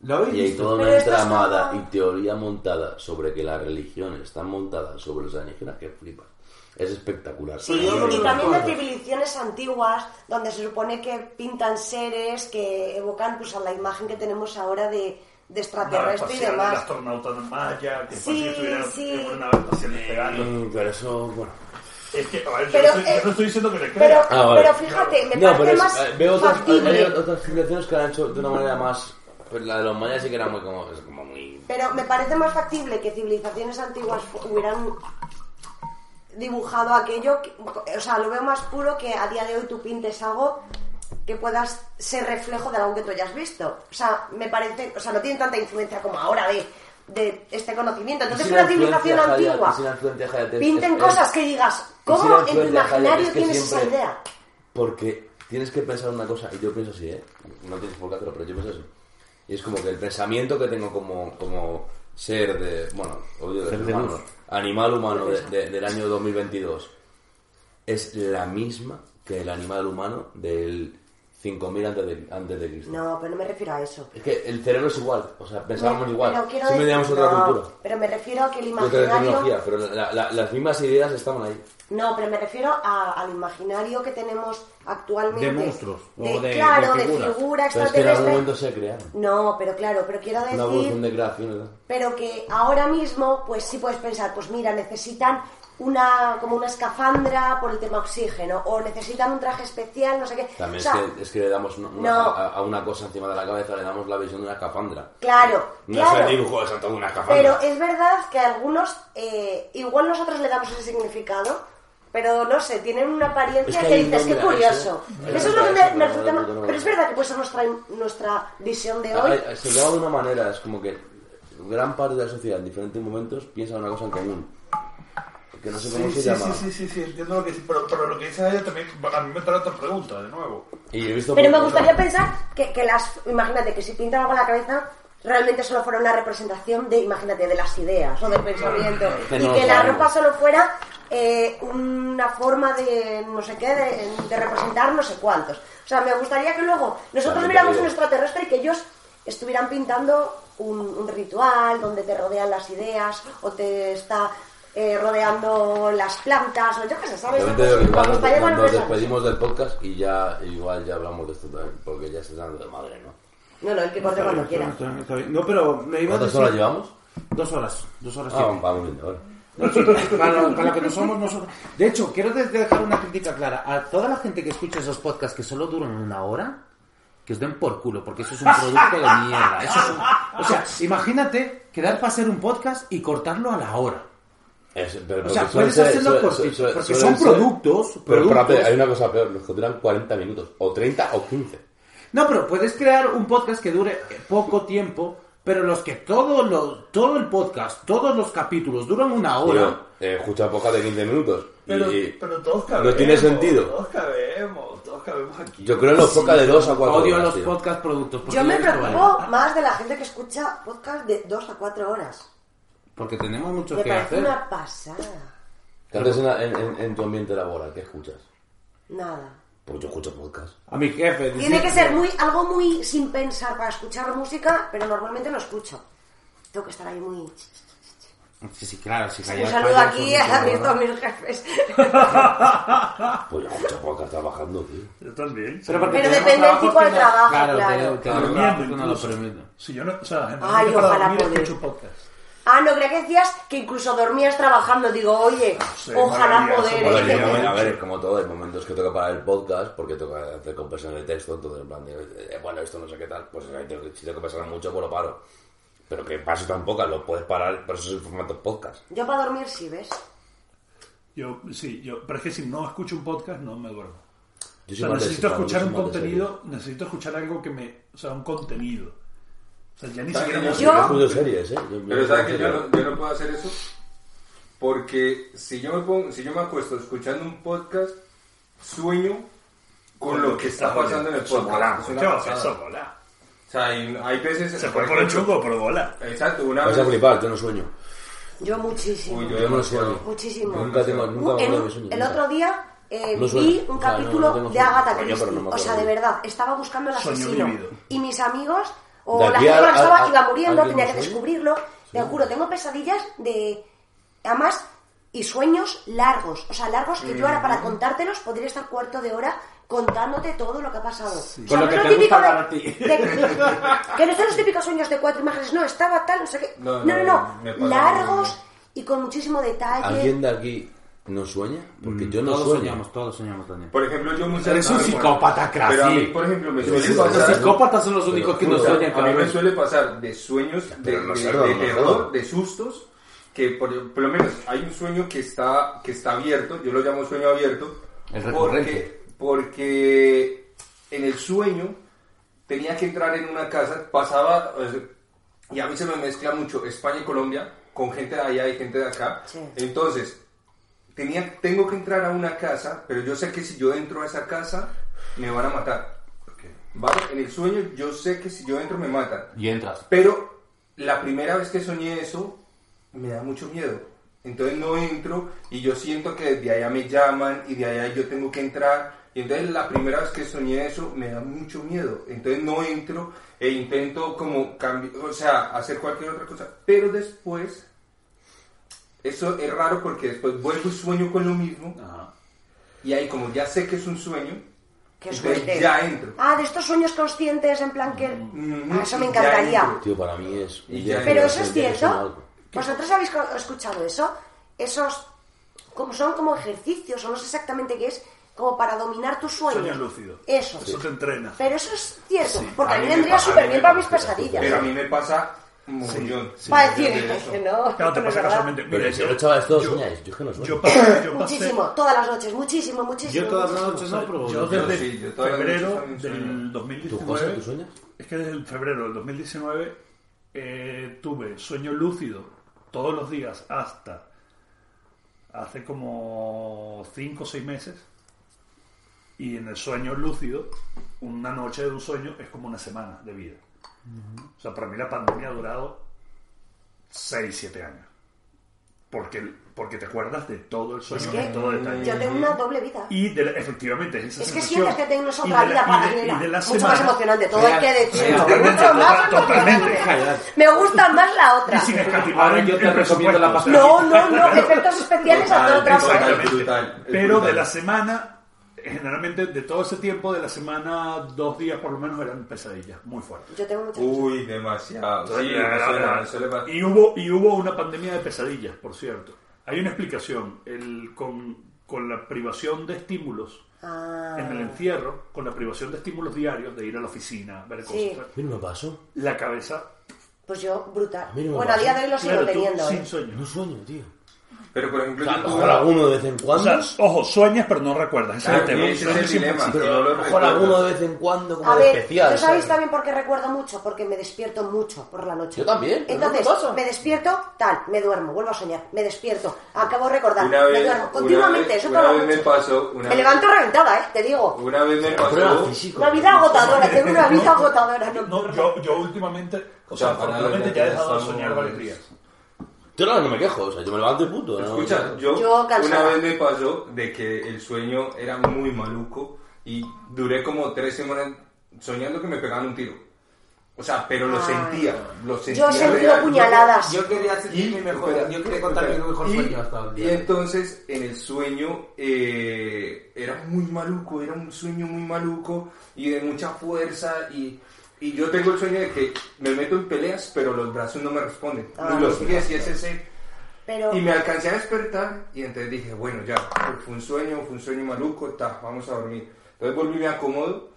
¿Lo habéis Y hay visto? toda una entramada como- y teoría montada sobre que las religiones están montadas sobre los alienígenas que flipas. Es espectacular. Sí, y también de recuerdo. civilizaciones antiguas, donde se supone que pintan seres que evocan pues, a la imagen que tenemos ahora de, de extraterrestre y espacial, el demás. astronauta maya, que Sí, estuviera sí. en una nave espacial despegando. Mm, Pero eso, bueno... Es que, a ver, yo, Pero, no estoy, eh, yo no estoy diciendo que le Pero, crea. Ah, vale. pero fíjate, me No, pero parece es- más eh, veo otras, factible. hay otras civilizaciones que han hecho de una manera más... pues la de los mayas sí que era muy como... Es como muy... Pero me parece más factible que civilizaciones antiguas hubieran dibujado aquello, que- o sea, lo veo más puro que a día de hoy tú pintes algo que puedas ser reflejo de algo que tú hayas visto. O sea, me parece, o sea, no tiene tanta influencia como ahora de, de este conocimiento. Entonces, si una civilización antigua si pinten es- cosas que digas, si ¿cómo en tu imaginario es que tienes esa idea? Porque tienes que pensar una cosa, y yo pienso así, ¿eh? No tienes por qué hacerlo, pero yo pienso así. Y es como que el pensamiento que tengo como, como ser de, bueno, odio de Ser ser de humano, animal humano de- de- del año 2022, es la misma que el animal humano del 5000 antes de, antes de Cristo. No, pero no me refiero a eso. Es que el cerebro es igual, o sea, pensábamos Me- igual. pero quiero Siempre decir- teníamos otra no, cultura. Pero me refiero a que el imaginario... tecnología, pero la- la- las mismas ideas estaban ahí. No, pero me refiero a- al imaginario que tenemos actualmente. De monstruos, o de- claro, de de figuras. figura Pero es que en algún momento se crearon. No, pero claro, pero quiero Una evolución decir, de creación, ¿verdad? pero que ahora mismo, pues sí puedes pensar, pues mira, necesitan una como una escafandra por el tema oxígeno, o necesitan un traje especial, no sé qué. También O sea, es, que, es que le damos una- una- no. a, a una cosa encima de la cabeza, le damos la visión de una escafandra. Claro, No claro. es el dibujo de santo de una escafandra. Pero es verdad que algunos, eh, igual nosotros le damos ese significado, pero no sé, tienen una apariencia Es que dices, un qué curioso. eso. Eso, es lo que me, me pero resulta. no lo tengo Pero es verdad que puede ser nuestra, nuestra visión de hoy. se llama de una manera, es como que gran parte de la sociedad en diferentes momentos piensa una cosa en común. Que no sé cómo Sí, se sí, llama. sí, sí, sí, sí, entiendo lo que dice, pero, pero lo que dice ella también, a mí me trae otra pregunta, de nuevo. Y he visto Pero me gustaría pensar que, que las. Imagínate que si pintan algo en la cabeza. Realmente solo fuera una representación de, imagínate, de las ideas o del pensamiento. Y no que la ropa solo fuera eh, una forma de no sé qué, de, de representar no sé cuántos. O sea, me gustaría que luego nosotros viéramos un extraterrestre y que ellos estuvieran pintando un, un ritual donde te rodean las ideas o te está eh, rodeando las plantas o yo qué sé, ¿sabes? Nos, despedimos del podcast y ya igual ya hablamos de esto también, porque ya se está dando de madre, ¿no? No, no, el que corte cuando quiera. Está bien, está bien. No, pero me iba a ¿Cuántas decir... horas llevamos? Dos horas. Dos horas. Ah, vamos viendo, ahora. No, sí, para, lo- para lo que no somos nosotros. De hecho, quiero de- dejar una crítica clara. A toda la gente que escucha esos podcasts que solo duran una hora, que os den por culo, porque eso es un producto de mierda. Eso es un- O sea, imagínate quedar para hacer un podcast y cortarlo a la hora. Es- pero O sea, porque puedes suelen hacerlo ser- por- suelen- suelen- porque son ser- productos, Pero productos. espérate, hay una cosa peor, los que duran 40 minutos, o 30 o 15. No, pero puedes crear un podcast que dure poco tiempo, pero los que todo, lo, todo el podcast, todos los capítulos duran una hora. Tío, eh, escucha pocas de 15 minutos. Pero, y pero todos cabemos. no tiene sentido. Todos cabemos, todos cabemos aquí. Yo creo en los pocas de 2 a 4 Odio a horas, los tío. podcast productos. porque Yo me preocupo más de la gente que escucha podcast de dos a cuatro horas. Porque tenemos mucho Me que parece hacer. una pasada. ¿Qué haces en, la- en- en- en tu ambiente laboral? ¿Qué escuchas? Nada. Pues yo escucho podcast. A mi jefe. Tiene dice- que ser muy algo muy sin pensar para escuchar música, pero normalmente no escucho. Tengo que estar ahí muy... Sí, sí, claro. Si Un callas saludo fallas, aquí son a mis, ¿verdad? a mis jefes. Pues yo escucho podcast trabajando, tío. Yo también. Pero, Pero depende del tipo de trabajo, Claro, claro. te- te- Durmiendo trabajo que no lo incluso. Si yo no, o sea, Ay, generalmente para ojalá dormir poder. escucho podcast. Ah, no, creía que decías que incluso dormías trabajando. Digo, oye, Sí, ojalá maravilloso, poder. A ver, ¿eh? yo, a ver, es como todo, hay momentos que toca parar el podcast porque toca hacer compresiones de texto, entonces en plan de, eh, bueno, esto no sé qué tal, pues tengo que- si tengo que pasar mucho, pues lo paro. Pero que paso tan poca, lo puedes parar, por eso es el formato podcast. Yo para dormir sí, ¿ves? Yo, sí, yo, pero es que si no escucho un podcast no me duermo. Yo O soy sea, más de- necesito escuchar soy un más de contenido, necesito escuchar algo que me, o sea, un contenido. Sea, ya ni siquiera. Yo-. Yo series, ¿eh? Yo- Pero ¿sabes que yo no, yo no puedo hacer eso? Porque si yo me pongo, si yo me acuesto escuchando un podcast, sueño con lo que está pasando en el podcast. Eso mola. O sea, hay, hay veces... Se por puede poner ejemplo- chungo, pero mola. Exacto, una Vas a vez... flipar, yo no sueño. Yo muchísimo. Uy, yo Yo no sueño. Muchísimo. Nunca tengo, nunca en sueño. el nunca. otro día eh, No vi un O sea, no, capítulo no tengo de. Agatha Christie. no o sea, de verdad, estaba buscando Sueño asesino. Y mis amigos, o la gente que estaba iba muriendo, ¿alguien tenía que descubrirlo. Te juro, tengo pesadillas de. Además, y sueños largos. O sea, largos que yo ahora para contártelos podría estar cuarto de hora contándote todo lo que ha pasado. O sea, Con lo no que te gusta de- de- que no son los típicos sueños de cuatro imágenes, no, estaba tal, no sé qué. No, No, no, no, no. Largos y con muchísimo detalle. ¿Alguien de aquí no sueña? Porque yo no todos sueño. soñamos, todos soñamos, Daniel. Por ejemplo, yo muchas Eres un psicópata, Pero a mí, Krasil. por ejemplo, me suele sí, Los pasar... psicópatas son los únicos que no sueñan, a mí me suele pasar de sueños de, no de- de no terror, de sustos, que por, por lo menos hay un sueño que está, que está abierto, yo lo llamo sueño abierto, El porque, porque en el sueño tenía que entrar en una casa, pasaba, y a mí se me mezcla mucho España y Colombia, con gente de allá y gente de acá, Sí. entonces tenía, tengo que entrar a una casa, pero yo sé que si yo entro a esa casa, me van a matar. ¿Vale? En el sueño yo sé que si yo entro me matan. Y entras. Pero la primera vez que soñé eso, me da mucho miedo. Entonces no entro y yo siento que desde allá me llaman y de allá yo tengo que entrar. Y entonces la primera vez que soñé eso me da mucho miedo. Entonces no entro e intento como cambiar, o sea, hacer cualquier otra cosa. Pero después, eso es raro porque después vuelvo y sueño con lo mismo. Y ahí como ya sé que es un sueño, Qué suerte. ya entro. Ah, de estos sueños conscientes, en plan que. Mm, Ah, eso me encantaría. Tío, para mí es... Pero eso es cierto. ¿Vosotros habéis escuchado eso? Esos. Como son como ejercicios, o no sé exactamente qué es, como para dominar tu sueño. Sueño lúcido. Eso. Eso te entrena. Pero eso es cierto, porque a mí me vendría súper bien para mis pesadillas. Pero a mí me pasa un mogollón. para decir de eso. que no. Claro, te pasa verdad. casualmente. Pero Mira, si yo- los chavales todos yo- soñáis, yo es que no sueño. Yo pasé, yo pasé, Muchísimo, todas las noches, muchísimo, muchísimo. Yo todas las muchísimo. noches no, pero... yo desde sí, yo febrero del ¿Tu 2019. cosa, tú sueñas? Es que desde el febrero del 2019 eh, tuve sueño lúcido todos los días hasta hace como 5 o 6 meses. Y en el sueño lúcido, una noche de un sueño es como una semana de vida. O sea, para mí la pandemia ha durado 6, 7 años. Porque, porque te acuerdas de todo el sueño, Es que de todo detalle. Yo tengo una doble vida. Y de la- efectivamente es esa Es que sientes que tienes Y otra vida y paralela. y Mucho más semana- emocionante, todo hay que decirlo. Totalmente, más totalmente. Me gusta más la Y otra. sin escatimar Ahora yo te en recomiendo la pastilla. No, no, no, efectos especiales a toda otra Total, total, es brutal, es Pero brutal. de la semana, generalmente de todo ese tiempo, de la semana, dos días por lo menos eran pesadillas muy fuertes. Yo tengo muchas Uy, demasiado. Sí, me suele pasar. y, hubo, y hubo una pandemia de pesadillas, por cierto. Hay una explicación. El, con, con la privación de estímulos Ah. en el encierro, con la privación de estímulos diarios, de ir a la oficina, ver cosas, Sí. A no me pasó. la cabeza. Pues yo, brutal. mí no Bueno, a pasa. día de hoy lo sigo Claro, tú teniendo. sin ¿eh? sueño. No sueño, tío. Pero por ejemplo, O sea, a yo tuve- mejor alguno de vez en O cuando. sea, ojo, sueñas pero no recuerdas. Ese es el Claro, tema. ese es el dilema. que no lo mejor alguno de vez en cuando como A ver, especial. ¿tú sabéis ¿sabes? también por qué recuerdo mucho? Porque me despierto mucho por la noche. Yo también, pero no Entonces, me pasa. me despierto, tal, me duermo, vuelvo a soñar, me despierto, acabo de recordar, Una me vez, duermo. una Continuamente, vez- eso una toda la vez me noche. pasó. Una Me vez- levanto reventada, ¿eh? Te digo. Una vez me pasó. Una vida agotadora, tengo una vida agotadora. No, yo, yo últimamente, o sea, para afortunadamente los ya he dejado de estamos- soñar varios días. Yo no, no me quejo, o sea, yo me levanto y puto. ¿no? Escucha, yo, una vez me pasó de que el sueño era muy maluco y duré como tres semanas soñando que me pegaban un tiro. O sea, pero lo Ay. sentía, lo sentía. Yo real. puñaladas. Yo quería hacer mi mejor... espera, Yo quería contar mi espera. mejor Y- sueño hasta el Y día. entonces en el sueño eh, era muy maluco, era un sueño muy maluco y de mucha fuerza y, y yo tengo el sueño de que me meto en peleas pero los brazos no me responden, Ah, los pies y es ese... Pero Y me alcancé a despertar y entonces dije, bueno, ya, fue un sueño, fue un sueño maluco, ta, vamos a dormir. Entonces volví me acomodo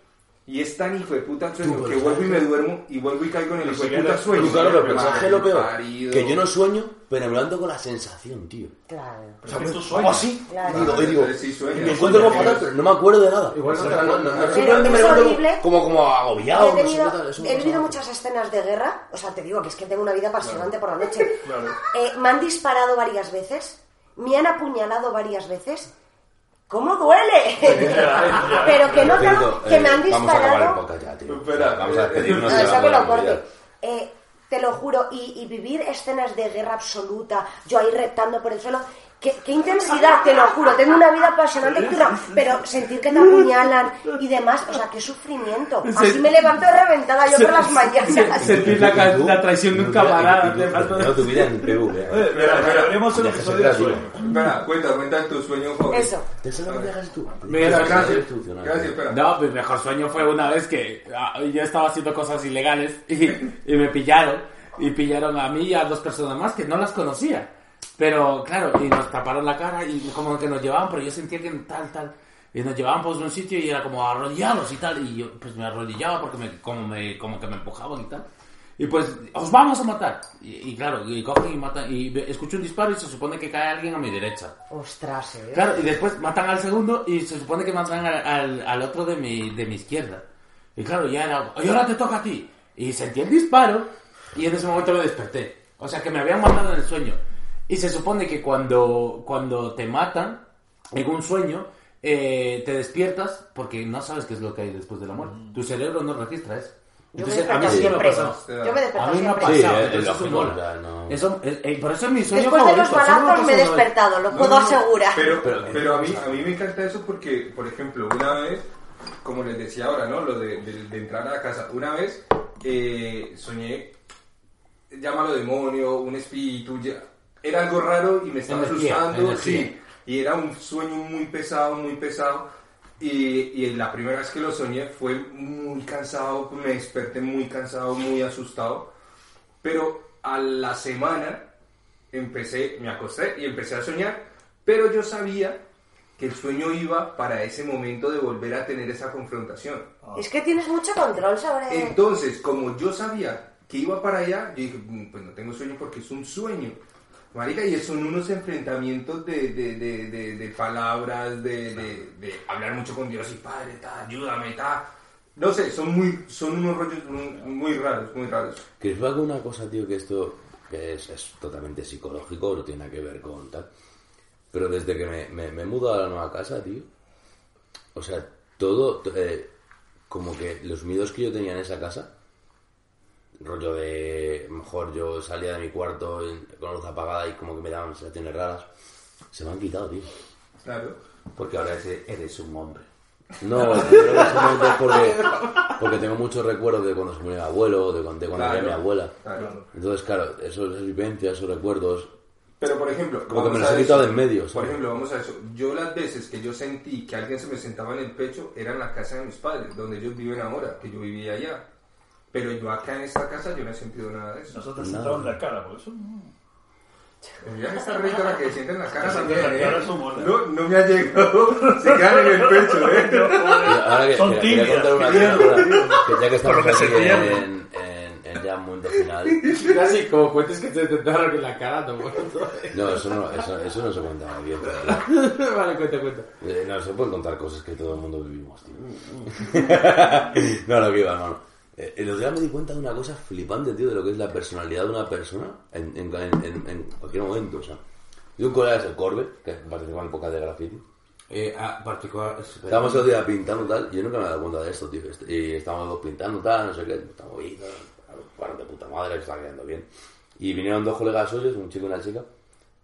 y es tan hijo de puta sueño que vuelvo y me duermo y vuelvo y caigo en el hijo de puta sueño. Tú, claro, pero pensás que es lo peor. Parido. Que yo no sueño, pero me levanto con la sensación, tío. Claro. Pero es que tú ¿Cómo sueñas. así? Claro. Digo, y digo, sí sueñas. y me encuentro como fatal, pero no me acuerdo de nada. Igual no simplemente me levanto como, como agobiado, he no sé tenido, he vivido muchas escenas de guerra, o sea, te digo que es que tengo una vida apasionante por la noche. Claro. Eh, me han disparado varias veces me han apuñalado varias veces. ¿Cómo duele? Pero que no que me eh, han disparado. podcast ya, tío. Espera, vamos a despedirnos. Eh, te lo juro, y, y vivir escenas de guerra absoluta, yo ahí reptando por el suelo, qué, qué intensidad, te lo juro, tengo una vida apasionante, pero, pero sentir que te apuñalan y demás, o sea, qué sufrimiento. Así me levanto reventada yo por las mañanas. Sentir la, traición de un camarada. No, tu vida en PV. Eh. mira, deberíamos hacer un episodio de. Espera, cuenta, cuenta tu sueño favorito. Eso. Eso lo dejas tú. Mira, gracias. espera. No, mi mejor sueño fue una vez que ah, yo estaba haciendo cosas ilegales y, y me pillaron. Y pillaron a mí y a dos personas más que no las conocía. Pero claro, y nos taparon la cara y como que nos llevaban, pero yo sentía que tal, tal. Y nos llevaban por un sitio y era como arrodillados y tal. Y yo pues me arrodillaba porque me, como, me, como que me empujaban y tal. Y pues, os vamos a matar. Y, y claro, y cogen y matan. Y escucho un disparo y se supone que cae alguien a mi derecha. Ostras, eh. Claro, y después matan al segundo y se supone que matan al, al, al otro de mi, de mi izquierda. Y claro, ya era, y ahora te toca a ti. Y sentí el disparo y en ese momento me desperté. O sea, que me habían matado en el sueño. Y se supone que cuando, cuando te matan en un sueño, eh, te despiertas porque no sabes qué es lo que hay después de la muerte. Tu cerebro no registra eso. Yo me Entonces, a mí sí me ha siempre. pasado. Yo me A mí me ha siempre. Sí, pasado. eh, eso es no- Eso, eh, eh, por eso es mi sueño Después de los balazos me he despertado, lo puedo no, no, asegurar. Pero, Pero- pero a, mí, a mí me encanta eso porque, por ejemplo, una vez, como les decía ahora, ¿no? Lo de, de- de entrar a la casa. Una vez eh, soñé, llámalo demonio, un espíritu, ya- era algo raro y me estaba Energía, asustando. energía. Sí, y era un sueño muy pesado, muy pesado. Y, y la primera vez que lo soñé fue muy cansado, me desperté muy cansado, muy asustado. Pero a la semana empecé, me acosté y empecé a soñar, pero yo sabía que el sueño iba para ese momento de volver a tener esa confrontación. Es que tienes mucho control sobre... Entonces, como yo sabía que iba para allá, yo dije, "Mm, pues no tengo sueño porque es un sueño. Marica, y son unos enfrentamientos de, de, de, de- de palabras, de, de- hablar mucho con Dios y Padre, ta, ayúdame, ta. No sé, son muy, son unos rollos muy, muy raros, muy raros. Que os hago una cosa, tío, que esto que es, es totalmente psicológico, no tiene nada que ver con tal. Pero desde que me, me, me mudo a la nueva casa, tío, o sea, todo, eh, como que los miedos que yo tenía en esa casa, rollo de, mejor yo salía de mi cuarto con la luz apagada y como que me daban sensaciones raras, se me han quitado, tío. Claro. Porque ahora eres, eres un hombre. No, es porque, porque tengo muchos recuerdos de cuando se murió mi abuelo, de cuando, de cuando Claro, era mi abuela. claro. Entonces, claro, esos, esas vivencias, esos recuerdos, Pero, por ejemplo, Como que me los he quitado de en medio, Por ¿sabes? ejemplo, vamos a eso. Yo las veces que yo sentí que alguien se me sentaba en el pecho era en la casa de mis padres, donde ellos viven ahora, que yo vivía allá. Pero yo acá en esta casa yo no he sentido nada de eso. Nosotros sentamos en la cara, por eso no. Ya está rico la que sienten en la cara Esa también, la ¿eh? cara ¿eh? No, no me ha llegado. Se quedan en el pecho, ¿eh? Ahora que, Son que- quería contar una que ya que estamos que aquí en, en, en ya mundo final. Casi como cuentes que te tentaron en la cara, no No, eso no, eso, eso no se cuenta bien. pero- Vale, cuenta, cuenta. Eh, No, se pueden contar cosas que todo el mundo vivimos, tío. no, lo que iba, no. El otro día me di cuenta de una cosa flipante, tío, de lo que es la personalidad de una persona en, en, en- en cualquier momento, o sea. Yo un colega es el Corbe, que participa en pocas de graffiti. Eh, ah, particular... Estábamos el otro día pintando tal, y yo nunca me he dado cuenta de esto, tío. este- Y estábamos dos pintando tal, no sé qué, estamos bien, para de puta madre, que está quedando bien. Y vinieron dos colegas suyos, un chico y una chica,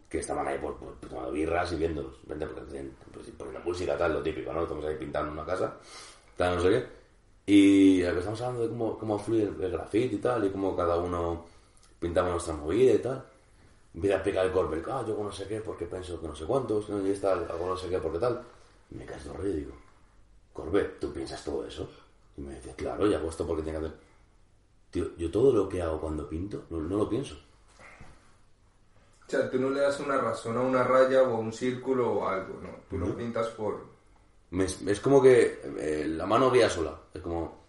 que estaban ahí por, por- tomando birras y viéndolos. Vente, porque tienen, pues, poniendo música, tal, lo típico, ¿no? Estamos ahí pintando una casa, tal, no sé qué. Y estamos hablando de cómo, cómo fluye el, grafiti y tal, y cómo cada uno pintamos nuestra movida y tal. Empieza a explicar el Corber, ah, yo no sé qué, porque pienso que no sé cuántos, ¿no? y está algo no sé qué, porque tal. Y me caes rey y digo, Corbe, ¿tú piensas todo eso? Y me dice, claro, ya puesto porque tiene que hacer. Tío, yo todo lo que hago cuando pinto, no, no lo pienso. O sea, tú no le das una razón a una raya o a un círculo o algo, ¿no? Tú lo pintas por... Me- es como que eh, la mano guía sola. Es como,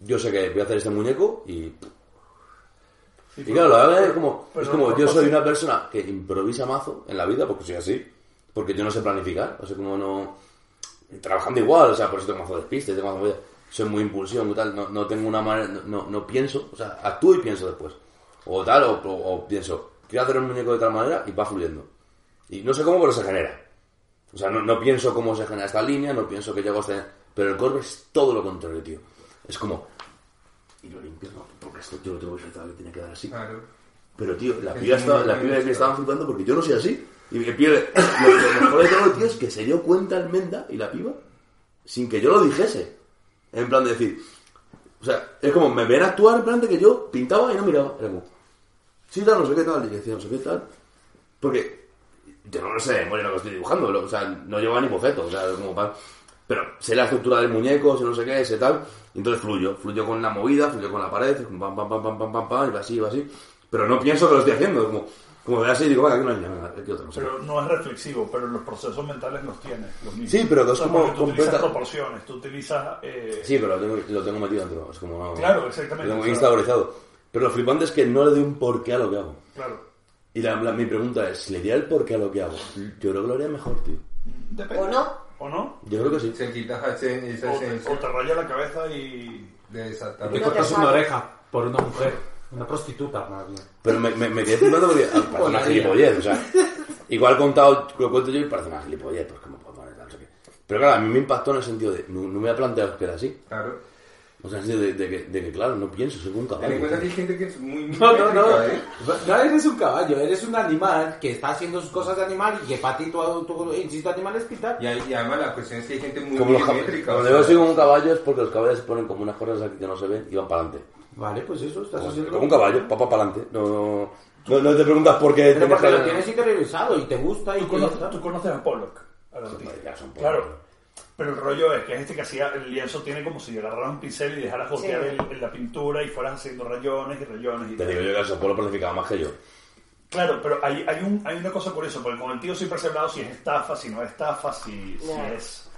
yo sé que voy a hacer este muñeco y... Y claro, la verdad es como, es como yo soy una persona que improvisa mazo en la vida porque soy así. Porque yo no sé planificar. O sea, como no... Trabajando igual, o sea, por eso tengo mazo de pistas, tengo mazo de... Soy muy impulsivo, muy tal, no, no tengo una manera, no, no, no pienso, o sea, actúo y pienso después. O tal, o, o- o pienso, quiero hacer un muñeco de tal manera y va fluyendo. Y no sé cómo, pero se genera. O sea, no, no pienso cómo se genera esta línea, no pienso que llego a este... Pero el corbe es todo lo contrario, tío. Es como... Y lo limpias, no, porque esto yo lo tengo que tiene que dar así. Claro. Pero, tío, la piba, estaba, la piba me estaba flipando porque yo no soy así. Y mi piba, lo, lo mejor de todo, tío, es que se dio cuenta el Menda y la piba sin que yo lo dijese. En plan de decir... O sea, es como me ven actuar en plan de que yo pintaba y no miraba. Era como... Sí, tal, no sé qué tal. Y decía, no sé qué tal. Porque yo no lo sé de memoria lo que estoy dibujando. lo- O sea, no lleva ni boceto. O sea, como pa- Pero sé la estructura del muñeco, sé no sé qué, sé tal. Y entonces fluyo. Fluyo con la movida, fluyo con la pared, pam, pam, pam, pam, pam, pam, pam, y va así, va así. Pero no pienso que lo estoy haciendo. Como, como veo así digo, venga, aquí no hay nada, aquí otro, no sé. Pero no es reflexivo, pero los procesos mentales los tienes, los mismos. Sí, pero que es O sea, como tú utilizas completa- proporciones, tú utilizas... eh, Sí, pero lo tengo, lo tengo metido dentro. Es como... Claro, exactamente, Lo tengo instaurizado. Pero lo flipante es que no le doy un porqué a lo que hago. Claro. Y la, la- mi pregunta es, ¿le diría el porqué a lo que hago? Yo creo que lo haría mejor, tío. Depende. ¿O no? ¿O no? Yo creo que sí. Se quita esa esa O te, o te raya la cabeza y... de Te exactamente. Te cortas una oreja por una mujer. Una prostituta, más bien. Pero me, me, me quedé flipando porque ah, parece una gilipollez, o sea. Igual contado, lo cuento yo y parece una gilipollez, pues como puedo poner tal, no sé qué. Pero claro, a mí me impactó en el sentido de, no, no me había planteado que era así. Claro. O sea, de, de que, de que, claro, no pienso, soy un Ten en caballo. cuenta que hay gente que es muy No, no, no. ¿eh? No eres un caballo, eres un animal que está haciendo sus cosas de animal y que para ti tu, tu instinto animal es pintar. Y, y además la cuestión es que hay gente muy Como los caballos. milimétrica. Cuando yo sea, soy como un caballo es porque los caballos se ponen como unas cosas aquí que no se ven y van para adelante. Vale, pues eso, estás haciendo... Como un caballo, papá para adelante. No, no, no te preguntas por qué Pero porque lo que- tienes interiorizado y te gusta y Tú te conoces, gusta. tú conoces a Pollock, son Pollock. Claro. Pero el rollo es que es este que hacía el lienzo tiene como si agarraras un pincel y dejaras gotear Sí. el- en la pintura y fueras haciendo rayones y rayones y Te tal. digo yo que eso Polo planificaba más que yo. Claro, pero hay, hay, un, hay una cosa curiosa, porque con el tío siempre se ha hablado si es estafa, si no es estafa, si, si Ya. es...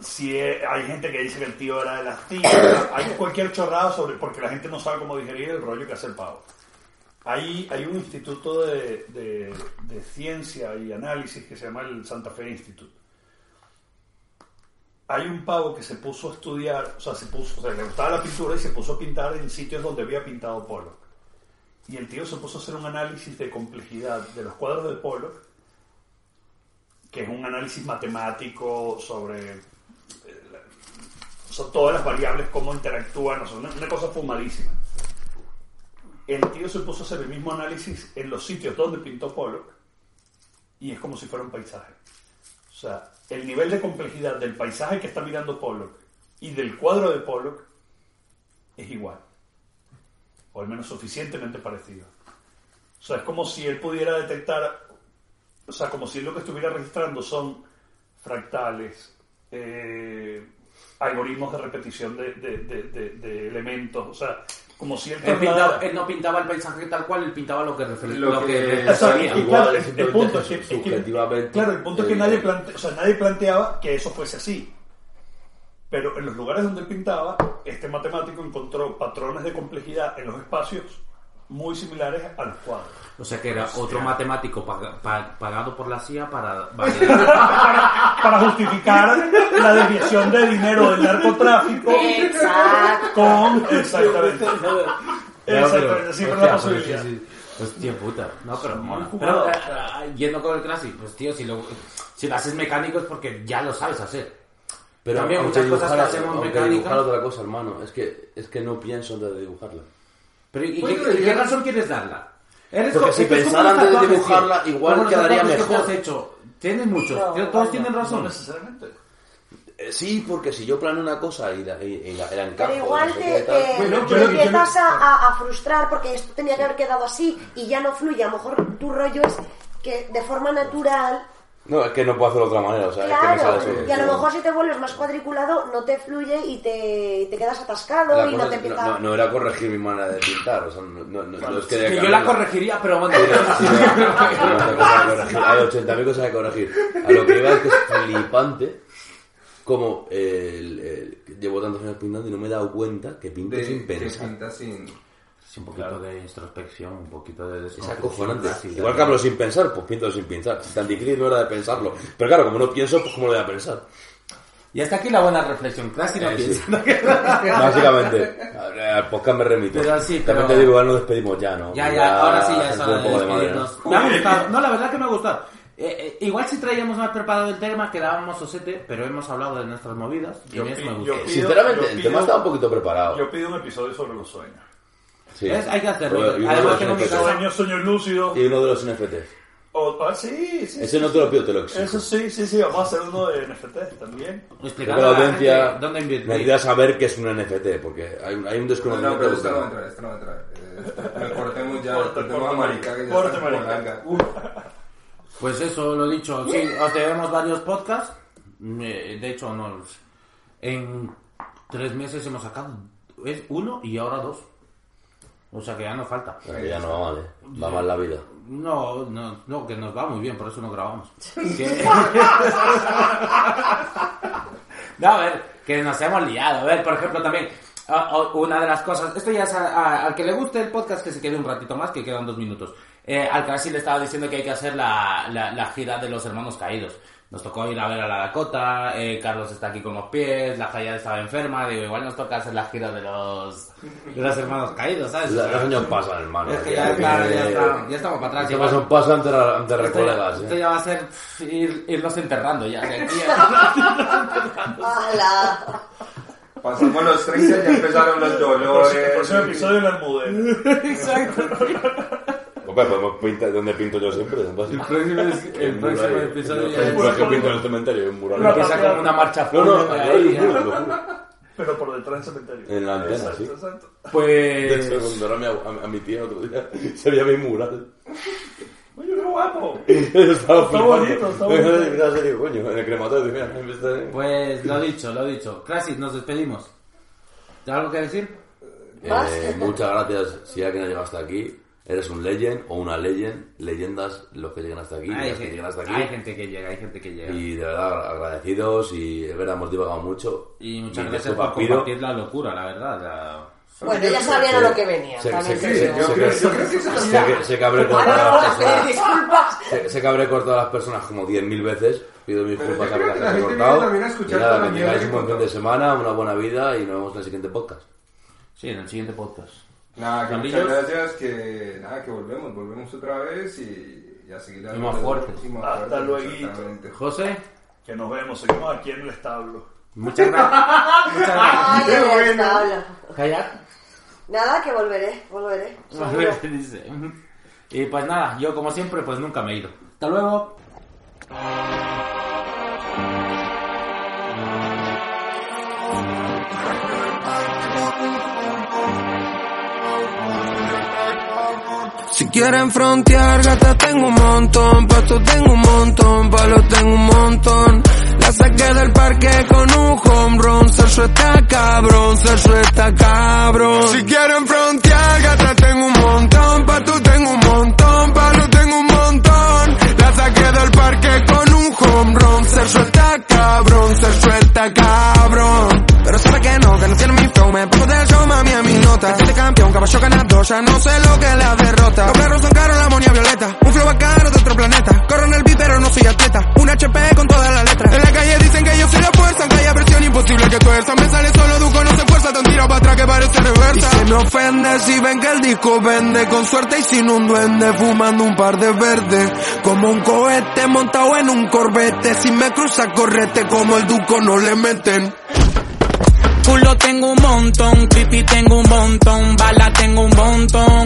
Si es- hay gente que dice que el tío era de las tías, hay cualquier chorrada sobre... Porque la gente no sabe cómo digerir el rollo que hace el pavo. Hay, hay un instituto de, de, de ciencia y análisis que se llama el Santa Fe Institute. Hay un pavo que se puso a estudiar, o sea, se puso, o sea, le gustaba la pintura y se puso a pintar en sitios donde había pintado Pollock. Y el tío se puso a hacer un análisis de complejidad de los cuadros de Pollock, que es un análisis matemático sobre eh, la- son todas las variables, cómo interactúan, o sea, una, una cosa fumadísima. El tío se puso a hacer el mismo análisis en los sitios donde pintó Pollock y es como si fuera un paisaje. O sea, el nivel de complejidad del paisaje que está mirando Pollock y del cuadro de Pollock es igual. O al menos suficientemente parecido. O sea, es como si él pudiera detectar, o sea, como si lo que estuviera registrando son fractales, eh, algoritmos de repetición de- de- de- de elementos, o sea, como si él Él, pintaba- él no pintaba el paisaje tal cual, él pintaba lo que refería. Lo Lo, que- que, O sea, refería. y Igual, claro, el, punto es que, es que- subjetivamente, claro, el punto es que eh, nadie, plante- o sea, nadie planteaba que eso fuese así. Pero en los lugares donde él pintaba, este matemático encontró patrones de complejidad en los espacios muy similares a los cuadros. O sea que era otro matemático paga- pa- pagado por la CIA para... Para justificar la desviación de dinero del narcotráfico Exacto. con... Exactamente. Exactamente, siempre la hostia, posibilidad. sí, sí. Hostia puta. No, pero mola. Pero, eh, eh, yendo con el clásico, pues tío, si lo, si lo haces mecánico es porque ya lo sabes hacer. Pero También aunque muchas cosas que hacemos mecánicas- otra cosa, hermano. Es que, es que no pienso de dibujarla. Pero ¿y, Bueno, qué, y qué ya- razón quieres darla? Eres Porque si es que es pensara como los antes de dibujarla, tío. igual quedaría que mejor. has hecho. Tienes muchos, No, todos no, tienen No razón. necesariamente. Eh, sí, porque si yo planeo una cosa y la, y, y la, la encajo... Pero igual te, tal, te- Bueno, te yo- yo- empiezas a, a- a frustrar porque esto tenía que haber quedado así y ya no fluye. A lo mejor tu rollo es que de forma natural, No, es que no puedo hacerlo de otra manera, o sea, es que me claro, sale solo. y a lo mejor si te vuelves más cuadriculado no te fluye y te, te quedas atascado La y no te que empieza... no, no era corregir mi manera de pintar, o sea, no, no, no, no es que... Que yo la corregiría, pero bueno. Hay 80.000 cosas que corregir. A lo que iba es que es flipante como el, el- llevo tantos años pintando y no me he dado cuenta que pinto de, sin que pensar. pinta sin... Sí, un poquito de introspección, un poquito de Es acojonante. Igual que hablo sin pensar, pues pinto sin pensar. Tan difícil no era de pensarlo. Pero claro, como no pienso, pues como lo voy a pensar. Y hasta aquí la buena reflexión. Casi no Eh, sí. Básicamente, al podcast me remito. Pero sí, También pero- te digo, igual nos despedimos ya, ¿no? Ya, ya, ahora sí ya es hora un de poco de madre, despedirnos. ¿no? Me ha gustado. No, la verdad que me ha gustado. Eh, eh, igual si traíamos más preparado el tema, quedábamos osete, pero hemos hablado de nuestras movidas Yo me gusta. Sinceramente, yo el tema estaba un poquito preparado. Yo pido un episodio sobre los sueños. Sí. Es- hay que hacerlo. Pero- y uno Además de los tengo mi NFTs. casa- Sueños, lúcidos. Y uno de los NFTs. O- ah, sí, sí. Ese no te lo pido, te lo exijo. Eso sí, sí, sí. Vamos a hacer uno de NFT también. Explicando la audiencia dónde invertir. necesita saber qué es un NFT, porque hay, un- hay un No, desconocimiento. no, pero esto no va a entrar, esto no va a entrar. Eh, cortemos ya, cortemos a marica que ya corta, está como marica. Pues eso, lo dicho. Sí, os debemos varios podcasts. De hecho, no. En tres meses hemos sacado es uno y ahora dos. O sea que ya no falta. Pero que ya no va mal, ¿eh? Va mal la vida. No, no, no, que nos va muy bien, por eso no grabamos. Que- no, a ver, que nos hemos liado. A ver, por ejemplo, también, a- a- una de las cosas, esto ya es a- a- al que le guste el podcast, que se quede un ratito más, que quedan dos minutos. Eh, al casi le estaba diciendo que hay que hacer la, la, la gira de los hermanos caídos. Nos tocó ir a ver a la Dakota, eh, Carlos está aquí con los pies, la Jaya estaba enferma, digo, igual nos toca hacer la gira de los, de los hermanos caídos, ¿sabes? Los años pasan, hermano. Es que ya, claro, ya, está- ya estamos para atrás. Los igual. años pasan ante, la- ante Esto ya, colegas, esto ¿eh? ya va a ser pff, ir, irnos enterrando ya. ¡Hala! Pasamos los 30 y ya empezaron los El próximo, el dolores. próximo episodio en la. Exacto. Hombre, podemos pintar donde pinto yo siempre. ¿no? El próximo, es- el próximo episodio ya El es- próximo pinto en el cementerio, un mural. empieza como una marcha No, no, ahí un lo juro. Pero por detrás del cementerio. En la antena, Exacto, sí. exacto. De Pues. hecho, cuando era a mi, a, a mi tía otro día, se veía mi mural. Oye, qué guapo. Está flipando. bonito, está bonito. Coño, en el crematorio, mira, de- Pues lo dicho, lo dicho. Crasis, nos despedimos. ¿Tienes algo que decir? Eh, muchas gracias si alguien ha llegado hasta aquí. Eres un legend o una legend. Leyendas los que llegan hasta aquí. Hay, las que gente, llegan hasta aquí. hay gente que llega, hay gente que llega. Y de verdad agradecidos y de verdad hemos divagado mucho. Y muchas Mi gracias por compartir la locura, la verdad. la- Bueno, ya sabían a lo que venían. Se, se, se, digo. se, creo- yo creo que se, cabré todas no, las personas. disculpas. Se, se cabré con todas las personas como 10.000 veces. Pido mis disculpas a las que he cortado. a Y nada, que tengáis un buen fin de semana, una buena vida y nos vemos en el siguiente podcast. Sí, en el siguiente podcast. Nada, que muchas gracias, que nada, que volvemos, volvemos otra vez y, y a seguir Y más fuertes. Hasta luego. José, Que nos vemos, seguimos aquí en el establo. muchas gracias. muchas gracias. Ay. Nada, que volveré, volveré. Dice. Y pues nada, yo como siempre, pues nunca me he ido. Hasta luego. Si quieren frontear, gata tengo un montón, pasto tengo un montón, palos tengo un montón. La saqué del parque con un home run, Celso está cabrón, Celso está cabrón. Si quieren frontear, gata tengo un montón, pasto tengo un montón, palos tengo un montón. La saqué del parque con un home run, Celso está cabrón, Celso está cabrón. Pero sabe que no, que no tiene mi flow, me pongo del show, mami, a mi nota. Este campeón, caballo ganador, ya no sé lo que la derrota. Los perros son caros, la amonia violeta. Un flow bacano de otro planeta. Corro en el beat, pero no soy atleta. Un HP con todas las letras. En la calle dicen que yo soy la fuerza, aunque haya presión imposible que tuerza. Me sale solo Duco, no se fuerza, tan tiro para atrás que parece reversa. Y se me ofende si ven que el disco vende. Con suerte y sin un duende, fumando un par de verdes. Como un cohete montado en un corbete. Si me cruza, correte, como el Duco no le meten. Culo tengo un montón, creepy tengo un montón, bala tengo un montón.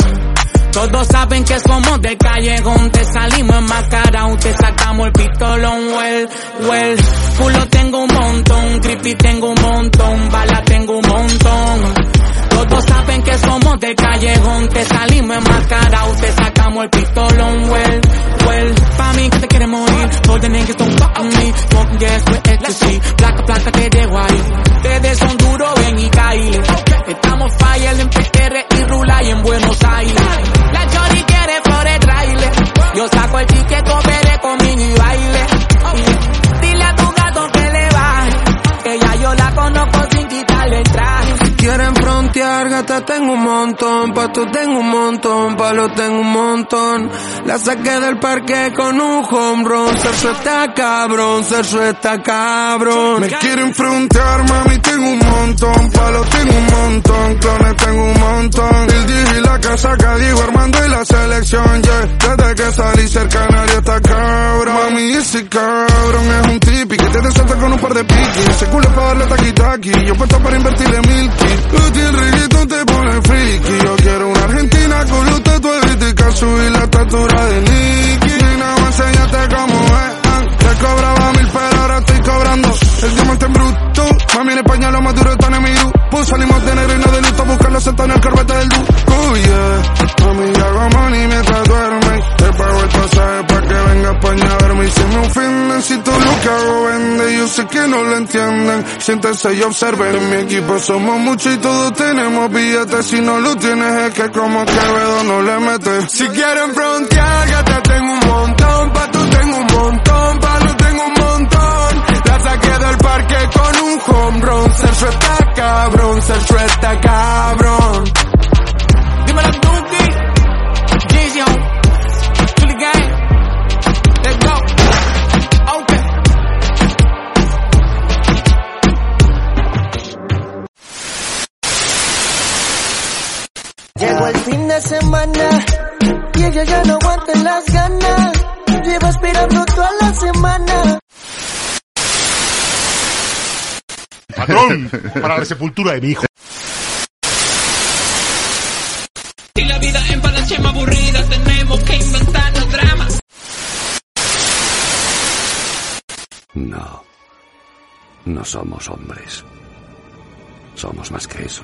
Todos saben que somos del callejón, te salimos enmascarados, te sacamos el pistolón, well, well. Culo tengo un montón, creepy tengo un montón, bala tengo un montón. Todos saben que somos del callejón, te salimos enmascarados, te sacamos el pistolón, well, well. Pa' mí que te quiere morir, all the niggas don't fuck with me, smoking gas with ecstasy, placa, placa te dejo ahí. Ustedes son duros, ven y caile. Estamos fire en PR y Rula y en Buenos Aires. La Jory quiere flores trailer. Yo saco el ticket, coopere conmigo y baile. Frontear, gata tengo un montón, pato tengo un montón, palo tengo un montón. La saqué del parque con un home run, Sergio está cabrón, Sergio está cabrón. Me quieren frontear, mami, tengo un montón, palo tengo un montón, clones tengo un montón. El DJ y la casa que digo Armando y la selección, yeah. Desde que salí cerca nadie está cabrón. Mami, ese cabrón es un tipi que te desalta con un par de piquis. Ese culo para darle taqui taqui, yo puesto para invertirle milky. Tú reggaetón te friki, yo quiero una argentina con luz tatuadística, subir la estatura de Nicky. Nena, voy a enseñarte cómo es. Te cobraba mil, pero ahora estoy cobrando el diamante en bruto. Mami, en España lo más duro está en mi grupo. Salimos de negro y no de luto, buscando sentado en el corbete del du. Oh yeah, mami, hago money mientras duerme. Te pago el pasaje pa' que venga España a verme. Y se me ofenden si todo lo que hago vende. Yo sé que no lo entienden. Siéntense y observen. En mi equipo somos muchos y todos tenemos billetes. Si no lo tienes es que como Quevedo no le metes. Si quieren frontear, ya te tengo un montón. Pa' tú tengo un montón. Palo tengo un montón. La saqué del parque con un home run. Sergio está cabrón, Sergio está cabrón. Fin de semana y ella ya no aguanta las ganas. Lleva esperando toda la semana. Patrón, para la sepultura de mi hijo. Si la vida en Palache más aburrida, tenemos que inventarnos drama. No. No somos hombres. Somos más que eso.